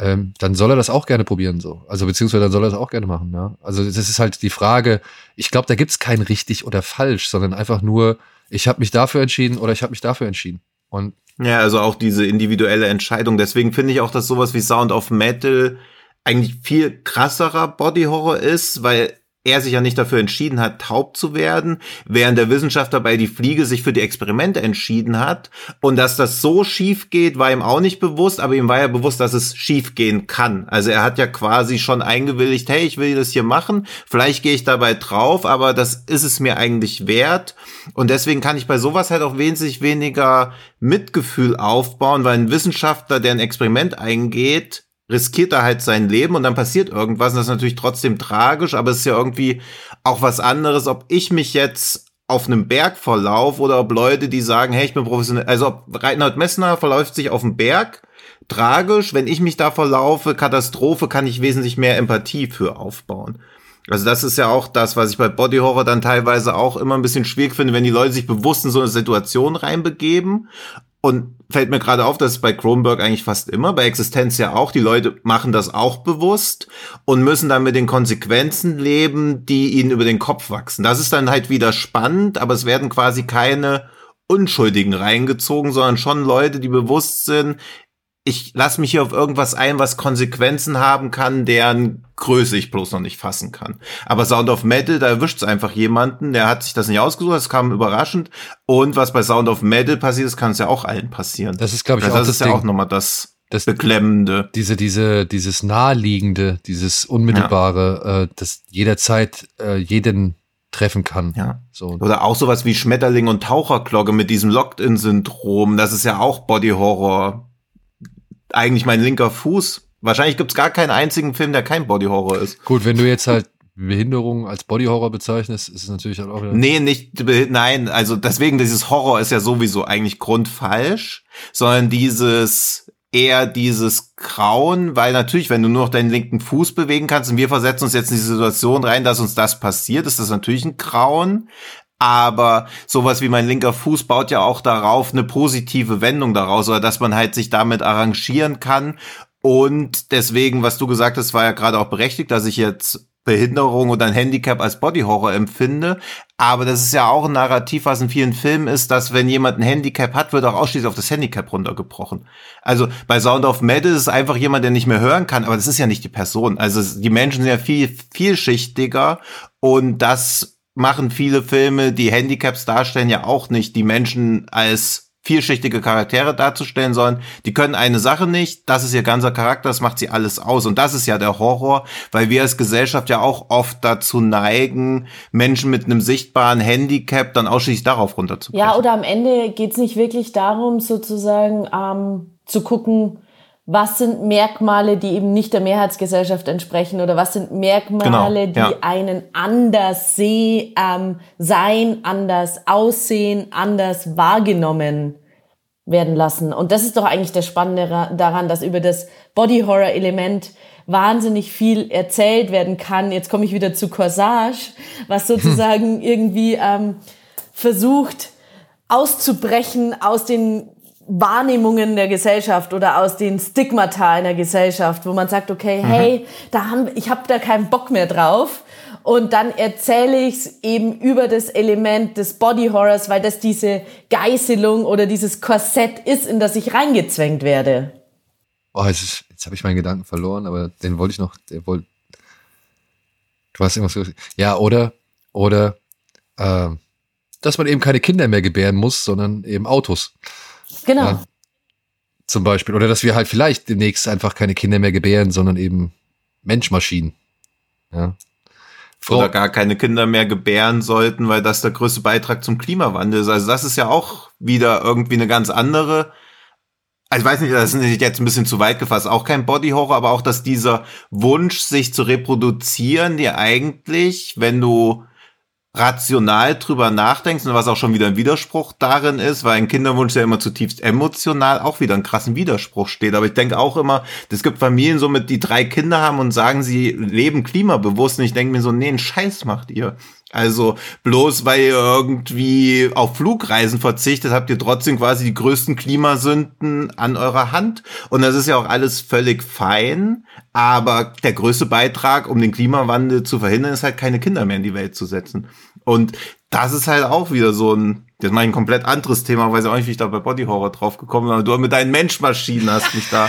ähm, dann soll er das auch gerne probieren so. Also beziehungsweise dann soll er das auch gerne machen. Ja? Also das ist halt die Frage, ich glaube, da gibt's kein richtig oder falsch, sondern einfach nur, ich habe mich dafür entschieden oder ich habe mich dafür entschieden. Und Ja, also auch diese individuelle Entscheidung. Deswegen finde ich auch, dass sowas wie Sound of Metal eigentlich viel krasserer Body Horror ist, weil er sich ja nicht dafür entschieden hat, taub zu werden, während der Wissenschaftler bei die Fliege sich für die Experimente entschieden hat. Und dass das so schief geht, war ihm auch nicht bewusst, aber ihm war ja bewusst, dass es schief gehen kann. Also er hat ja quasi schon eingewilligt, hey, ich will das hier machen, vielleicht gehe ich dabei drauf, aber das ist es mir eigentlich wert. Und deswegen kann ich bei sowas halt auch wesentlich weniger Mitgefühl aufbauen, weil ein Wissenschaftler, der ein Experiment eingeht, riskiert er halt sein Leben und dann passiert irgendwas. Und das ist natürlich trotzdem tragisch, aber es ist ja irgendwie auch was anderes, ob ich mich jetzt auf einem Berg verlauf oder ob Leute, die sagen, hey, ich bin professionell, also ob Reinhard Messner verläuft sich auf dem Berg, tragisch, wenn ich mich da verlaufe, Katastrophe, kann ich wesentlich mehr Empathie für aufbauen. Also das ist ja auch das, was ich bei Body Horror dann teilweise auch immer ein bisschen schwierig finde, wenn die Leute sich bewusst in so eine Situation reinbegeben. Und fällt mir gerade auf, dass es bei Kronberg eigentlich fast immer, bei Existenz ja auch, die Leute machen das auch bewusst und müssen dann mit den Konsequenzen leben, die ihnen über den Kopf wachsen. Das ist dann halt wieder spannend, aber es werden quasi keine Unschuldigen reingezogen, sondern schon Leute, die bewusst sind, ich lasse mich hier auf irgendwas ein, was Konsequenzen haben kann, deren Größe ich bloß noch nicht fassen kann. Aber Sound of Metal, da erwischt es einfach jemanden, der hat sich das nicht ausgesucht, es kam überraschend. Und was bei Sound of Metal passiert ist, kann es ja auch allen passieren. das ist, glaube ich, Also auch das das ist ja Ding. auch nochmal das Das- Beklemmende. diese, diese, dieses naheliegende, dieses unmittelbare, äh, das jederzeit äh, jeden treffen kann. Ja. So. Oder auch sowas wie Schmetterling und Taucherglocke mit diesem Locked-In-Syndrom. Das ist ja auch Body-Horror. Eigentlich mein linker Fuß. Wahrscheinlich gibt's gar keinen einzigen Film, der kein Body-Horror ist. Gut, wenn du jetzt halt Behinderung als Bodyhorror bezeichnest, ist es natürlich halt auch wieder. Nee, nicht, nein, also deswegen, dieses Horror ist ja sowieso eigentlich grundfalsch, sondern dieses eher dieses Grauen, weil natürlich, wenn du nur noch deinen linken Fuß bewegen kannst und wir versetzen uns jetzt in die Situation rein, dass uns das passiert, ist das natürlich ein Grauen. Aber sowas wie mein linker Fuß baut ja auch darauf eine positive Wendung daraus, oder dass man halt sich damit arrangieren kann. Und deswegen, was du gesagt hast, war ja gerade auch berechtigt, dass ich jetzt Behinderung oder ein Handicap als Bodyhorror empfinde. Aber das ist ja auch ein Narrativ, was in vielen Filmen ist, dass wenn jemand ein Handicap hat, wird auch ausschließlich auf das Handicap runtergebrochen. Also bei Sound of Metal ist es einfach jemand, der nicht mehr hören kann, aber das ist ja nicht die Person. Also die Menschen sind ja viel vielschichtiger und das machen viele Filme, die Handicaps darstellen, ja auch nicht die Menschen als vielschichtige Charaktere darzustellen sollen. Die können eine Sache nicht, das ist ihr ganzer Charakter, das macht sie alles aus. Und das ist ja der Horror, weil wir als Gesellschaft ja auch oft dazu neigen, Menschen mit einem sichtbaren Handicap dann ausschließlich darauf runterzubrechen. Ja, oder am Ende geht's nicht wirklich darum, sozusagen ähm, zu gucken, was sind Merkmale, die eben nicht der Mehrheitsgesellschaft entsprechen oder was sind Merkmale, genau, ja. die einen anders sehen, ähm, sein, anders aussehen, anders wahrgenommen werden lassen. Und das ist doch eigentlich das Spannende daran, dass über das Body Horror Element wahnsinnig viel erzählt werden kann. Jetzt komme ich wieder zu Corsage, was sozusagen irgendwie ähm, versucht auszubrechen aus den Wahrnehmungen der Gesellschaft oder aus den Stigmata in der Gesellschaft, wo man sagt, okay, mhm. hey, da haben, ich habe da keinen Bock mehr drauf. Und dann erzähle ich es eben über das Element des Body Horrors, weil das diese Geißelung oder dieses Korsett ist, in das ich reingezwängt werde. Oh, jetzt, ist, jetzt habe ich meinen Gedanken verloren, aber den wollte ich noch, der wollte. Du hast irgendwas gesagt. Ja, oder, oder, äh, dass man eben keine Kinder mehr gebären muss, sondern eben Autos. Genau. Ja, zum Beispiel. Oder dass wir halt vielleicht demnächst einfach keine Kinder mehr gebären, sondern eben Menschmaschinen. Ja. Frau Oder gar keine Kinder mehr gebären sollten, weil das der größte Beitrag zum Klimawandel ist. Also das ist ja auch wieder irgendwie eine ganz andere. Also ich weiß nicht, das ist jetzt ein bisschen zu weit gefasst, auch kein Bodyhorror, aber auch, dass dieser Wunsch, sich zu reproduzieren, dir eigentlich, wenn du rational drüber nachdenkst und was auch schon wieder ein Widerspruch darin ist, weil ein Kinderwunsch ja immer zutiefst emotional auch wieder einen krassen Widerspruch steht. Aber ich denke auch immer, es gibt Familien so mit, die drei Kinder haben und sagen, sie leben klimabewusst und ich denke mir so, nee, einen Scheiß macht ihr. Also bloß weil ihr irgendwie auf Flugreisen verzichtet, habt ihr trotzdem quasi die größten Klimasünden an eurer Hand. Und das ist ja auch alles völlig fein. Aber der größte Beitrag, um den Klimawandel zu verhindern, ist halt keine Kinder mehr in die Welt zu setzen. Und das ist halt auch wieder so ein, das ist mein komplett anderes Thema, weiß ich auch nicht, wie ich da bei Body Horror drauf gekommen bin. Aber du mit deinen Menschmaschinen hast mich da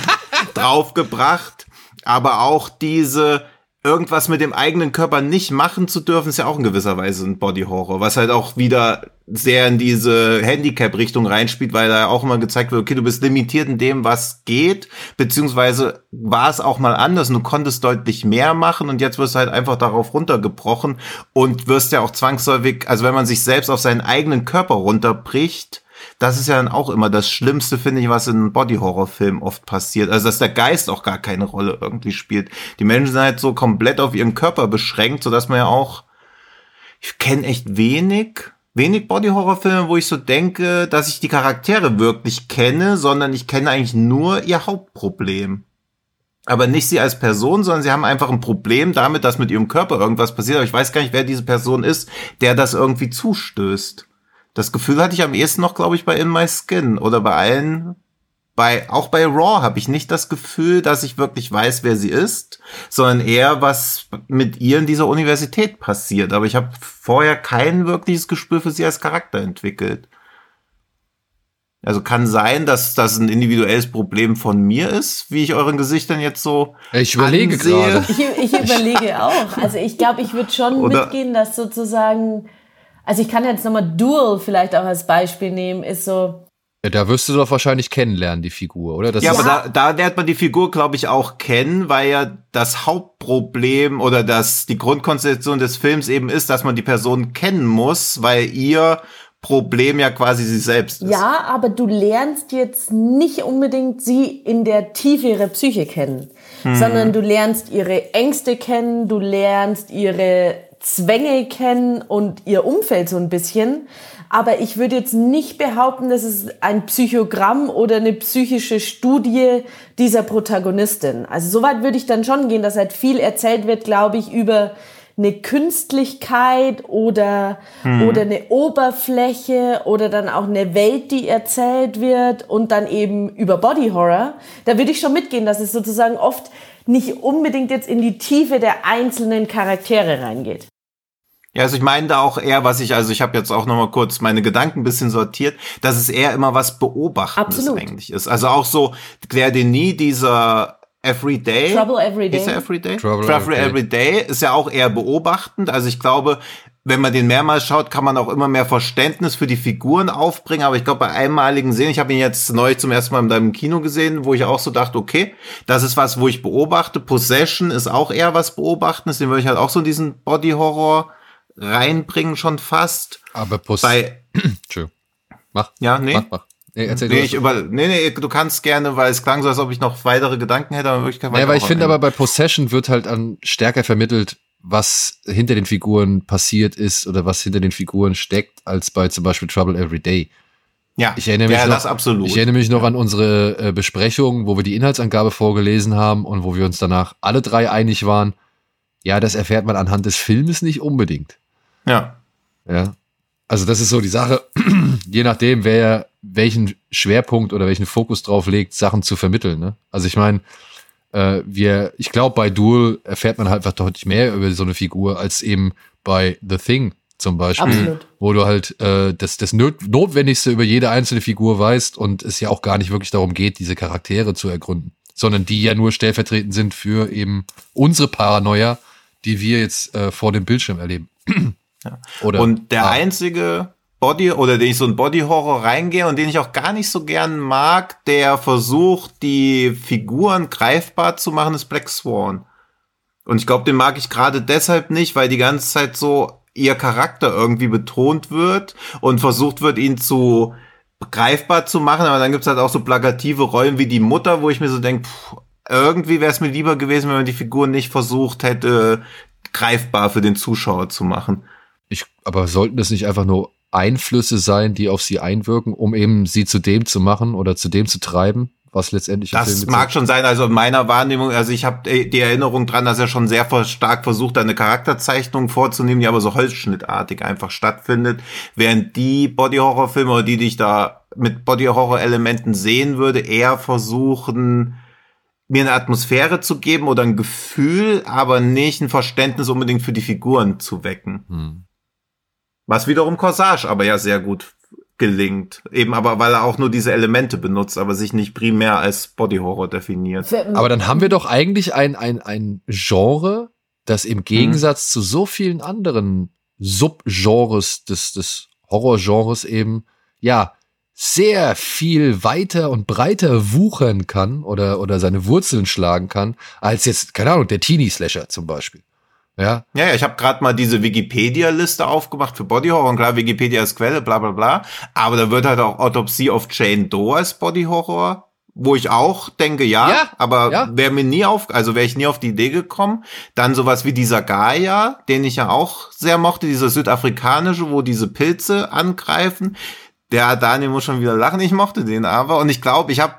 draufgebracht. Aber auch diese, irgendwas mit dem eigenen Körper nicht machen zu dürfen, ist ja auch in gewisser Weise ein Body Horror, was halt auch wieder sehr in diese Handicap-Richtung reinspielt, weil da auch immer gezeigt wird, okay, du bist limitiert in dem, was geht, beziehungsweise war es auch mal anders und du konntest deutlich mehr machen und jetzt wirst du halt einfach darauf runtergebrochen und wirst ja auch zwangsläufig, also wenn man sich selbst auf seinen eigenen Körper runterbricht, das ist ja dann auch immer das Schlimmste, finde ich, was in Body-Horror-Filmen oft passiert. Also, dass der Geist auch gar keine Rolle irgendwie spielt. Die Menschen sind halt so komplett auf ihren Körper beschränkt, sodass man ja auch, ich kenne echt wenig, wenig Body-Horror-Filme, wo ich so denke, dass ich die Charaktere wirklich kenne, sondern ich kenne eigentlich nur ihr Hauptproblem. Aber nicht sie als Person, sondern sie haben einfach ein Problem damit, dass mit ihrem Körper irgendwas passiert. Aber ich weiß gar nicht, wer diese Person ist, der das irgendwie zustößt. Das Gefühl hatte ich am ehesten noch, glaube ich, bei In My Skin oder bei allen. Bei, auch bei Raw habe ich nicht das Gefühl, dass ich wirklich weiß, wer sie ist, sondern eher, was mit ihr in dieser Universität passiert. Aber ich habe vorher kein wirkliches Gespür für sie als Charakter entwickelt. Also kann sein, dass das ein individuelles Problem von mir ist, wie ich euren Gesichtern jetzt so. Ich überlege gerade. Ich, ich überlege auch. Also ich glaube, ich würde schon Oder mitgehen, dass sozusagen also ich kann jetzt nochmal Duel vielleicht auch als Beispiel nehmen, ist so. Ja, da wirst du doch wahrscheinlich kennenlernen, die Figur, oder? Das ja, aber da, da lernt man die Figur, glaube ich, auch kennen, weil ja das Hauptproblem oder das, die Grundkonstellation des Films eben ist, dass man die Person kennen muss, weil ihr Problem ja quasi sie selbst ist. Ja, aber du lernst jetzt nicht unbedingt sie in der Tiefe ihrer Psyche kennen, hm. sondern du lernst ihre Ängste kennen, du lernst ihre Zwänge kennen und ihr Umfeld so ein bisschen. Aber ich würde jetzt nicht behaupten, dass es ein Psychogramm oder eine psychische Studie dieser Protagonistin. Also soweit würde ich dann schon gehen, dass halt viel erzählt wird, glaube ich, über eine Künstlichkeit oder, hm. oder eine Oberfläche oder dann auch eine Welt, die erzählt wird und dann eben über Body Horror. Da würde ich schon mitgehen, dass es sozusagen oft nicht unbedingt jetzt in die Tiefe der einzelnen Charaktere reingeht. Ja, also ich meine da auch eher, was ich, also ich habe jetzt auch noch mal kurz meine Gedanken ein bisschen sortiert, dass es eher immer was Beobachtendes Absolut. eigentlich ist. Also auch so Claire Denis, dieser Everyday. Trouble Everyday. Ist er Everyday? Trouble, Trouble Everyday. Everyday ist ja auch eher beobachtend. Also ich glaube, wenn man den mehrmals schaut, kann man auch immer mehr Verständnis für die Figuren aufbringen. Aber ich glaube, bei einmaligen Sehen, ich habe ihn jetzt neu zum ersten Mal in deinem Kino gesehen, wo ich auch so dachte, okay, das ist was, wo ich beobachte. Possession ist auch eher was Beobachtendes. Den würde ich halt auch so in diesen Body Horror reinbringen schon fast. Aber Post bei Entschuldigung. Mach. Ja, nee. Mach, mach. Nee, erzähl nee, ich über, nee, nee, du kannst gerne, weil es klang so, als ob ich noch weitere Gedanken hätte, aber wirklich kein Ja, weil ich finde aber bei Possession wird halt an stärker vermittelt, was hinter den Figuren passiert ist oder was hinter den Figuren steckt, als bei zum Beispiel Trouble Every Day. Ja, ich erinnere mich ja, noch, das absolut. Ich erinnere mich noch ja. an unsere äh, Besprechung, wo wir die Inhaltsangabe vorgelesen haben und wo wir uns danach alle drei einig waren. Ja, das erfährt man anhand des Filmes nicht unbedingt. Ja. Ja. Also das ist so die Sache, je nachdem, wer welchen Schwerpunkt oder welchen Fokus drauf legt, Sachen zu vermitteln. Ne? Also ich meine, äh, wir, ich glaube, bei Duel erfährt man halt einfach deutlich mehr über so eine Figur als eben bei The Thing zum Beispiel, Absolut. wo du halt äh, das, das Notwendigste über jede einzelne Figur weißt und es ja auch gar nicht wirklich darum geht, diese Charaktere zu ergründen, sondern die ja nur stellvertretend sind für eben unsere Paranoia, die wir jetzt äh, vor dem Bildschirm erleben. Ja. Oder, und der ah. einzige Body oder den ich so ein Body Horror reingehe und den ich auch gar nicht so gern mag, der versucht, die Figuren greifbar zu machen, ist Black Swan. Und ich glaube, den mag ich gerade deshalb nicht, weil die ganze Zeit so ihr Charakter irgendwie betont wird und versucht wird, ihn zu greifbar zu machen. Aber dann gibt's halt auch so plakative Rollen wie die Mutter, wo ich mir so denke, irgendwie wäre es mir lieber gewesen, wenn man die Figur nicht versucht hätte, greifbar für den Zuschauer zu machen. Ich, aber sollten das nicht einfach nur Einflüsse sein, die auf sie einwirken, um eben sie zu dem zu machen oder zu dem zu treiben, was letztendlich. Das mag schon sein. Also in meiner Wahrnehmung, also ich habe die Erinnerung dran, dass er schon sehr stark versucht, eine Charakterzeichnung vorzunehmen, die aber so holzschnittartig einfach stattfindet, während die Body Horror Filme oder die, die ich da mit Body Horror Elementen sehen würde, eher versuchen mir eine Atmosphäre zu geben oder ein Gefühl, aber nicht ein Verständnis unbedingt für die Figuren zu wecken. Hm. Was wiederum Corsage aber ja sehr gut gelingt. Eben aber, weil er auch nur diese Elemente benutzt, aber sich nicht primär als Body Horror definiert. Aber dann haben wir doch eigentlich ein, ein, ein Genre, das im Gegensatz hm. zu so vielen anderen Subgenres des, des Horrorgenres eben, ja, sehr viel weiter und breiter wuchern kann oder, oder seine Wurzeln schlagen kann, als jetzt, keine Ahnung, der Teenie-Slasher zum Beispiel. Ja, ja, ja ich habe gerade mal diese Wikipedia-Liste aufgemacht für Body Horror und klar, Wikipedia ist Quelle, bla bla bla. Aber da wird halt auch Autopsy of Jane Doe als Body Horror wo ich auch denke, ja, ja aber ja. wäre mir nie auf, also wäre ich nie auf die Idee gekommen. Dann sowas wie dieser Gaia, den ich ja auch sehr mochte, dieser südafrikanische, wo diese Pilze angreifen. Der Daniel muss schon wieder lachen, ich mochte den aber und ich glaube, ich habe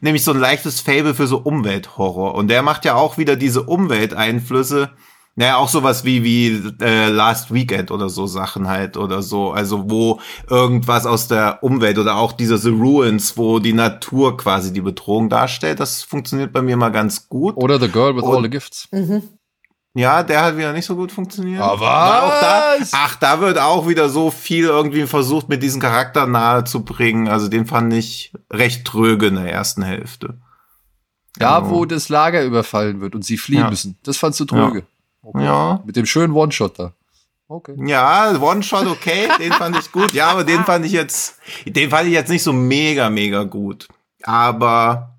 nämlich so ein leichtes Fable für so Umwelthorror und der macht ja auch wieder diese Umwelteinflüsse naja, auch sowas wie, wie äh, Last Weekend oder so Sachen halt oder so. Also wo irgendwas aus der Umwelt oder auch diese The Ruins, wo die Natur quasi die Bedrohung darstellt, das funktioniert bei mir mal ganz gut. Oder The Girl with Und, All the Gifts. Mhm. Ja, der hat wieder nicht so gut funktioniert. Aber auch da, ach, da wird auch wieder so viel irgendwie versucht, mit diesem Charakter nahe zu bringen. Also den fand ich recht tröge in der ersten Hälfte. Da, genau. wo das Lager überfallen wird und sie fliehen ja. müssen. Das fandst du tröge. Ja. Okay. Ja. Mit dem schönen One-Shot da. Okay. Ja, One-Shot okay, den fand ich gut. Ja, aber den fand ich jetzt, den fand ich jetzt nicht so mega, mega gut. Aber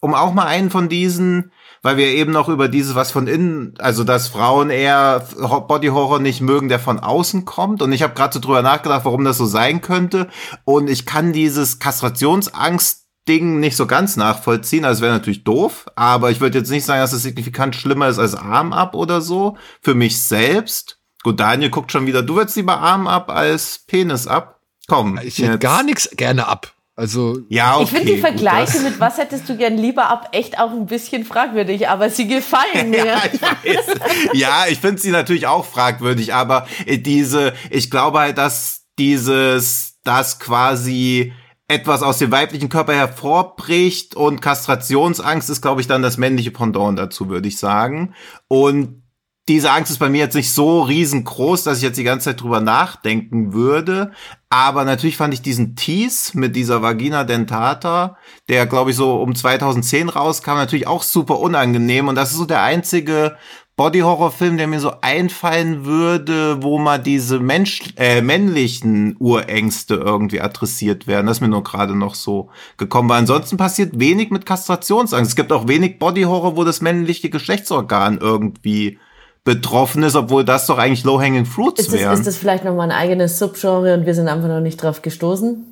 um auch mal einen von diesen, weil wir eben noch über dieses, was von innen, also dass Frauen eher Body Horror nicht mögen, der von außen kommt. Und ich habe gerade so drüber nachgedacht, warum das so sein könnte. Und ich kann dieses Kastrationsangst Ding nicht so ganz nachvollziehen. Also wäre natürlich doof, aber ich würde jetzt nicht sagen, dass es signifikant schlimmer ist als Arm ab oder so. Für mich selbst. Gut, Daniel guckt schon wieder. Du würdest lieber Arm ab als Penis ab? Komm. Ich hätte gar nichts gerne ab. Also ja, okay, ich finde die Vergleiche gut, mit was hättest du gern lieber ab echt auch ein bisschen fragwürdig, aber sie gefallen mir. ja, ich weiß. ja, ich finde sie natürlich auch fragwürdig, aber diese, ich glaube halt, dass dieses, das quasi etwas aus dem weiblichen Körper hervorbricht und Kastrationsangst ist, glaube ich, dann das männliche Pendant dazu, würde ich sagen. Und diese Angst ist bei mir jetzt nicht so riesengroß, dass ich jetzt die ganze Zeit drüber nachdenken würde. Aber natürlich fand ich diesen Tease mit dieser Vagina dentata, der glaube ich so um 2010 rauskam, natürlich auch super unangenehm. Und das ist so der einzige Body-Horror-Film, der mir so einfallen würde, wo mal diese Mensch äh, männlichen Urängste irgendwie adressiert werden. Das ist mir nur gerade noch so gekommen. Weil ansonsten passiert wenig mit Kastrationsangst. Es gibt auch wenig Body-Horror, wo das männliche Geschlechtsorgan irgendwie betroffen ist, obwohl das doch eigentlich Low-Hanging Fruits wären. Ist das vielleicht noch mal ein eigenes Subgenre und wir sind einfach noch nicht drauf gestoßen?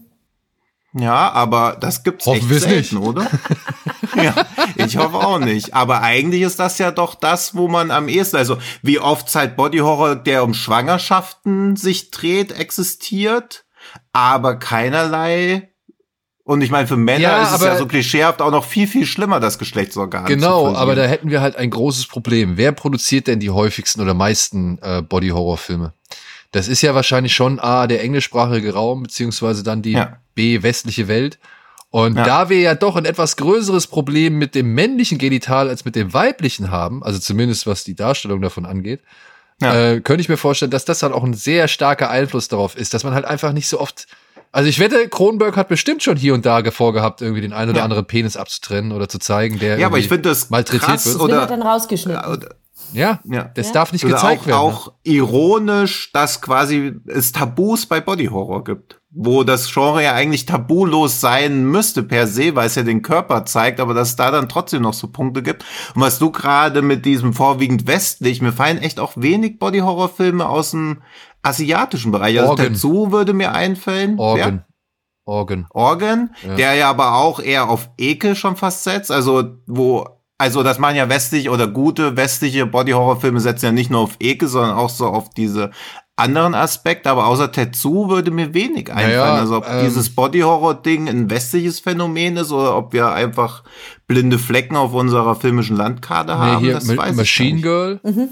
Ja, aber das gibt's Hoffen echt selten, nicht. oder? ja, ich hoffe auch nicht. Aber eigentlich ist das ja doch das, wo man am ehesten, also wie oft halt Body Horror, der um Schwangerschaften sich dreht, existiert, aber keinerlei und ich meine, für Männer ja, ist es ja so klischeehaft auch noch viel, viel schlimmer, das Geschlechtsorgan. Genau, aber da hätten wir halt ein großes Problem. Wer produziert denn die häufigsten oder meisten äh, Body-Horror-Filme? Das ist ja wahrscheinlich schon A, der englischsprachige Raum, beziehungsweise dann die ja. B, westliche Welt. Und ja. da wir ja doch ein etwas größeres Problem mit dem männlichen Genital als mit dem weiblichen haben, also zumindest was die Darstellung davon angeht, ja. äh, könnte ich mir vorstellen, dass das halt auch ein sehr starker Einfluss darauf ist, dass man halt einfach nicht so oft also ich wette, Kronberg hat bestimmt schon hier und da vorgehabt, irgendwie den einen oder ja. anderen Penis abzutrennen oder zu zeigen, der ja, aber ich finde das malträtiert krass, wird. Oder wird dann rausgeschnitten. Ja, ja, das ja. darf nicht oder gezeigt auch, werden. Auch ne? ironisch, dass quasi es Tabus bei Body Horror gibt, wo das Genre ja eigentlich tabulos sein müsste per se, weil es ja den Körper zeigt, aber dass es da dann trotzdem noch so Punkte gibt. Und was du gerade mit diesem vorwiegend westlich, mir fallen echt auch wenig Body Horror Filme aus dem asiatischen Bereich. Also Organ. Tetsu würde mir einfallen. Organ. Organ. Organ, ja. der ja aber auch eher auf Ekel schon fast setzt, also wo also das machen ja westliche oder gute westliche Body-Horror-Filme setzen ja nicht nur auf Ekel, sondern auch so auf diese anderen Aspekte, aber außer Tetsu würde mir wenig einfallen. Naja, also ob ähm, dieses Body-Horror-Ding ein westliches Phänomen ist oder ob wir einfach blinde Flecken auf unserer filmischen Landkarte nee, haben, hier, das weiß Machine ich nicht. Girl. Mhm.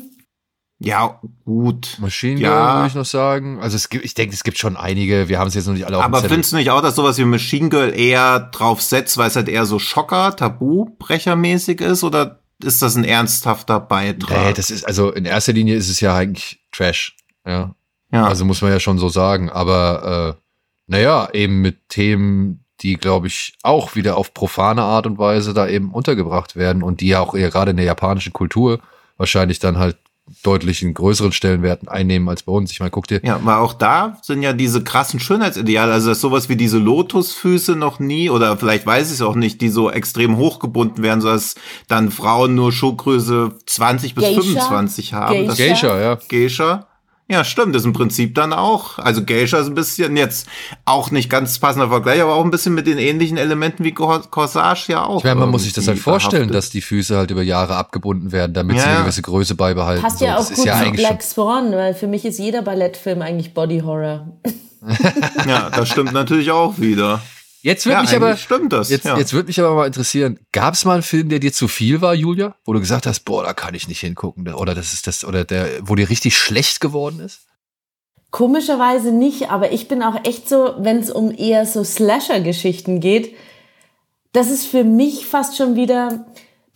Ja, gut. Machine Gun, ja. würde ich noch sagen. Also es gibt, ich denke, es gibt schon einige. Wir haben es jetzt noch nicht alle auf Aber findest du nicht auch, dass sowas wie Machine Girl eher drauf setzt, weil es halt eher so Schocker, Tabubrechermäßig ist? Oder ist das ein ernsthafter Beitrag? Nee, das ist, also in erster Linie ist es ja eigentlich Trash. Ja. ja. Also muss man ja schon so sagen. Aber äh, naja, eben mit Themen, die, glaube ich, auch wieder auf profane Art und Weise da eben untergebracht werden und die ja auch eher gerade in der japanischen Kultur wahrscheinlich dann halt deutlich einen größeren Stellenwert einnehmen als bei uns. Ich meine, guck dir. Ja, aber auch da sind ja diese krassen Schönheitsideale, also dass sowas wie diese Lotusfüße noch nie, oder vielleicht weiß ich es auch nicht, die so extrem hochgebunden werden, so dass dann Frauen nur Schuhgröße 20 bis Geisha? 25 haben. Geisha, Geisha ja. Geisha. Ja, stimmt, ist im Prinzip dann auch. Also Geisha ist ein bisschen jetzt auch nicht ganz passender Vergleich, aber auch ein bisschen mit den ähnlichen Elementen wie Corsage ja auch. Ich meine, man muss sich das halt vorstellen, behaftet. dass die Füße halt über Jahre abgebunden werden, damit ja. sie eine gewisse Größe beibehalten. Passt ja auch gut ja zu Black Swan, weil für mich ist jeder Ballettfilm eigentlich Body Horror. ja, das stimmt natürlich auch wieder. Jetzt wird ja, mich aber stimmt das. Jetzt, ja. jetzt wird mich aber mal interessieren, gab es mal einen Film, der dir zu viel war, Julia, wo du gesagt hast, boah, da kann ich nicht hingucken, oder das ist das oder der, wo dir richtig schlecht geworden ist? Komischerweise nicht, aber ich bin auch echt so, wenn es um eher so Slasher-Geschichten geht, das ist für mich fast schon wieder,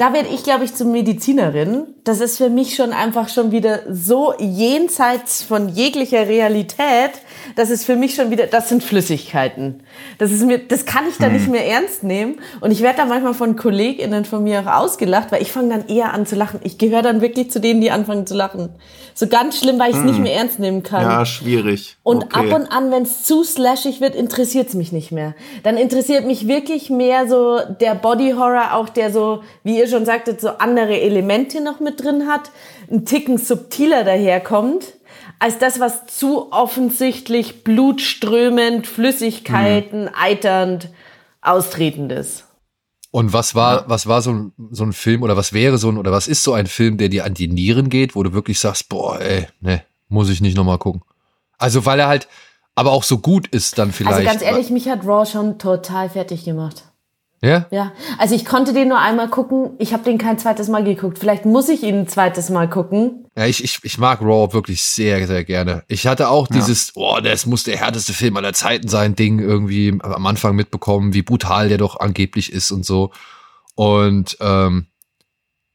da werde ich, glaube ich, zur Medizinerin. Das ist für mich schon einfach schon wieder so jenseits von jeglicher Realität, das ist für mich schon wieder, das sind Flüssigkeiten. Das ist mir, das kann ich da hm. nicht mehr ernst nehmen. Und ich werde da manchmal von KollegInnen von mir auch ausgelacht, weil ich fange dann eher an zu lachen. Ich gehöre dann wirklich zu denen, die anfangen zu lachen. So ganz schlimm, weil ich es hm. nicht mehr ernst nehmen kann. Ja, schwierig. Und okay. ab und an, wenn es zu slashig wird, interessiert es mich nicht mehr. Dann interessiert mich wirklich mehr so der Body Horror, auch der so, wie ihr schon sagtet, so andere Elemente noch mit drin hat, ein Ticken subtiler daherkommt als das, was zu offensichtlich blutströmend, Flüssigkeiten, mhm. eiternd, austretendes. Und was war, was war so ein, so ein Film oder was wäre so ein, oder was ist so ein Film, der dir an die Nieren geht, wo du wirklich sagst, boah, ey, ne, muss ich nicht nochmal gucken. Also, weil er halt aber auch so gut ist dann vielleicht. Also ganz ehrlich, mich hat Raw schon total fertig gemacht. Ja? Ja. Also ich konnte den nur einmal gucken. Ich habe den kein zweites Mal geguckt. Vielleicht muss ich ihn ein zweites Mal gucken. Ja, ich, ich, ich mag Raw wirklich sehr, sehr gerne. Ich hatte auch ja. dieses, oh, das muss der härteste Film aller Zeiten sein, Ding irgendwie am Anfang mitbekommen, wie brutal der doch angeblich ist und so. Und ähm,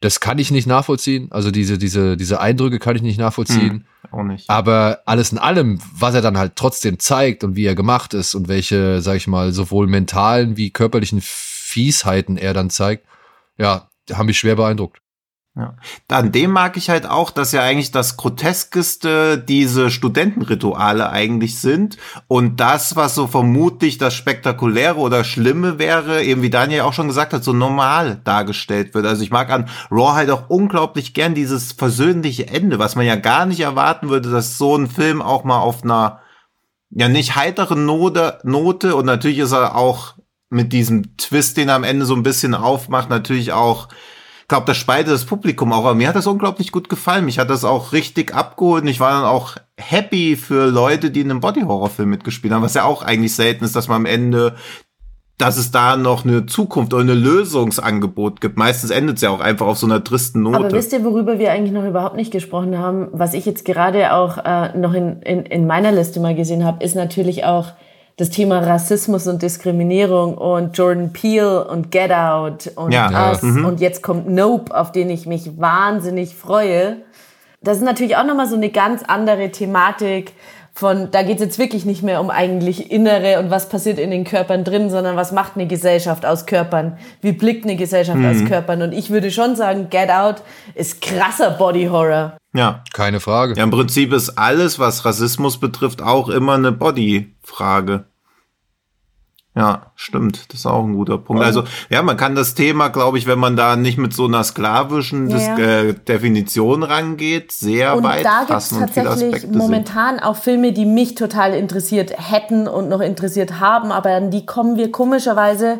das kann ich nicht nachvollziehen. Also diese, diese, diese Eindrücke kann ich nicht nachvollziehen. Hm, auch nicht. Aber alles in allem, was er dann halt trotzdem zeigt und wie er gemacht ist und welche, sag ich mal, sowohl mentalen wie körperlichen Fiesheiten er dann zeigt, ja, haben mich schwer beeindruckt. Ja. An dem mag ich halt auch, dass ja eigentlich das Groteskeste diese Studentenrituale eigentlich sind und das, was so vermutlich das Spektakuläre oder Schlimme wäre, eben wie Daniel auch schon gesagt hat, so normal dargestellt wird. Also ich mag an Raw halt auch unglaublich gern dieses versöhnliche Ende, was man ja gar nicht erwarten würde, dass so ein Film auch mal auf einer ja nicht heiteren Note, Note und natürlich ist er auch mit diesem Twist, den er am Ende so ein bisschen aufmacht, natürlich auch glaube, das spaltet das Publikum auch. Aber mir hat das unglaublich gut gefallen. Mich hat das auch richtig abgeholt und ich war dann auch happy für Leute, die in einem Body-Horror-Film mitgespielt haben, was ja auch eigentlich selten ist, dass man am Ende dass es da noch eine Zukunft oder eine Lösungsangebot gibt. Meistens endet es ja auch einfach auf so einer tristen Note. Aber wisst ihr, worüber wir eigentlich noch überhaupt nicht gesprochen haben? Was ich jetzt gerade auch äh, noch in, in, in meiner Liste mal gesehen habe, ist natürlich auch das Thema Rassismus und Diskriminierung und Jordan Peele und Get Out und ja, Us mhm. und jetzt kommt Nope, auf den ich mich wahnsinnig freue. Das ist natürlich auch nochmal so eine ganz andere Thematik von, da geht es jetzt wirklich nicht mehr um eigentlich Innere und was passiert in den Körpern drin, sondern was macht eine Gesellschaft aus Körpern? Wie blickt eine Gesellschaft mhm. aus Körpern? Und ich würde schon sagen, Get Out ist krasser Body Horror. Ja. Keine Frage. Ja, im Prinzip ist alles, was Rassismus betrifft, auch immer eine Body-Frage. Ja, stimmt. Das ist auch ein guter Punkt. Also, ja, man kann das Thema, glaube ich, wenn man da nicht mit so einer sklavischen ja, ja. Äh, Definition rangeht, sehr und weit da gibt's tatsächlich momentan auch Filme, die mich total interessiert hätten und noch interessiert haben, aber an die kommen wir komischerweise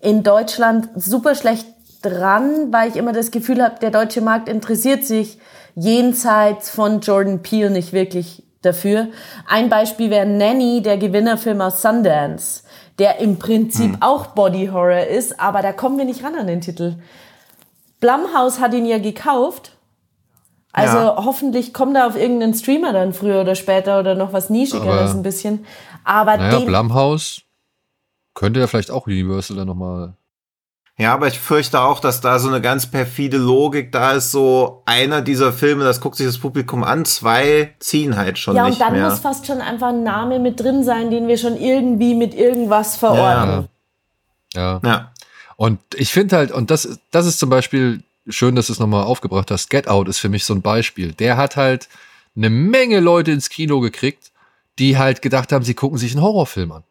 in Deutschland super schlecht dran, weil ich immer das Gefühl habe, der deutsche Markt interessiert sich jenseits von Jordan Peele nicht wirklich dafür. Ein Beispiel wäre Nanny, der Gewinnerfilm aus Sundance, der im Prinzip hm. auch Body Horror ist, aber da kommen wir nicht ran an den Titel. Blumhouse hat ihn ja gekauft. Also ja. hoffentlich kommt er auf irgendeinen Streamer dann früher oder später oder noch was Nischigeres ein bisschen. Aber naja, Blumhouse könnte ja vielleicht auch Universal dann nochmal ja, aber ich fürchte auch, dass da so eine ganz perfide Logik da ist. So einer dieser Filme, das guckt sich das Publikum an, zwei ziehen halt schon ja, nicht mehr. Ja, und dann mehr. muss fast schon einfach ein Name mit drin sein, den wir schon irgendwie mit irgendwas verorten. Ja. ja. ja. Und ich finde halt, und das, das ist zum Beispiel schön, dass du es nochmal aufgebracht hast. Get Out ist für mich so ein Beispiel. Der hat halt eine Menge Leute ins Kino gekriegt, die halt gedacht haben, sie gucken sich einen Horrorfilm an.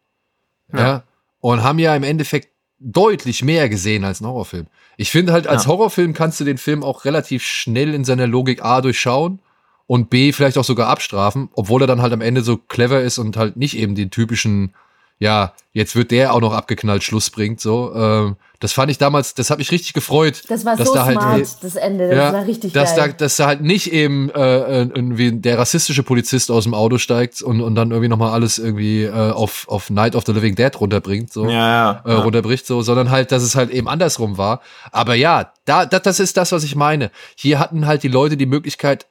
ja? ja? Und haben ja im Endeffekt deutlich mehr gesehen als ein Horrorfilm. Ich finde halt, als ja. Horrorfilm kannst du den Film auch relativ schnell in seiner Logik A durchschauen und B vielleicht auch sogar abstrafen, obwohl er dann halt am Ende so clever ist und halt nicht eben den typischen ja, jetzt wird der auch noch abgeknallt Schluss bringt, so. Ähm, das fand ich damals, das hat mich richtig gefreut. Das war so da halt, smart, das Ende, das ja, war richtig dass geil. Da, dass da halt nicht eben äh, irgendwie der rassistische Polizist aus dem Auto steigt und, und dann irgendwie nochmal alles irgendwie äh, auf, auf Night of the Living Dead runterbringt, so. Ja, ja, äh, runterbricht, so, sondern halt, dass es halt eben andersrum war. Aber ja, da, das, das ist das, was ich meine. Hier hatten halt die Leute die Möglichkeit,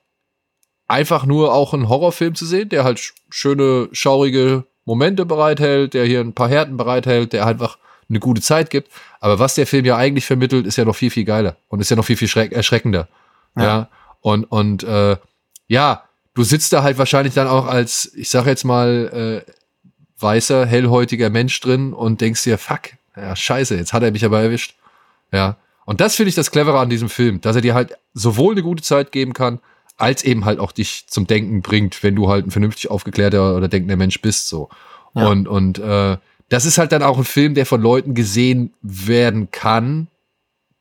einfach nur auch einen Horrorfilm zu sehen, der halt schöne, schaurige Momente bereithält, der hier ein paar Härten bereithält, der einfach eine gute Zeit gibt. Aber was der Film ja eigentlich vermittelt, ist ja noch viel, viel geiler und ist ja noch viel, viel erschreckender. Ja. ja. Und, und äh, ja, du sitzt da halt wahrscheinlich dann auch als, ich sag jetzt mal, äh, weißer, hellhäutiger Mensch drin und denkst dir, fuck, ja, scheiße, jetzt hat er mich aber erwischt. Ja. Und das finde ich das Clevere an diesem Film, dass er dir halt sowohl eine gute Zeit geben kann, als eben halt auch dich zum Denken bringt, wenn du halt ein vernünftig aufgeklärter oder denkender Mensch bist. So. Ja. Und, und äh, das ist halt dann auch ein Film, der von Leuten gesehen werden kann,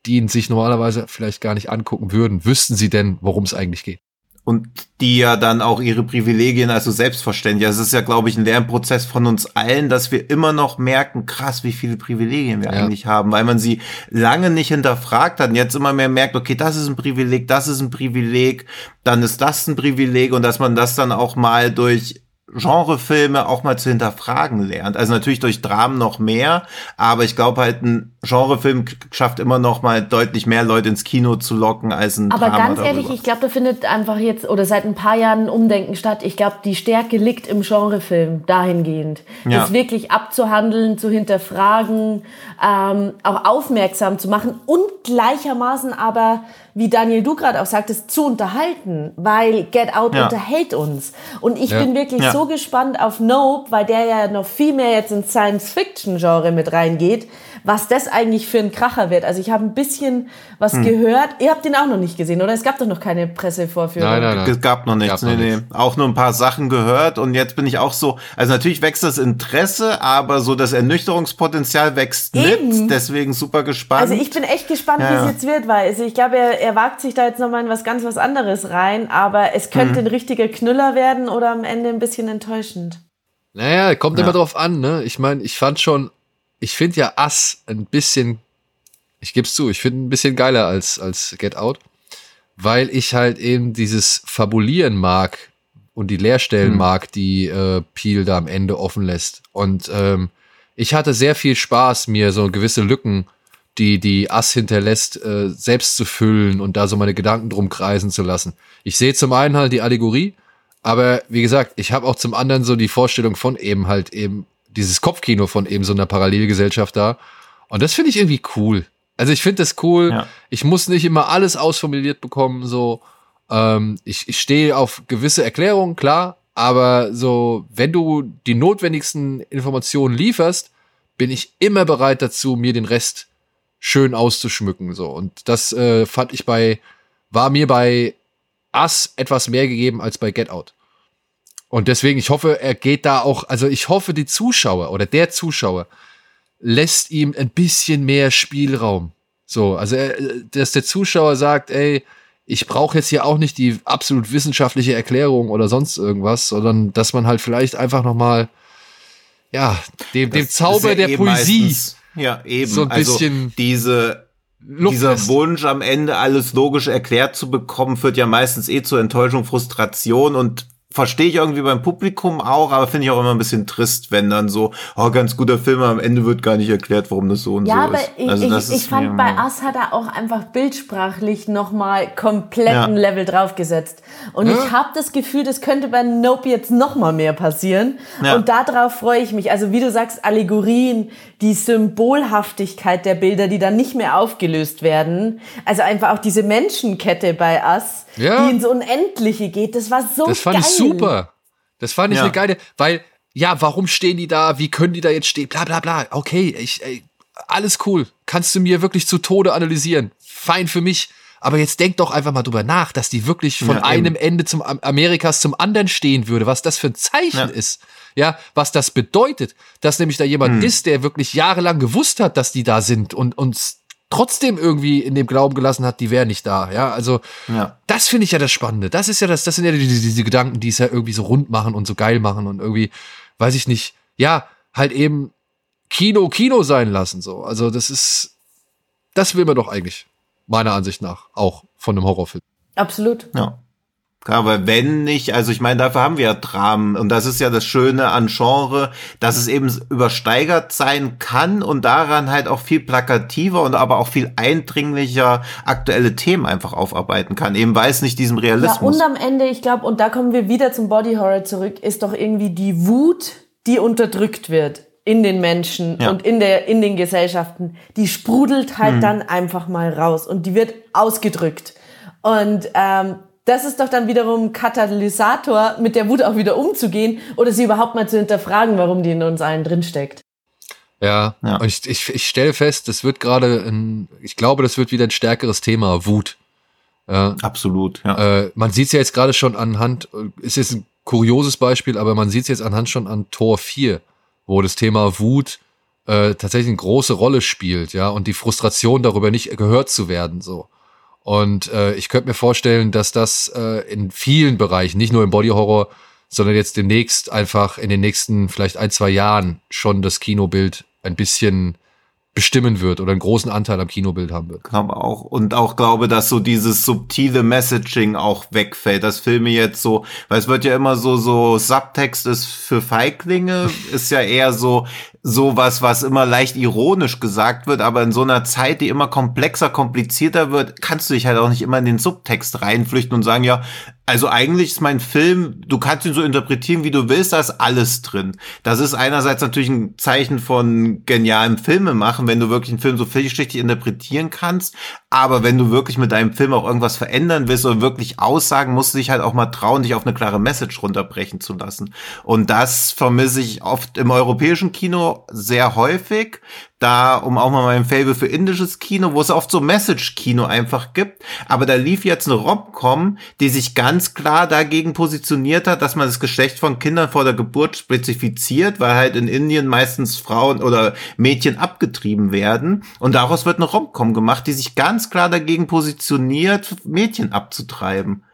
die ihn sich normalerweise vielleicht gar nicht angucken würden. Wüssten sie denn, worum es eigentlich geht? Und die ja dann auch ihre Privilegien also selbstverständlich. Also es ist ja, glaube ich, ein Lernprozess von uns allen, dass wir immer noch merken, krass, wie viele Privilegien wir ja. eigentlich haben, weil man sie lange nicht hinterfragt hat und jetzt immer mehr merkt, okay, das ist ein Privileg, das ist ein Privileg, dann ist das ein Privileg und dass man das dann auch mal durch Genrefilme auch mal zu hinterfragen lernt. Also natürlich durch Dramen noch mehr, aber ich glaube halt ein Genrefilm schafft immer noch mal deutlich mehr Leute ins Kino zu locken als ein Aber Drama ganz darüber. ehrlich, ich glaube, da findet einfach jetzt oder seit ein paar Jahren ein Umdenken statt. Ich glaube, die Stärke liegt im Genrefilm dahingehend, ja. das wirklich abzuhandeln, zu hinterfragen, ähm, auch aufmerksam zu machen und gleichermaßen aber wie Daniel du gerade auch sagtest, zu unterhalten, weil Get Out ja. unterhält uns. Und ich ja. bin wirklich ja. so gespannt auf Nope, weil der ja noch viel mehr jetzt ins Science-Fiction-Genre mit reingeht was das eigentlich für ein Kracher wird. Also ich habe ein bisschen was hm. gehört. Ihr habt den auch noch nicht gesehen, oder? Es gab doch noch keine Pressevorführung. Nein, nein, nein. Es gab noch nichts. Gab nee, nee. Auch nur ein paar Sachen gehört und jetzt bin ich auch so, also natürlich wächst das Interesse, aber so das Ernüchterungspotenzial wächst Eben. mit. Deswegen super gespannt. Also ich bin echt gespannt, ja, wie es jetzt wird, weil also ich glaube, er, er wagt sich da jetzt nochmal in was ganz was anderes rein, aber es könnte hm. ein richtiger Knüller werden oder am Ende ein bisschen enttäuschend. Naja, kommt ja. immer drauf an, ne? Ich meine, ich fand schon ich finde ja Ass ein bisschen, ich gebe es zu, ich finde ein bisschen geiler als, als Get Out, weil ich halt eben dieses Fabulieren mag und die Leerstellen hm. mag, die äh, Peel da am Ende offen lässt. Und ähm, ich hatte sehr viel Spaß, mir so gewisse Lücken, die die Ass hinterlässt, äh, selbst zu füllen und da so meine Gedanken drum kreisen zu lassen. Ich sehe zum einen halt die Allegorie, aber wie gesagt, ich habe auch zum anderen so die Vorstellung von eben halt eben dieses Kopfkino von eben so einer Parallelgesellschaft da. Und das finde ich irgendwie cool. Also ich finde das cool. Ja. Ich muss nicht immer alles ausformuliert bekommen. So, ähm, ich, ich stehe auf gewisse Erklärungen, klar. Aber so, wenn du die notwendigsten Informationen lieferst, bin ich immer bereit dazu, mir den Rest schön auszuschmücken. So und das äh, fand ich bei war mir bei Us etwas mehr gegeben als bei Get Out. Und deswegen, ich hoffe, er geht da auch, also ich hoffe, die Zuschauer oder der Zuschauer lässt ihm ein bisschen mehr Spielraum. So, also dass der Zuschauer sagt, ey, ich brauche jetzt hier auch nicht die absolut wissenschaftliche Erklärung oder sonst irgendwas, sondern dass man halt vielleicht einfach noch mal ja, dem, dem Zauber ja der eh Poesie meistens, ja, eben. so ein also bisschen diese Luft dieser ist. Wunsch am Ende alles logisch erklärt zu bekommen, führt ja meistens eh zur Enttäuschung, Frustration und verstehe ich irgendwie beim Publikum auch, aber finde ich auch immer ein bisschen trist, wenn dann so, oh, ganz guter Film, am Ende wird gar nicht erklärt, warum das so und ja, so ist. Ja, also ich, ich, ich fand, bei Us hat er auch einfach bildsprachlich nochmal kompletten ja. Level draufgesetzt. Und ja. ich habe das Gefühl, das könnte bei Nope jetzt nochmal mehr passieren. Ja. Und darauf freue ich mich. Also wie du sagst, Allegorien, die Symbolhaftigkeit der Bilder, die dann nicht mehr aufgelöst werden. Also einfach auch diese Menschenkette bei Us, ja. die ins Unendliche geht. Das war so Das fand geil. ich super. Das fand ich ja. eine geile, weil, ja, warum stehen die da? Wie können die da jetzt stehen? Bla, bla, bla. Okay, ich, ey, alles cool. Kannst du mir wirklich zu Tode analysieren. Fein für mich. Aber jetzt denk doch einfach mal drüber nach, dass die wirklich von ja, einem Ende zum Amerikas zum anderen stehen würde, was das für ein Zeichen ja. ist. Ja, was das bedeutet, dass nämlich da jemand hm. ist, der wirklich jahrelang gewusst hat, dass die da sind und uns trotzdem irgendwie in dem Glauben gelassen hat, die wären nicht da. Ja, also ja. das finde ich ja das Spannende. Das ist ja das, das sind ja diese, diese Gedanken, die es ja irgendwie so rund machen und so geil machen und irgendwie, weiß ich nicht, ja, halt eben Kino Kino sein lassen. So, also das ist, das will man doch eigentlich meiner Ansicht nach auch von einem Horrorfilm. Absolut. Ja. Aber wenn nicht, also ich meine, dafür haben wir ja Dramen und das ist ja das Schöne an Genre, dass es eben übersteigert sein kann und daran halt auch viel plakativer und aber auch viel eindringlicher aktuelle Themen einfach aufarbeiten kann, eben weil es nicht diesem Realismus. Ja, und am Ende, ich glaube, und da kommen wir wieder zum Body Horror zurück, ist doch irgendwie die Wut, die unterdrückt wird in den Menschen ja. und in der in den Gesellschaften, die sprudelt halt mhm. dann einfach mal raus und die wird ausgedrückt und ähm, das ist doch dann wiederum Katalysator, mit der Wut auch wieder umzugehen oder sie überhaupt mal zu hinterfragen, warum die in uns allen drinsteckt. Ja, ja. Und ich, ich, ich stelle fest, das wird gerade ein, ich glaube, das wird wieder ein stärkeres Thema, Wut. Ja. Absolut, ja. Äh, man sieht es ja jetzt gerade schon anhand, ist jetzt ein kurioses Beispiel, aber man sieht es jetzt anhand schon an Tor 4, wo das Thema Wut äh, tatsächlich eine große Rolle spielt, ja, und die Frustration darüber nicht gehört zu werden, so. Und äh, ich könnte mir vorstellen, dass das äh, in vielen Bereichen, nicht nur im Body Horror, sondern jetzt demnächst einfach in den nächsten vielleicht ein, zwei Jahren schon das Kinobild ein bisschen bestimmen wird oder einen großen Anteil am Kinobild haben wird. Glaube auch. Und auch glaube, dass so dieses subtile Messaging auch wegfällt. Das Filme jetzt so, weil es wird ja immer so, so Subtext ist für Feiglinge, ist ja eher so, sowas, was immer leicht ironisch gesagt wird, aber in so einer Zeit, die immer komplexer, komplizierter wird, kannst du dich halt auch nicht immer in den Subtext reinflüchten und sagen, ja, also eigentlich ist mein Film, du kannst ihn so interpretieren, wie du willst, da ist alles drin. Das ist einerseits natürlich ein Zeichen von genialem Filme machen, wenn du wirklich einen Film so vielschichtig interpretieren kannst, aber wenn du wirklich mit deinem Film auch irgendwas verändern willst oder wirklich aussagen, musst du dich halt auch mal trauen, dich auf eine klare Message runterbrechen zu lassen. Und das vermisse ich oft im europäischen Kino sehr häufig, da, um auch mal mein Fable für indisches Kino, wo es oft so Message-Kino einfach gibt. Aber da lief jetzt eine Rom-Com, die sich ganz klar dagegen positioniert hat, dass man das Geschlecht von Kindern vor der Geburt spezifiziert, weil halt in Indien meistens Frauen oder Mädchen abgetrieben werden. Und daraus wird eine Rom-Com gemacht, die sich ganz klar dagegen positioniert, Mädchen abzutreiben.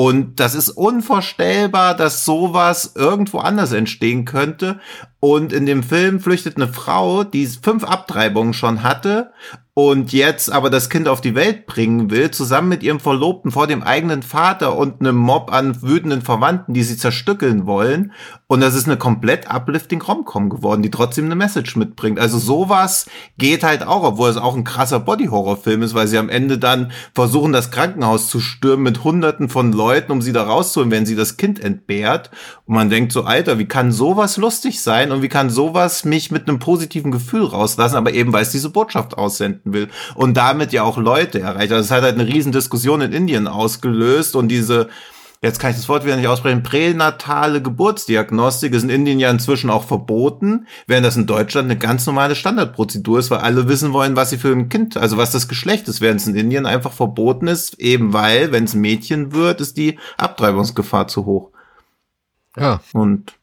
Und das ist unvorstellbar, dass sowas irgendwo anders entstehen könnte. Und in dem Film flüchtet eine Frau, die fünf Abtreibungen schon hatte und jetzt aber das Kind auf die Welt bringen will, zusammen mit ihrem Verlobten vor dem eigenen Vater und einem Mob an wütenden Verwandten, die sie zerstückeln wollen. Und das ist eine komplett uplifting Romcom geworden, die trotzdem eine Message mitbringt. Also sowas geht halt auch, obwohl es auch ein krasser Body-Horror-Film ist, weil sie am Ende dann versuchen, das Krankenhaus zu stürmen mit hunderten von Leuten, um sie da rauszuholen, wenn sie das Kind entbehrt. Und man denkt so, Alter, wie kann sowas lustig sein und wie kann sowas mich mit einem positiven Gefühl rauslassen, aber eben weil es diese Botschaft aussenden vertreten will und damit ja auch Leute erreicht. Also es hat halt eine riesen Diskussion in Indien ausgelöst und diese jetzt kann ich das Wort wieder nicht aussprechen, pränatale Geburtsdiagnostik ist in Indien ja inzwischen auch verboten, während das in Deutschland eine ganz normale Standardprozedur ist, weil alle wissen wollen, was sie für ein Kind, also was das Geschlecht ist, während es in Indien einfach verboten ist, eben weil, wenn es ein Mädchen wird, ist die Abtreibungsgefahr zu hoch. Ja. Und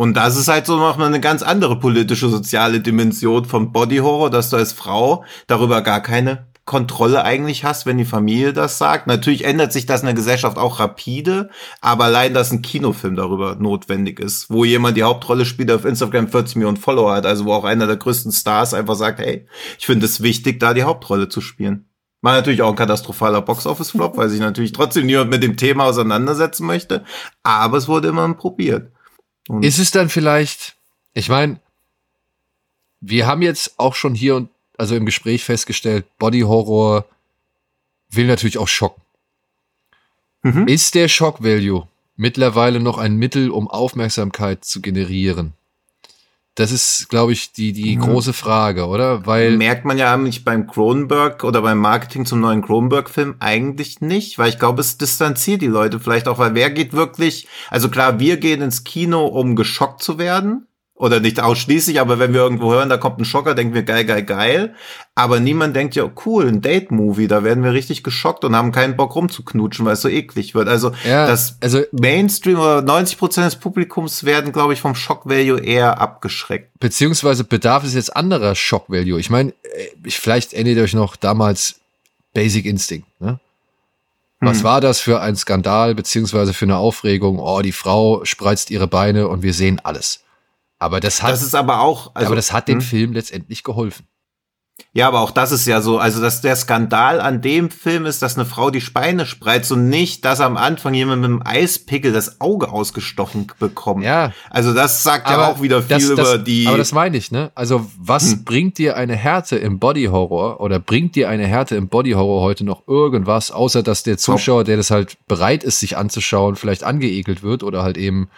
und das ist halt so noch mal eine ganz andere politische, soziale Dimension vom Body Horror, dass du als Frau darüber gar keine Kontrolle eigentlich hast, wenn die Familie das sagt. Natürlich ändert sich das in der Gesellschaft auch rapide, aber allein, dass ein Kinofilm darüber notwendig ist, wo jemand die Hauptrolle spielt, auf Instagram 40 Millionen Follower hat, also wo auch einer der größten Stars einfach sagt, hey, ich finde es wichtig, da die Hauptrolle zu spielen. War natürlich auch ein katastrophaler Box-Office-Flop, weil sich natürlich trotzdem niemand mit dem Thema auseinandersetzen möchte, aber es wurde immer probiert. Und ist es dann vielleicht, ich meine, wir haben jetzt auch schon hier und also im Gespräch festgestellt, Body Horror will natürlich auch schocken. Mhm. Ist der Shock Value mittlerweile noch ein Mittel, um Aufmerksamkeit zu generieren? Das ist, glaube ich, die, die mhm. große Frage, oder? Weil merkt man ja nicht beim Cronenberg oder beim Marketing zum neuen Cronenberg-Film eigentlich nicht, weil ich glaube, es distanziert die Leute vielleicht auch, weil wer geht wirklich, also klar, wir gehen ins Kino, um geschockt zu werden, oder nicht ausschließlich, aber wenn wir irgendwo hören, da kommt ein Schocker, denken wir geil, geil, geil. Aber niemand denkt ja, cool, ein Date-Movie, da werden wir richtig geschockt und haben keinen Bock rumzuknutschen, weil es so eklig wird. Also ja, das also Mainstream oder 90 Prozent des Publikums werden, glaube ich, vom Shock-Value eher abgeschreckt. Beziehungsweise bedarf es jetzt anderer Shock-Value. Ich meine, äh, vielleicht erinnert ihr euch noch damals Basic Instinct, ne? Was hm. war das für ein Skandal, beziehungsweise für eine Aufregung? Oh, die Frau spreizt ihre Beine und wir sehen alles. Aber das hat, das ist aber auch, also, aber das hat dem hm? Film letztendlich geholfen. Ja, aber auch das ist ja so, also dass der Skandal an dem Film ist, dass eine Frau die Speine spreizt und nicht, dass am Anfang jemand mit einem Eispickel das Auge ausgestochen bekommt. Ja. Also das sagt ja auch wieder viel das, das, über die. Aber das meine ich, ne? Also was hm. bringt dir eine Härte im Body Horror oder bringt dir eine Härte im Body Horror heute noch irgendwas, außer dass der Zuschauer, der das halt bereit ist, sich anzuschauen, vielleicht angeekelt wird oder halt eben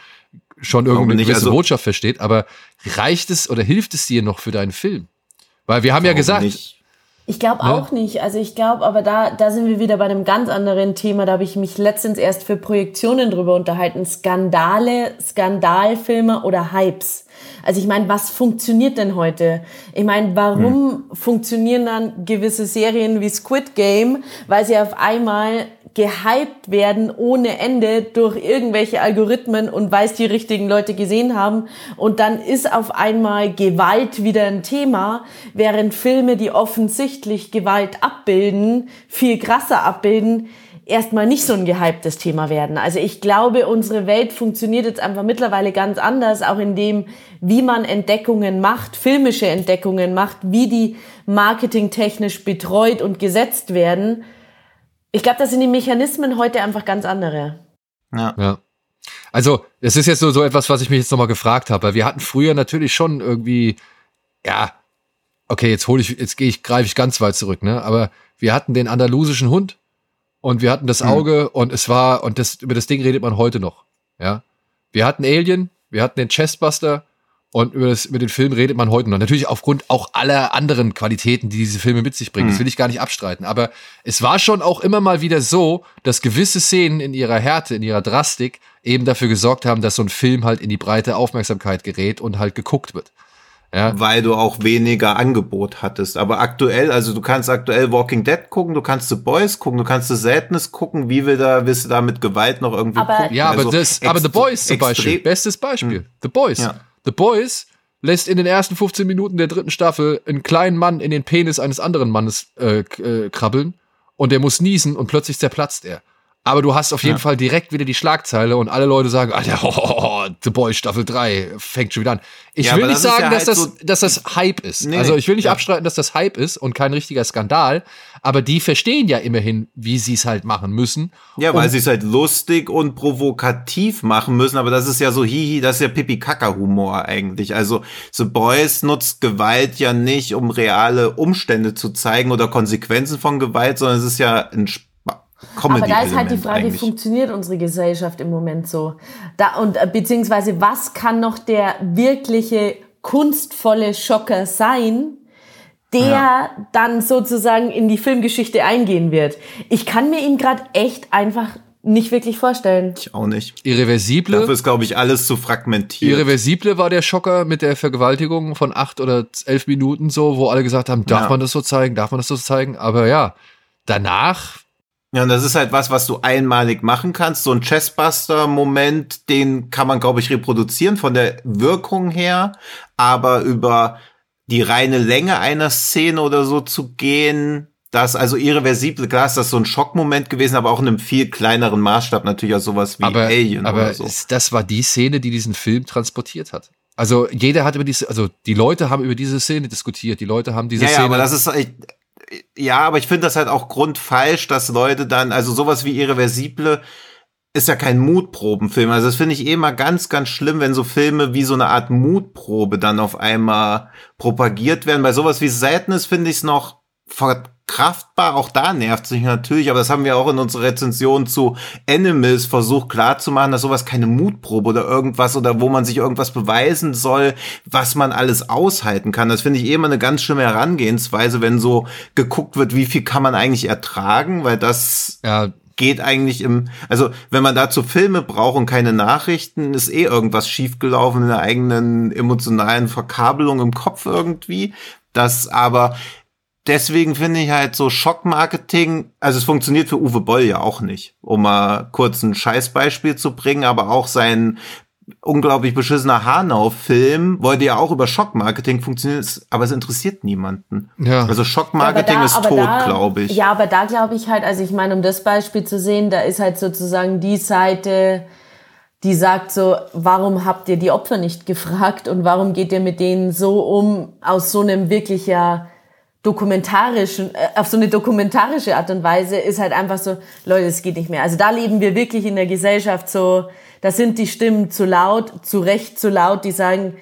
schon irgendeine gewisse also, Botschaft versteht, aber reicht es oder hilft es dir noch für deinen Film? Weil wir haben ja gesagt. Nicht. Ich glaube ne? auch nicht. Also ich glaube, aber da, da sind wir wieder bei einem ganz anderen Thema. Da habe ich mich letztens erst für Projektionen drüber unterhalten. Skandale, Skandalfilme oder Hypes. Also ich meine, was funktioniert denn heute? Ich meine, warum hm. funktionieren dann gewisse Serien wie Squid Game? Weil sie auf einmal gehypt werden ohne Ende durch irgendwelche Algorithmen und weil es die richtigen Leute gesehen haben und dann ist auf einmal Gewalt wieder ein Thema, während Filme, die offensichtlich Gewalt abbilden, viel krasser abbilden, erstmal nicht so ein gehyptes Thema werden. Also ich glaube, unsere Welt funktioniert jetzt einfach mittlerweile ganz anders, auch in dem, wie man Entdeckungen macht, filmische Entdeckungen macht, wie die marketingtechnisch betreut und gesetzt werden. Ich glaube, das sind die Mechanismen heute einfach ganz andere. Ja. ja. Also, es ist jetzt so, so etwas, was ich mich jetzt nochmal gefragt habe, weil wir hatten früher natürlich schon irgendwie, ja, okay, jetzt hole ich, jetzt gehe ich, greife ich ganz weit zurück, ne? Aber wir hatten den andalusischen Hund, und wir hatten das hm. Auge mhm. und es war, und das, über das Ding redet man heute noch. Ja. Wir hatten Alien, wir hatten den Chestbuster und über, das, über den Film redet man heute noch. Natürlich aufgrund auch aller anderen Qualitäten, die diese Filme mit sich bringen. Mhm. Das will ich gar nicht abstreiten. Aber es war schon auch immer mal wieder so, dass gewisse Szenen in ihrer Härte, in ihrer Drastik eben dafür gesorgt haben, dass so ein Film halt in die breite Aufmerksamkeit gerät und halt geguckt wird. Ja. Weil du auch weniger Angebot hattest. Aber aktuell, also du kannst aktuell Walking Dead gucken, du kannst The Boys gucken, du kannst The Sadness gucken, wie will da, willst du da mit Gewalt noch irgendwie aber, gucken? Ja, aber, also das, aber The Boys zum Beispiel, bestes Beispiel. Hm. The Boys. Ja. The Boys lässt in den ersten 15 Minuten der dritten Staffel einen kleinen Mann in den Penis eines anderen Mannes äh, äh, krabbeln und der muss niesen und plötzlich zerplatzt er. Aber du hast auf jeden ja. Fall direkt wieder die Schlagzeile und alle Leute sagen, Alter, oh, oh, oh, The Boys Staffel 3 fängt schon wieder an. Ich ja, will nicht sagen, ja dass, halt das, so dass das Hype ist. Nee, also ich will nicht abstreiten, dass das Hype ist und kein richtiger Skandal. Aber die verstehen ja immerhin, wie sie es halt machen müssen. Ja, weil sie es halt lustig und provokativ machen müssen. Aber das ist ja so hihi, das ist ja Pipi-Kaka-Humor eigentlich. Also The Boys nutzt Gewalt ja nicht, um reale Umstände zu zeigen oder Konsequenzen von Gewalt, sondern es ist ja ein Comedy Aber da ist halt die Frage, eigentlich. funktioniert unsere Gesellschaft im Moment so? Da, und äh, beziehungsweise was kann noch der wirkliche kunstvolle Schocker sein, der ja. dann sozusagen in die Filmgeschichte eingehen wird? Ich kann mir ihn gerade echt einfach nicht wirklich vorstellen. Ich auch nicht. Irreversible. Dafür ist, glaube ich, alles zu fragmentiert. Irreversible war der Schocker mit der Vergewaltigung von acht oder elf Minuten so, wo alle gesagt haben, darf ja. man das so zeigen, darf man das so zeigen? Aber ja, danach ja, und das ist halt was, was du einmalig machen kannst. So ein Chessbuster-Moment, den kann man, glaube ich, reproduzieren von der Wirkung her. Aber über die reine Länge einer Szene oder so zu gehen, das, also irreversible, klar ist das so ein Schockmoment gewesen, aber auch in einem viel kleineren Maßstab natürlich auch sowas wie aber, Alien aber oder so. das war die Szene, die diesen Film transportiert hat. Also jeder hat über diese, also die Leute haben über diese Szene diskutiert, die Leute haben diese ja, Szene. Ja, aber das ist, ja, aber ich finde das halt auch grundfalsch, dass Leute dann, also sowas wie Irreversible ist ja kein Mutprobenfilm. Also das finde ich eh mal ganz, ganz schlimm, wenn so Filme wie so eine Art Mutprobe dann auf einmal propagiert werden. Bei sowas wie Sadness finde ich es noch kraftbar, auch da nervt sich natürlich, aber das haben wir auch in unserer Rezension zu Animals versucht klarzumachen, dass sowas keine Mutprobe oder irgendwas oder wo man sich irgendwas beweisen soll, was man alles aushalten kann. Das finde ich eh immer eine ganz schlimme Herangehensweise, wenn so geguckt wird, wie viel kann man eigentlich ertragen, weil das ja geht eigentlich im, also wenn man dazu Filme braucht und keine Nachrichten, ist eh irgendwas schiefgelaufen in der eigenen emotionalen Verkabelung im Kopf irgendwie. Das aber deswegen finde ich halt so Schockmarketing, also es funktioniert für Uwe Boll ja auch nicht, um mal kurz ein Scheißbeispiel zu bringen, aber auch sein unglaublich beschissener Hanau-Film wollte ja auch über Schockmarketing funktionieren, aber es interessiert niemanden. Ja. Also Schockmarketing ja, da, ist tot, glaube ich. Ja, aber da glaube ich halt, also ich meine, um das Beispiel zu sehen, da ist halt sozusagen die Seite, die sagt so, warum habt ihr die Opfer nicht gefragt und warum geht ihr mit denen so um, aus so einem wirklich ja dokumentarischen, äh, auf so eine dokumentarische Art und Weise ist halt einfach so, Leute, es geht nicht mehr. Also da leben wir wirklich in der Gesellschaft so, da sind die Stimmen zu laut, zu Recht zu laut, die sagen,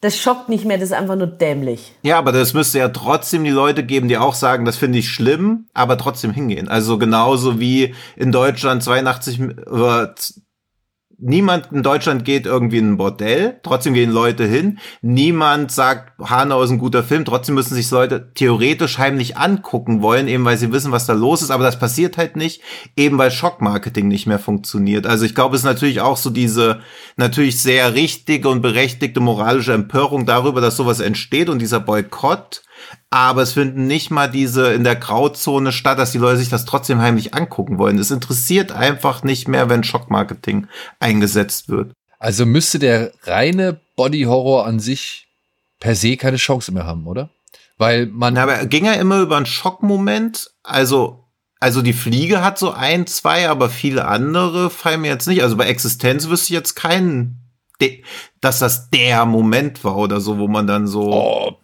das schockt nicht mehr, das ist einfach nur dämlich. Ja, aber das müsste ja trotzdem die Leute geben, die auch sagen, das finde ich schlimm, aber trotzdem hingehen. Also genauso wie in Deutschland 82 oder niemand in Deutschland geht irgendwie in ein Bordell, trotzdem gehen Leute hin. Niemand sagt, Hanau ist ein guter Film, trotzdem müssen sich Leute theoretisch heimlich angucken wollen, eben weil sie wissen, was da los ist, aber das passiert halt nicht, eben weil Schockmarketing nicht mehr funktioniert. Also ich glaube, es ist natürlich auch so diese natürlich sehr richtige und berechtigte moralische Empörung darüber, dass sowas entsteht und dieser Boykott aber es finden nicht mal diese in der Grauzone statt, dass die Leute sich das trotzdem heimlich angucken wollen. Es interessiert einfach nicht mehr, wenn Schockmarketing eingesetzt wird. Also müsste der reine Body Horror an sich per se keine Chance mehr haben, oder? Weil man. Na, aber ging ja immer über einen Schockmoment. Also, also die Fliege hat so ein, zwei, aber viele andere fallen mir jetzt nicht. Also bei Existenz wüsste ich jetzt keinen, dass das der Moment war oder so, wo man dann so. Oh.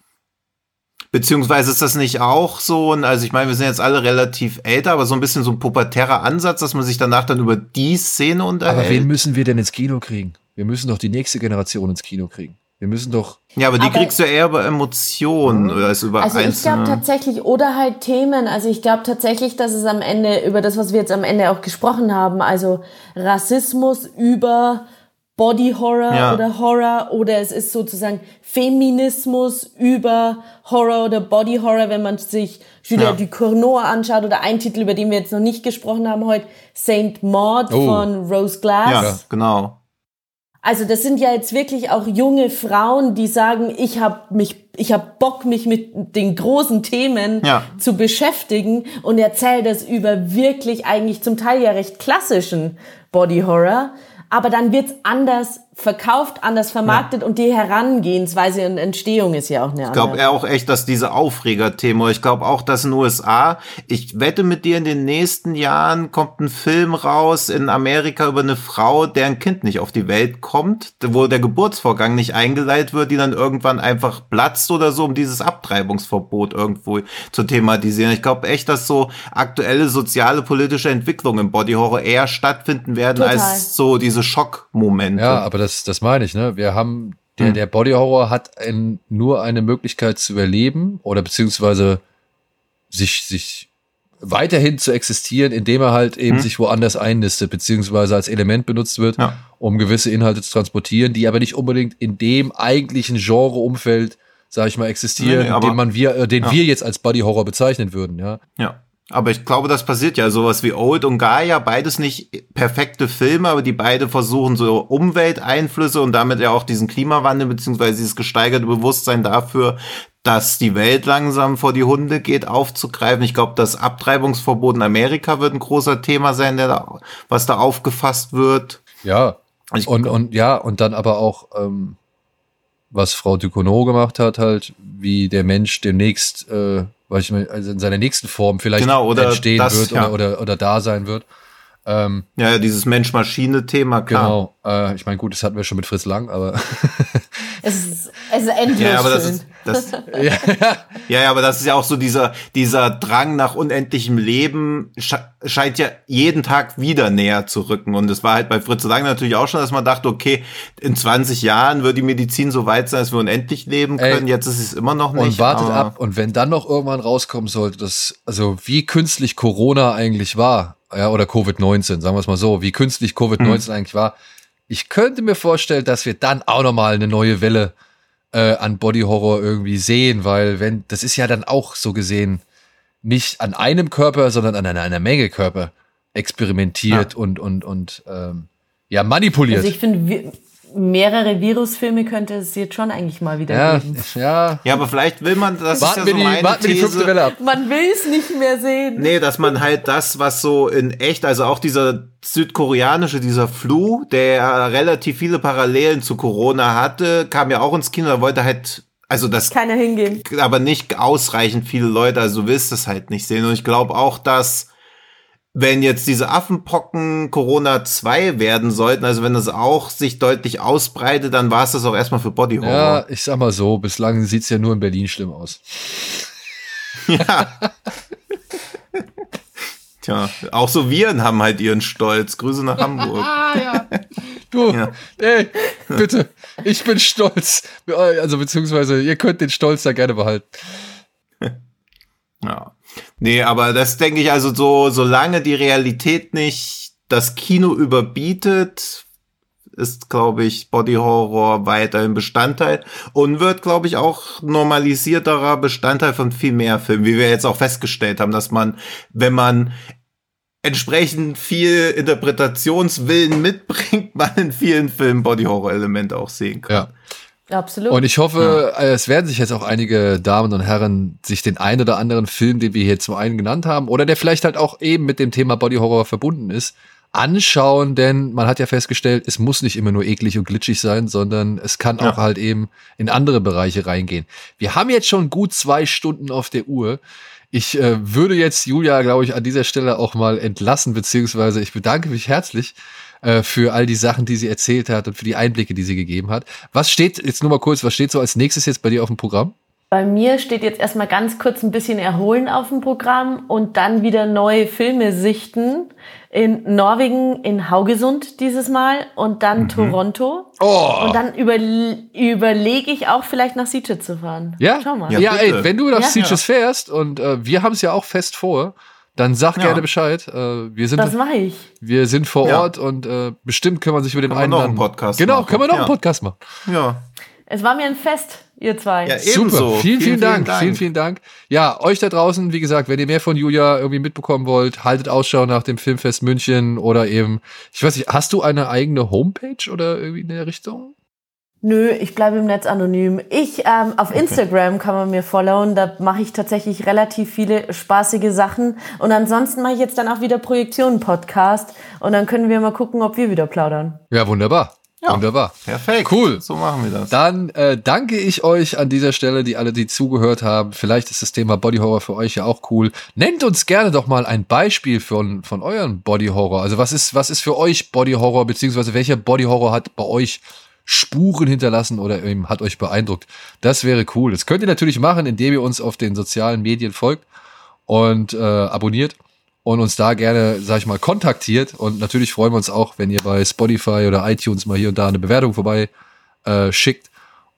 Beziehungsweise ist das nicht auch so, also ich meine, wir sind jetzt alle relativ älter, aber so ein bisschen so ein pubertärer Ansatz, dass man sich danach dann über die Szene unterhält. Aber wen müssen wir denn ins Kino kriegen? Wir müssen doch die nächste Generation ins Kino kriegen. Wir müssen doch. Ja, aber die aber, kriegst du eher über Emotionen oder als über Also ich glaube tatsächlich, oder halt Themen. Also ich glaube tatsächlich, dass es am Ende, über das, was wir jetzt am Ende auch gesprochen haben, also Rassismus über Body Horror ja. oder Horror oder es ist sozusagen Feminismus über Horror oder Body Horror, wenn man sich Julia ja. Ducournau anschaut oder ein Titel, über den wir jetzt noch nicht gesprochen haben heute, Saint Maud oh. von Rose Glass. Ja, genau. Also das sind ja jetzt wirklich auch junge Frauen, die sagen, ich habe mich, ich habe Bock, mich mit den großen Themen ja. zu beschäftigen und erzähle das über wirklich eigentlich zum Teil ja recht klassischen Body Horror aber dann wird's anders verkauft, anders vermarktet ja. und die Herangehensweise und Entstehung ist ja auch eine andere. Ich glaube auch echt, dass diese Aufreger-Thema, ich glaube auch, dass in den USA, ich wette mit dir, in den nächsten Jahren kommt ein Film raus in Amerika über eine Frau, deren Kind nicht auf die Welt kommt, wo der Geburtsvorgang nicht eingeleitet wird, die dann irgendwann einfach platzt oder so, um dieses Abtreibungsverbot irgendwo zu thematisieren. Ich glaube echt, dass so aktuelle soziale, politische Entwicklungen im Body Horror eher stattfinden werden Total. als so diese Schockmomente. Ja, aber das das, meine ich, ne? Wir haben, der, hm. der Body Horror hat ein, nur eine Möglichkeit zu überleben oder beziehungsweise sich, sich weiterhin zu existieren, indem er halt eben hm. sich woanders einnistet, beziehungsweise als Element benutzt wird, ja. um gewisse Inhalte zu transportieren, die aber nicht unbedingt in dem eigentlichen Genre-Umfeld, sag ich mal, existieren, nee, nee, den man wir, äh, den ja. wir jetzt als Body Horror bezeichnen würden, ja. Ja. Aber ich glaube, das passiert ja. Sowas wie Old und Gaia, beides nicht perfekte Filme, aber die beide versuchen so Umwelteinflüsse und damit ja auch diesen Klimawandel beziehungsweise dieses gesteigerte Bewusstsein dafür, dass die Welt langsam vor die Hunde geht, aufzugreifen. Ich glaube, das Abtreibungsverbot in Amerika wird ein großer Thema sein, der da, was da aufgefasst wird. Ja. Ich und, und ja, und dann aber auch, ähm, was Frau Ducournau gemacht hat, halt, wie der Mensch demnächst äh, weil ich mir, also in seiner nächsten Form vielleicht genau, entstehen das, wird ja. oder, oder, oder da sein wird. Ähm, ja, ja, dieses Mensch-Maschine-Thema, klar. Genau. Äh, ich meine, gut, das hatten wir schon mit Fritz Lang, aber. es, ist, es ist endlos ja, aber schön. Das ist, das, ja, ja. aber das ist ja auch so dieser, dieser Drang nach unendlichem Leben sche scheint ja jeden Tag wieder näher zu rücken. Und es war halt bei Fritz Lang natürlich auch schon, dass man dachte, okay, in 20 Jahren wird die Medizin so weit sein, dass wir unendlich leben können. Ey, Jetzt ist es immer noch nicht. Und wartet ab. Und wenn dann noch irgendwann rauskommen sollte, dass, also wie künstlich Corona eigentlich war, ja, oder Covid-19, sagen wir es mal so, wie künstlich Covid-19 hm. eigentlich war. Ich könnte mir vorstellen, dass wir dann auch nochmal eine neue Welle äh, an Body Horror irgendwie sehen, weil wenn, das ist ja dann auch so gesehen nicht an einem Körper, sondern an einer, einer Menge Körper experimentiert ja. und, und, und ähm, ja, manipuliert. Also ich finde, mehrere Virusfilme könnte es jetzt schon eigentlich mal wieder ja, geben. Ja. ja, aber vielleicht will man, das warten ist ja so meine die, warten These. die fünfte Welle ab. Man will es nicht mehr sehen. Nee, dass man halt das, was so in echt, also auch dieser südkoreanische, dieser Flu, der relativ viele Parallelen zu Corona hatte, kam ja auch ins Kino, da wollte halt also das keiner hingehen. Aber nicht ausreichend viele Leute, also du willst das halt nicht sehen. Und ich glaube auch, dass wenn jetzt diese Affenpocken Corona 2 werden sollten, also wenn das auch sich deutlich ausbreitet, dann war es das auch erstmal für Body Horror. Ja, ich sag mal so, bislang sieht's ja nur in Berlin schlimm aus. Ja. Tja, auch so Viren haben halt ihren Stolz. Grüße nach Hamburg. ah, ja. Du, ja. ey, bitte, ich bin stolz. Also beziehungsweise, ihr könnt den Stolz da gerne behalten. Ja. Nee, aber das denke ich also so, solange die Realität nicht das Kino überbietet, ist, glaube ich, Body Horror weiterhin Bestandteil und wird, glaube ich, auch normalisierterer Bestandteil von viel mehr Filmen, wie wir jetzt auch festgestellt haben, dass man, wenn man entsprechend viel Interpretationswillen mitbringt, man in vielen Filmen Body Horror Elemente auch sehen kann. Ja. Absolut. Und ich hoffe, ja. es werden sich jetzt auch einige Damen und Herren sich den ein oder anderen Film, den wir hier zum einen genannt haben, oder der vielleicht halt auch eben mit dem Thema Body Horror verbunden ist, anschauen, denn man hat ja festgestellt, es muss nicht immer nur eklig und glitschig sein, sondern es kann ja. auch halt eben in andere Bereiche reingehen. Wir haben jetzt schon gut zwei Stunden auf der Uhr. Ich äh, würde jetzt Julia, glaube ich, an dieser Stelle auch mal entlassen, beziehungsweise ich bedanke mich herzlich äh, für all die Sachen, die sie erzählt hat und für die Einblicke, die sie gegeben hat. Was steht, jetzt nur mal kurz, was steht so als nächstes jetzt bei dir auf dem Programm? Bei mir steht jetzt erstmal ganz kurz ein bisschen Erholen auf dem Programm und dann wieder neue Filme sichten. In Norwegen, in Haugesund dieses Mal und dann mhm. Toronto. Oh. Und dann über, überlege ich auch vielleicht nach Sitges zu fahren. Ja, Schau mal. ja, ja ey, wenn du nach ja. Sitges fährst und äh, wir haben es ja auch fest vor, dann sag ja. gerne Bescheid. Äh, wir sind, das mache ich. Wir sind vor Ort und äh, bestimmt können wir sich über den einen noch einen Podcast Genau, machen. können wir noch einen Podcast machen. Ja. Es war mir ein Fest, ihr zwei. Ja, Super, vielen, vielen, vielen, Dank. Dank. Vielen, vielen Dank. Ja, euch da draußen, wie gesagt, wenn ihr mehr von Julia irgendwie mitbekommen wollt, haltet Ausschau nach dem Filmfest München oder eben, ich weiß nicht, hast du eine eigene Homepage oder irgendwie in der Richtung? Nö, ich bleibe im Netz anonym. Ich ähm, auf okay. Instagram kann man mir followen. Da mache ich tatsächlich relativ viele spaßige Sachen. Und ansonsten mache ich jetzt dann auch wieder Projektionen Podcast. Und dann können wir mal gucken, ob wir wieder plaudern. Ja, wunderbar. Ja, Wunderbar. Perfekt. Cool. So machen wir das. Dann äh, danke ich euch an dieser Stelle, die alle, die zugehört haben. Vielleicht ist das Thema Body Horror für euch ja auch cool. Nennt uns gerne doch mal ein Beispiel von, von euren Body Horror. Also was ist, was ist für euch Body Horror, beziehungsweise welcher Body Horror hat bei euch Spuren hinterlassen oder eben hat euch beeindruckt? Das wäre cool. Das könnt ihr natürlich machen, indem ihr uns auf den sozialen Medien folgt und äh, abonniert und uns da gerne, sag ich mal, kontaktiert. Und natürlich freuen wir uns auch, wenn ihr bei Spotify oder iTunes mal hier und da eine Bewertung vorbei äh, schickt.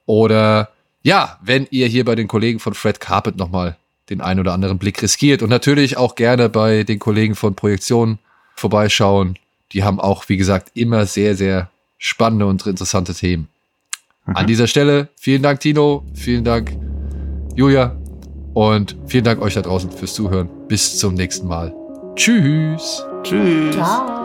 Oder ja, wenn ihr hier bei den Kollegen von Fred Carpet nochmal den einen oder anderen Blick riskiert. Und natürlich auch gerne bei den Kollegen von Projektion vorbeischauen. Die haben auch, wie gesagt, immer sehr, sehr spannende und interessante Themen. Mhm. An dieser Stelle vielen Dank, Tino. Vielen Dank, Julia. Und vielen Dank euch da draußen fürs Zuhören. Bis zum nächsten Mal. Tschüss. Tschüss. Ciao.